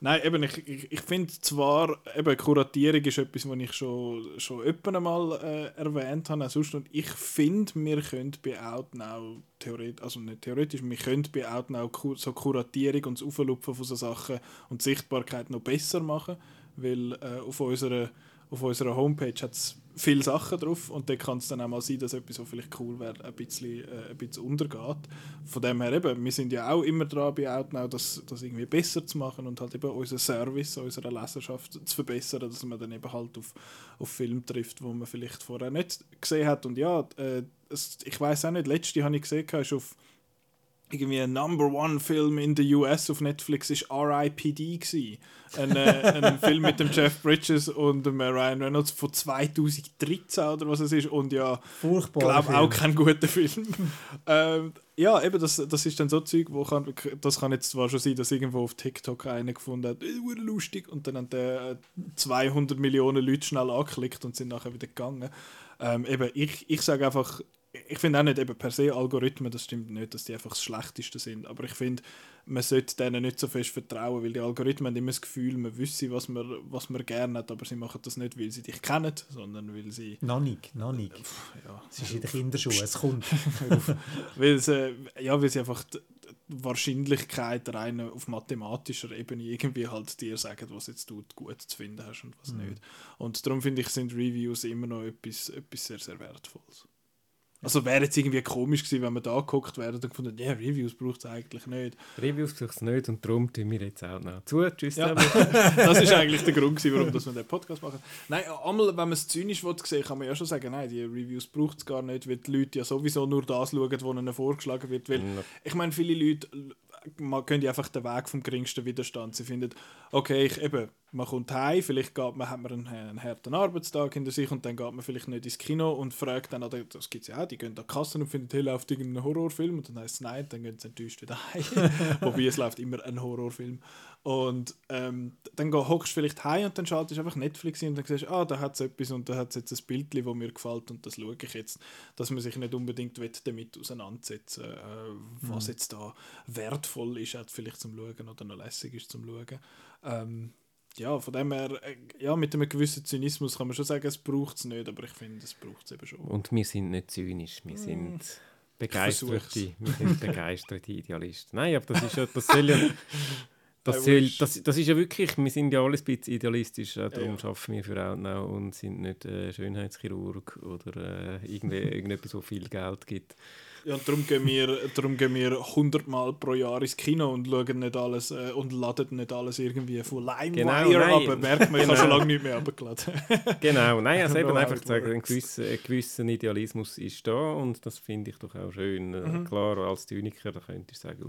Nein, eben, ich, ich, ich finde zwar, eben, Kuratierung ist etwas, was ich schon, schon öppen mal äh, erwähnt habe, sonst, und ich finde, wir können bei Outnow, theoretisch, also nicht theoretisch, wir können bei Outnow so Kuratierung und das Auflupfen von so Sachen und Sichtbarkeit noch besser machen, weil äh, auf unserer auf unserer Homepage hat es viele Sachen drauf und da kann es dann auch mal sein, dass etwas, was vielleicht cool wäre, ein bisschen, äh, ein bisschen untergeht. Von dem her eben, wir sind ja auch immer dran bei Outnow, das, das irgendwie besser zu machen und halt eben unseren Service, unsere Leserschaft zu verbessern, dass man dann eben halt auf, auf Film trifft, wo man vielleicht vorher nicht gesehen hat. Und ja, äh, ich weiß auch nicht, letzte habe ich gesehen, ist auf irgendwie ein Number One Film in den US auf Netflix ist R.I.P.D. Ein, äh, ein Film mit dem Jeff Bridges und dem Ryan Reynolds von 2013 oder was es ist und ja, ich glaube auch kein guter Film. ähm, ja, eben, das, das ist dann so Zeug, wo kann, das kann jetzt zwar schon sein, dass irgendwo auf TikTok einer gefunden hat, äh, lustig, und dann haben der 200 Millionen Leute schnell angeklickt und sind nachher wieder gegangen. Ähm, eben, ich, ich sage einfach, ich finde auch nicht eben per se Algorithmen, das stimmt nicht, dass die einfach das Schlechteste sind. Aber ich finde, man sollte denen nicht so fest vertrauen, weil die Algorithmen haben immer das Gefühl, man wüsste, was man, was man gerne hat, aber sie machen das nicht, weil sie dich kennen, sondern weil sie... Noch nicht, noch nicht. Ja. Es ist in den Kinderschuhen, es kommt. weil, sie, ja, weil sie einfach die Wahrscheinlichkeit rein auf mathematischer Ebene irgendwie halt dir sagen, was jetzt du gut zu finden hast und was mhm. nicht. Und darum finde ich, sind Reviews immer noch etwas, etwas sehr, sehr Wertvolles. Also wäre jetzt irgendwie komisch gewesen, wenn wir da geguckt wären und gefunden, ja, Reviews braucht es eigentlich nicht. Reviews braucht es nicht und darum tun wir jetzt auch noch zu. Tschüss. Ja. das ist eigentlich der Grund, gewesen, warum wir den Podcast machen. Nein, einmal, wenn man es zynisch sehen kann man ja schon sagen, nein, die Reviews braucht es gar nicht, weil die Leute ja sowieso nur das schauen, was ihnen vorgeschlagen wird. Weil, ich meine, viele Leute man können einfach den Weg vom geringsten Widerstand. Sie finden, okay, ich, eben, man kommt heim, vielleicht geht man, hat man einen, einen harten Arbeitstag hinter sich und dann geht man vielleicht nicht ins Kino und fragt dann, oder, das gibt es ja auch, die gehen an die Kasse und finden, hey, läuft irgendein Horrorfilm und dann heißt es nein, dann gehen sie enttäuscht wieder heim. Wobei es läuft immer ein Horrorfilm. Und ähm, dann hockst du vielleicht heim und dann schaltest du einfach Netflix hin und dann siehst ah, da hat es etwas und da hat es jetzt ein Bild, das mir gefällt und das schaue ich jetzt. Dass man sich nicht unbedingt damit auseinandersetzen äh, was mhm. jetzt da wertvoll ist, auch vielleicht zum Schauen oder noch lässig ist zum Schauen. Ähm, ja, von dem her, äh, ja, mit einem gewissen Zynismus kann man schon sagen, es braucht es nicht, aber ich finde, es braucht es eben schon. Und wir sind nicht zynisch, wir sind... Mm begeisterte, wir sind begeisterte Idealisten. Nein, aber das ist ja, das soll ja, Das, soll, das, das ist ja wirklich, wir sind ja alles ein bisschen idealistisch, äh, darum ja. arbeiten wir für Outnow und sind nicht äh, Schönheitschirurg oder äh, irgendwie, irgendetwas, wo viel Geld gibt. Ja, und darum gehen wir, darum gehen wir 100 Mal pro Jahr ins Kino und schauen nicht alles äh, und laden nicht alles irgendwie von LimeWire genau, ab. Merkt man, ich habe schon lange nicht mehr abgeladen. genau, nein, also eben einfach zu sagen, ein gewisser, ein gewisser Idealismus ist da und das finde ich doch auch schön. Äh, mhm. Klar, als Zyniker, da könnte ich sagen,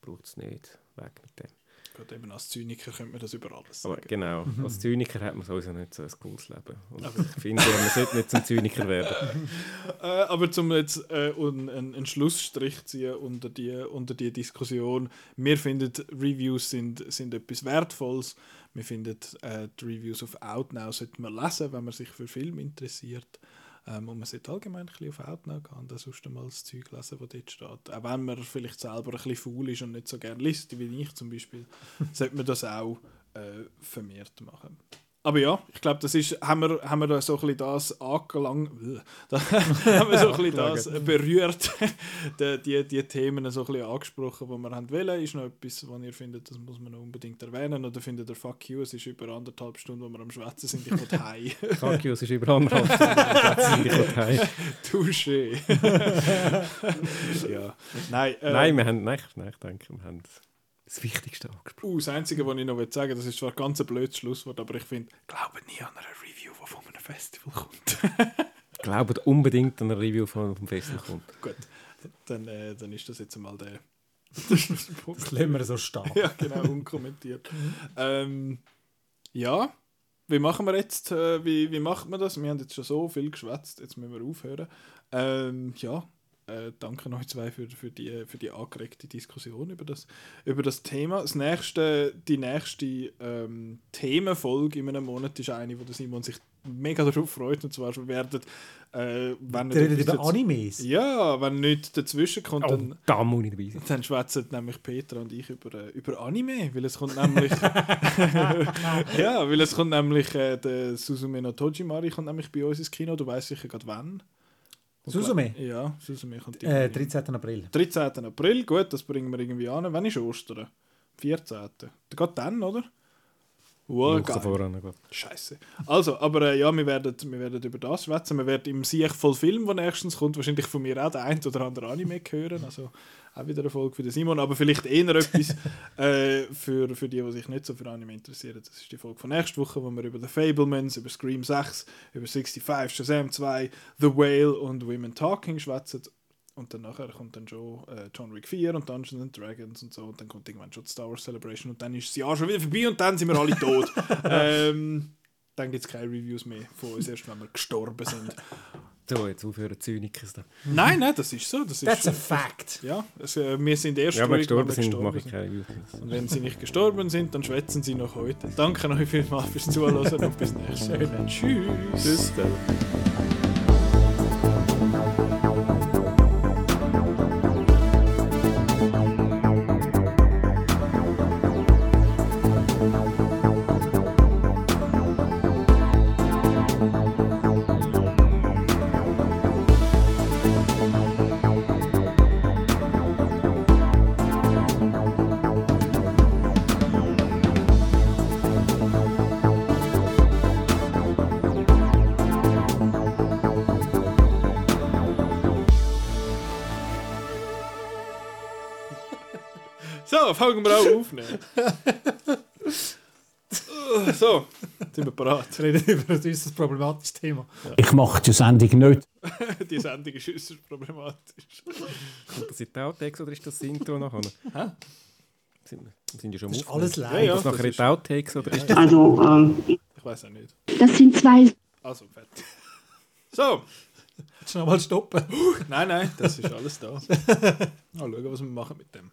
braucht es nicht weg mit dem. Gut, eben als Zyniker könnte man das über alles sagen. Aber genau, mhm. als Zyniker hat man sowieso nicht so ein cooles Leben. Und ich finde, man sollte nicht zum Zyniker werden. äh, aber zum jetzt äh, einen, einen Schlussstrich ziehen unter die, unter die Diskussion. Wir finden, Reviews sind, sind etwas Wertvolles. Wir finden, äh, die Reviews auf Outnow sollte man lesen, wenn man sich für Film interessiert. Ähm, und man sollte allgemein ein bisschen auf Outnow gehen und sonst mal das Zeug lesen, das dort steht. Auch wenn man vielleicht selber ein bisschen faul ist und nicht so gerne liest, wie ich zum Beispiel, sollte man das auch äh, vermehrt machen. Aber ja, ich glaube, das ist, haben wir, haben wir so ein bisschen das angelangt, da haben wir so ein bisschen das berührt, die, die, die Themen so ein bisschen angesprochen, die wir haben wollen. Ist noch etwas, was ihr findet, das muss man noch unbedingt erwähnen? Oder findet ihr Fuck you, es ist über anderthalb Stunden, wo wir am Schwätzen sind, ich will heim. Fuck you, es ist über anderthalb Stunden, am Schwätzen sind, ich will heim. Touché. ja. Nein, äh, nein, wir haben, nein, nein, ich denke, wir haben das Wichtigste angesprochen. Uh, das Einzige, was ich noch sagen will, das ist zwar ein ganz blödes Schlusswort, aber ich finde, glaube nie an eine Review, die von einem Festival kommt. Glaubt unbedingt an eine Review von, vom Festival kommt. Gut, dann, äh, dann ist das jetzt mal der, Das lassen wir so stehen. ja, genau, unkommentiert. ähm, ja, wie machen wir jetzt, äh, wie, wie macht man das? Wir haben jetzt schon so viel geschwätzt, jetzt müssen wir aufhören. Ähm, ja, äh, danke euch zwei für, für, die, für die angeregte Diskussion über das, über das Thema. Das nächste, die nächste ähm, Themenfolge in einem Monat ist eine, wo der Simon sich mega darauf freut. Und zwar werden, äh, wenn Wir reden etwas über Animes. Ja, wenn nichts dazwischen kommt, Oh, dann, da muss ich dabei sein. dann schwätzen nämlich Peter und ich über, äh, über Anime, weil es kommt nämlich ja, weil es kommt nämlich äh, der Suzume no Tojimari kommt nämlich bei uns ins Kino. Du weißt sicher gerade wann. Gla- Ja, Suzume kommt Äh, irgendwie- 13. April. 13. April, gut, das bringen wir irgendwie an. Wann ist Ostern? 14. Geht dann, oder? Wow, gut. Scheiße. Also, aber äh, ja, wir werden, wir werden über das schwätzen. Wir werden im Sieg voll Film, der nächstens kommt, wahrscheinlich von mir auch der ein oder andere Anime hören. Also auch wieder eine Folge für den Simon, aber vielleicht eher etwas äh, für, für die, die sich nicht so für Anime interessieren. Das ist die Folge von nächster Woche, wo wir über The Fablemans, über Scream 6, über 65, Shazam 2, The Whale und Women Talking schwätzen. Und dann nachher kommt dann schon äh, John Wick 4 und Dungeons and Dragons und so. Und dann kommt irgendwann schon Star Wars Celebration und dann ist das Jahr schon wieder vorbei und dann sind wir alle tot. ähm, dann gibt es keine Reviews mehr von uns, erst wenn wir gestorben sind. So, jetzt aufhören, Zyniker. da. nein, nein, das ist so. Das ist, That's a fact. ja, es, äh, wir sind erst Ja, ruhig, gestorben sind, gestorben mache ich keine. Und wenn sie nicht gestorben sind, dann schwätzen sie noch heute. Danke euch vielmals fürs Zuhören und bis nächstes Mal. Tschüss. Tschüss. Fangen wir auch aufnehmen. So, sind wir bereit. Wir reden über ein äußerst problematisches Thema. Ich mache die Sendung nicht. Die Sendung ist äußerst problematisch. Kommt das in die Outtakes oder ist das das Intro nachher? Hä? Sind, sind ja schon Das ist alles live. Ja, ja. Ist das nachher in das die Outtakes oder ist das... Also, ähm, Ich weiß auch nicht. das sind zwei Also, fertig. So, Jetzt noch mal stoppen. nein, nein, das ist alles da. Mal schauen, was wir machen mit dem.